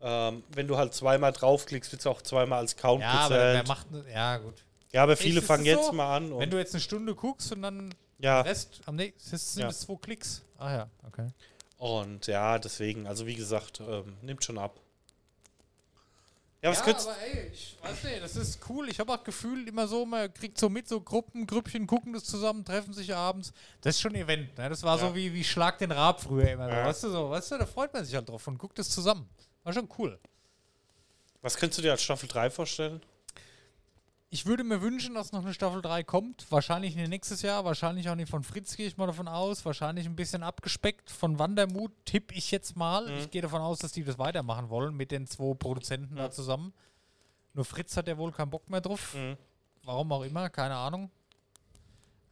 Ähm, wenn du halt zweimal draufklickst, wird es auch zweimal als Count ja aber wer gezählt. macht. Ja, gut. ja, aber viele fangen es jetzt so? mal an. Wenn du jetzt eine Stunde guckst und dann ja, Rest am nächsten sind Ja. es zwei Klicks. Ah ja, okay. und ja, deswegen, also wie gesagt, ähm, nimmt schon ab. Ja, was ja, könntest aber ey, ich weiß nicht, das ist cool. Ich habe auch Gefühl, immer so, man kriegt so mit, so Gruppen, Grüppchen gucken das zusammen, treffen sich abends. Das ist schon ein Event, ne? Das war Ja. so wie, wie Schlag den Rab früher immer. So. Ja. Weißt du, so, weißt du, da freut man sich halt drauf und guckt es zusammen. War schon cool. was könntest du dir als Staffel 3 vorstellen? Ich würde mir wünschen, dass noch eine Staffel 3 kommt. Wahrscheinlich nicht nächstes Jahr, wahrscheinlich auch nicht von Fritz, gehe ich mal davon aus. Wahrscheinlich ein bisschen abgespeckt. Von Wandermut tippe ich jetzt mal. Mhm. Ich gehe davon aus, dass die das weitermachen wollen mit den zwei Produzenten da zusammen. Nur Fritz hat ja wohl keinen Bock mehr drauf. Mhm. Warum auch immer, keine Ahnung.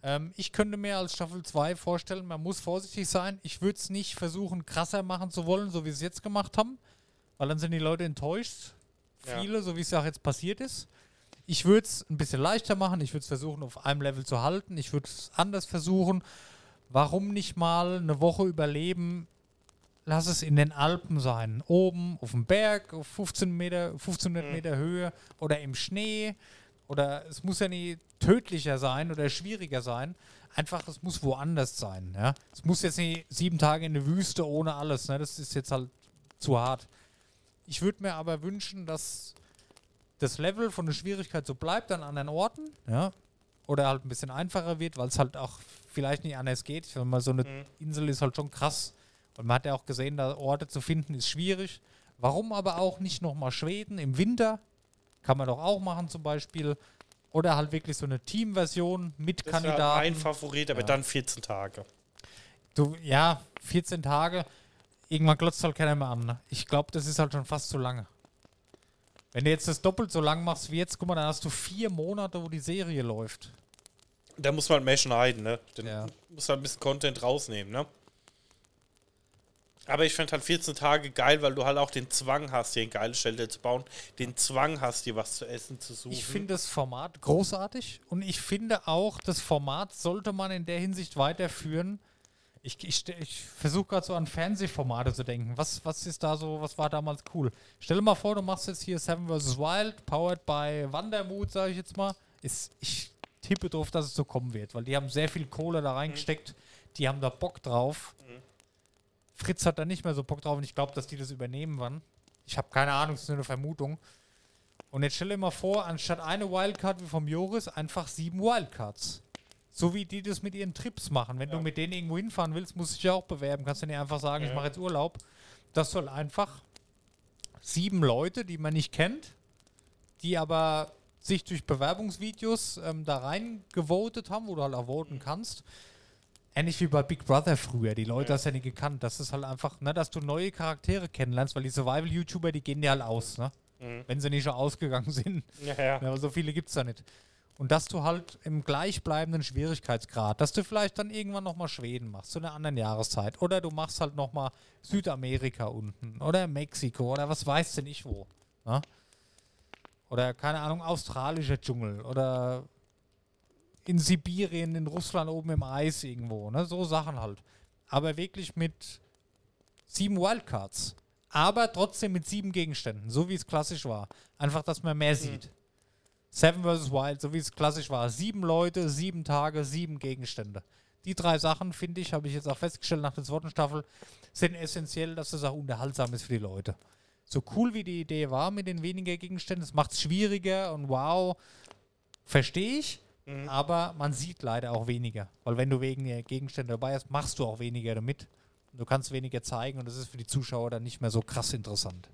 Ähm, ich könnte mir als Staffel 2 vorstellen, man muss vorsichtig sein. Ich würde es nicht versuchen, krasser machen zu wollen, so wie sie es jetzt gemacht haben. Weil dann sind die Leute enttäuscht. Ja. Viele, so wie es ja auch jetzt passiert ist. Ich würde es ein bisschen leichter machen. Ich würde es versuchen, auf einem Level zu halten. Ich würde es anders versuchen. Warum nicht mal eine Woche überleben? Lass es in den Alpen sein. Oben auf dem Berg, auf 15 Meter, 1500 Mhm. Meter Höhe oder im Schnee. Oder es muss ja nie tödlicher sein oder schwieriger sein. Einfach, es muss woanders sein. Ja? Es muss jetzt nicht sieben Tage in der Wüste ohne alles. Ne? Das ist jetzt halt zu hart. Ich würde mir aber wünschen, dass das Level von der Schwierigkeit so bleibt an anderen Orten, ja, oder halt ein bisschen einfacher wird, weil es halt auch vielleicht nicht anders geht. Wenn mal so eine Mhm. Insel ist halt schon krass. Und man hat ja auch gesehen, da Orte zu finden ist schwierig. Warum aber auch nicht nochmal Schweden im Winter? Kann man doch auch machen zum Beispiel. Oder halt wirklich so eine Teamversion mit Das Kandidaten. mein Favorit, aber Ja. dann 14 Tage. Du, ja, 14 Tage. Irgendwann glotzt halt keiner mehr an. Ne? Ich glaube, das ist halt schon fast zu lange. Wenn du jetzt das doppelt so lang machst wie jetzt, guck mal, dann hast du vier Monate, wo die Serie läuft. Da muss man mehr schneiden, ne? Dann Ja. muss man ein bisschen Content rausnehmen, ne? Aber ich fände halt 14 Tage geil, weil du halt auch den Zwang hast, hier ein geiles Shelter zu bauen. Den Zwang hast, dir was zu essen zu suchen. Ich finde das Format großartig und ich finde auch, das Format sollte man in der Hinsicht weiterführen. Ich, ich, ich versuche gerade so an Fernsehformate zu denken. Was, was ist da so, was war damals cool? Stell dir mal vor, du machst jetzt hier Seven vs. Wild, powered by Wandermut, sage ich jetzt mal. Ist, ich tippe drauf, dass es so kommen wird, weil die haben sehr viel Kohle da reingesteckt. Die haben da Bock drauf. Fritz hat da nicht mehr so Bock drauf und ich glaube, dass die das übernehmen werden. Ich habe keine Ahnung, es ist nur eine Vermutung. Und jetzt stell dir mal vor, anstatt eine Wildcard wie vom Joris, einfach sieben Wildcards. So wie die das mit ihren Trips machen. Wenn du mit denen irgendwo hinfahren willst, musst du dich ja auch bewerben. Kannst du nicht einfach sagen, ich Ja. mache jetzt Urlaub. Das soll einfach sieben Leute, die man nicht kennt, die aber sich durch Bewerbungsvideos ähm, da rein gewotet haben, wo du halt auch voten kannst. Ähnlich wie bei Big Brother früher. Die Leute Ja. hast ja nicht gekannt. Das ist halt einfach, ne, dass du neue Charaktere kennenlernst, weil die Survival-YouTuber, die gehen ja halt aus, ne? Mhm. Wenn sie nicht schon ausgegangen sind. Ja, ja. Ja, aber so viele gibt es da nicht. Und dass du halt im gleichbleibenden Schwierigkeitsgrad, dass du vielleicht dann irgendwann nochmal Schweden machst, zu einer anderen Jahreszeit. Oder du machst halt nochmal Südamerika unten. Oder Mexiko. Oder was weiß denn ich wo. Ja? Oder, keine Ahnung, australischer Dschungel. Oder in Sibirien, in Russland oben im Eis irgendwo. Ne? So Sachen halt. Aber wirklich mit sieben Wildcards. aber trotzdem mit sieben Gegenständen, so wie es klassisch war. Einfach, dass man mehr sieht. Seven vs. Wild, so wie es klassisch war. Sieben Leute, sieben Tage, sieben Gegenstände. Die drei Sachen, finde ich, habe ich jetzt auch festgestellt nach der zweiten Staffel, sind essentiell, dass das auch unterhaltsam ist für die Leute. So cool wie die Idee war mit den weniger Gegenständen, es macht es schwieriger und wow, verstehe ich, aber man sieht leider auch weniger. Weil wenn du weniger Gegenstände dabei hast, machst du auch weniger damit. Du kannst weniger zeigen und das ist für die Zuschauer dann nicht mehr so krass interessant.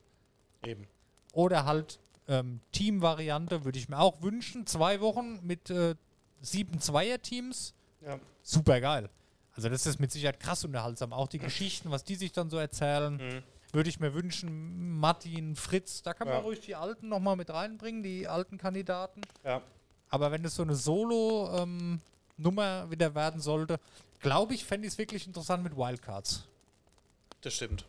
Eben. Oder halt ähm, Team-Variante würde ich mir auch wünschen. Zwei Wochen mit äh, sieben Zweier-Teams. Ja. Super geil. Also das ist mit Sicherheit krass unterhaltsam. Auch die Geschichten, was die sich dann so erzählen, Mhm. würde ich mir wünschen. Martin, Fritz, da kann man Ja. ruhig die Alten nochmal mit reinbringen, die alten Kandidaten. Ja. Aber wenn es so eine Solo-Nummer wieder werden sollte, glaube ich, fände ich es wirklich interessant mit Wildcards. Das stimmt.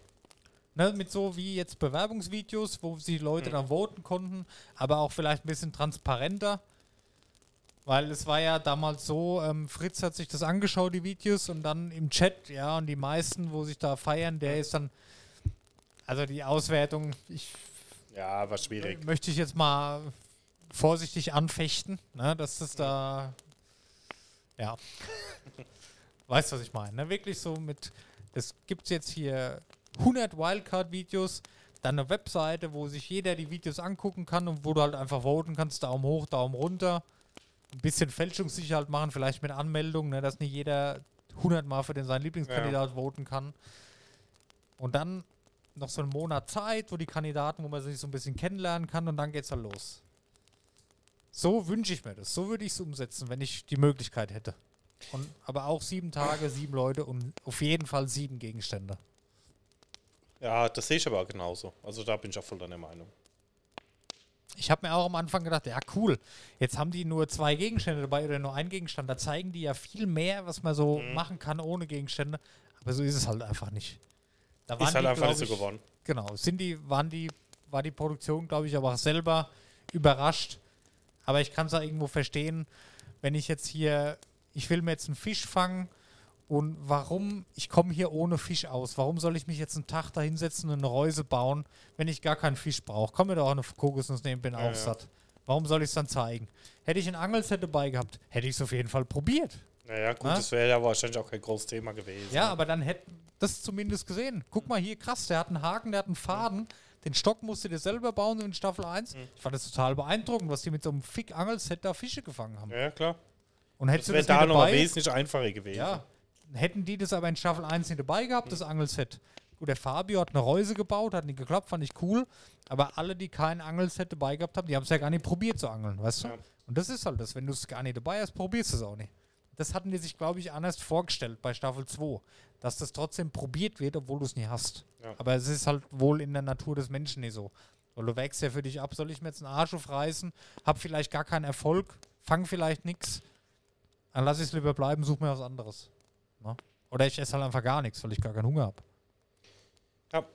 Ne, mit so wie jetzt Bewerbungsvideos, wo sich Leute dann voten konnten, aber auch vielleicht ein bisschen transparenter. Weil es war ja damals so, ähm, Fritz hat sich das angeschaut, die Videos, und dann im Chat, ja, und die meisten, wo sich da feiern, der ist dann, also die Auswertung, ich Ja, war schwierig. möchte ich jetzt mal vorsichtig anfechten, ne, dass das da, ja, weißt du, was ich meine, ne? wirklich so mit, es gibt jetzt hier 100 Wildcard-Videos, dann eine Webseite, wo sich jeder die Videos angucken kann und wo du halt einfach voten kannst, Daumen hoch, Daumen runter, ein bisschen Fälschungssicherheit machen, vielleicht mit Anmeldung, ne, dass nicht jeder 100 Mal für den seinen Lieblingskandidat voten kann. Und dann noch so einen Monat Zeit, wo die Kandidaten, wo man sich so ein bisschen kennenlernen kann und dann geht's halt los. So wünsche ich mir das. So würde ich es umsetzen, wenn ich die Möglichkeit hätte. Und, aber auch sieben Tage, sieben Leute und auf jeden Fall sieben Gegenstände. Ja, das sehe ich aber genauso. Also da bin ich auch voll deiner Meinung. Ich habe mir auch am Anfang gedacht, ja cool, jetzt haben die nur zwei Gegenstände dabei oder nur einen Gegenstand. Da zeigen die ja viel mehr, was man so Mhm. machen kann ohne Gegenstände. Aber so ist es halt einfach nicht. Da Ist halt die, einfach nicht so geworden. Genau, sind die, waren die, war die Produktion, glaube ich, aber auch selber überrascht. Aber ich kann es auch irgendwo verstehen, wenn ich jetzt hier, ich will mir jetzt einen Fisch fangen und warum, ich komme hier ohne Fisch aus. Warum soll ich mich jetzt einen Tag da hinsetzen und eine Reuse bauen, wenn ich gar keinen Fisch brauche? Komm mir doch auch eine Kokosnuss nehmen, bin Ja, auch ja. satt. Warum soll ich es dann zeigen? Hätte ich ein Angelset dabei gehabt, hätte ich es auf jeden Fall probiert. Naja, gut, Na? das wäre ja wahrscheinlich auch kein großes Thema gewesen. Ja, aber dann hätten das zumindest gesehen. Guck mal hier, krass, der hat einen Haken, der hat einen Faden. Den Stock musst du dir selber bauen in Staffel 1. Ich fand das total beeindruckend, was die mit so einem Fick-Angelset da Fische gefangen haben. Ja, klar. Und Das hättest du wäre das da dabei, wesentlich einfacher gewesen. ja, hätten die das aber in Staffel 1 nicht dabei gehabt, das Angelset. Gut, der Fabio hat eine Reuse gebaut, hat nicht geklappt, fand ich cool. Aber alle, die kein Angelset dabei gehabt haben, die haben es ja gar nicht probiert zu angeln, weißt du? Ja. Und das ist halt das, wenn du es gar nicht dabei hast, probierst du es auch nicht. Das hatten die sich, glaube ich, anders vorgestellt bei Staffel 2. Dass das trotzdem probiert wird, obwohl du es nie hast. Ja. Aber es ist halt wohl in der Natur des Menschen nicht so. Weil du wächst ja für dich ab, soll ich mir jetzt einen Arsch aufreißen, hab vielleicht gar keinen Erfolg, fang vielleicht nichts, dann lass ich es lieber bleiben, such mir was anderes. Ne? Oder ich esse halt einfach gar nichts, weil ich gar keinen Hunger habe. Ja.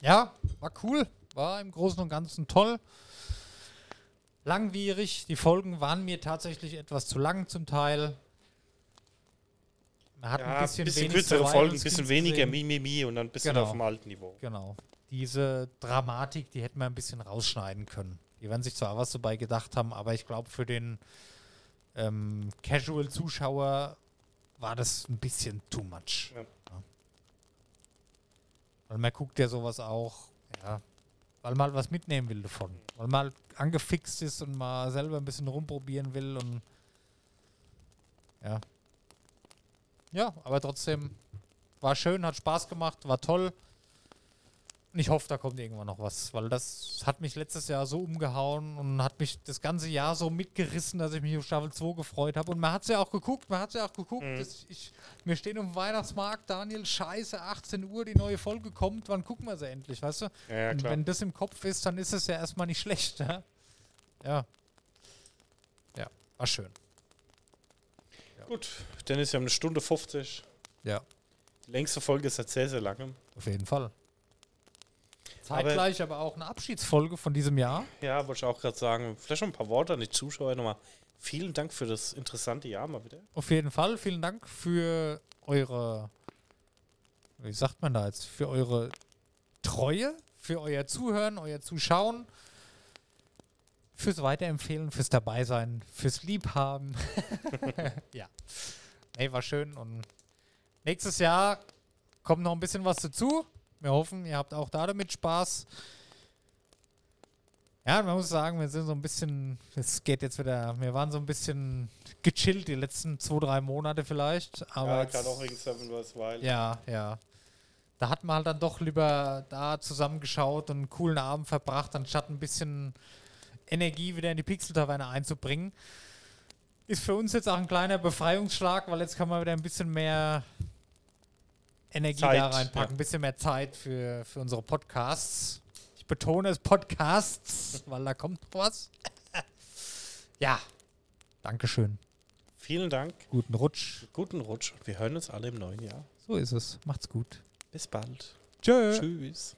Ja, war cool. War im Großen und Ganzen toll. Langwierig. Die Folgen waren mir tatsächlich etwas zu lang zum Teil. Man hat Ja, ein bisschen, bisschen kürzere Folgen, ein bisschen weniger. Mimimi und dann ein bisschen Genau. auf dem alten Niveau. Genau. Diese Dramatik, die hätten wir ein bisschen rausschneiden können. Die werden sich zwar was dabei gedacht haben, aber ich glaube, für den ähm, Casual-Zuschauer war das ein bisschen too much. Ja. Weil man guckt ja sowas auch, ja, weil man halt was mitnehmen will davon. Weil man halt angefixt ist und mal selber ein bisschen rumprobieren will und ja. Ja, aber trotzdem war schön, hat Spaß gemacht, war toll. Und ich hoffe, da kommt irgendwann noch was, weil das hat mich letztes Jahr so umgehauen und hat mich das ganze Jahr so mitgerissen, dass ich mich auf Staffel 2 gefreut habe. Und man hat es ja auch geguckt, man hat es ja auch geguckt. Mhm. Das, ich, wir stehen auf dem Weihnachtsmarkt, Daniel, scheiße, 18 Uhr, die neue Folge kommt, wann gucken wir sie endlich, weißt du? Ja, ja und wenn das im Kopf ist, dann ist es ja erstmal nicht schlecht. Ja, ja. Ja, war schön. Gut, dann ist ja eine Stunde 50. Ja, Die längste Folge ist seit sehr, sehr langem. auf jeden Fall. Zeitgleich aber, auch eine Abschiedsfolge von diesem Jahr. Ja, wollte ich auch gerade sagen. Vielleicht noch ein paar Worte an die Zuschauer nochmal. Vielen Dank für das interessante Jahr mal wieder. Auf jeden Fall. Vielen Dank für eure, wie sagt man da jetzt, für eure Treue, für euer Zuhören, euer Zuschauen, fürs Weiterempfehlen, fürs Dabeisein, fürs Liebhaben. ja. Nee, war schön und nächstes Jahr kommt noch ein bisschen was dazu. Wir hoffen, ihr habt auch da damit Spaß. Ja, man muss sagen, wir sind so ein bisschen, es geht jetzt wieder, wir waren so ein bisschen gechillt die letzten zwei, drei Monate vielleicht. Aber ja, gerade auch wegen Seven vs. Wild. ja, ja. Da hat man halt dann doch lieber da zusammengeschaut und einen coolen Abend verbracht, anstatt ein bisschen Energie wieder in die Pixel-Taverne einzubringen. Ist für uns jetzt auch ein kleiner Befreiungsschlag, weil jetzt kann man wieder ein bisschen mehr Energie Zeit, da reinpacken, ja. ein bisschen mehr Zeit für, für unsere Podcasts. Ich betone es Podcasts, weil da kommt noch was. ja, Dankeschön. Vielen Dank. Guten Rutsch. Guten Rutsch. Wir hören uns alle im neuen Jahr. So ist es. Macht's gut. Bis bald. Tschö. Tschüss.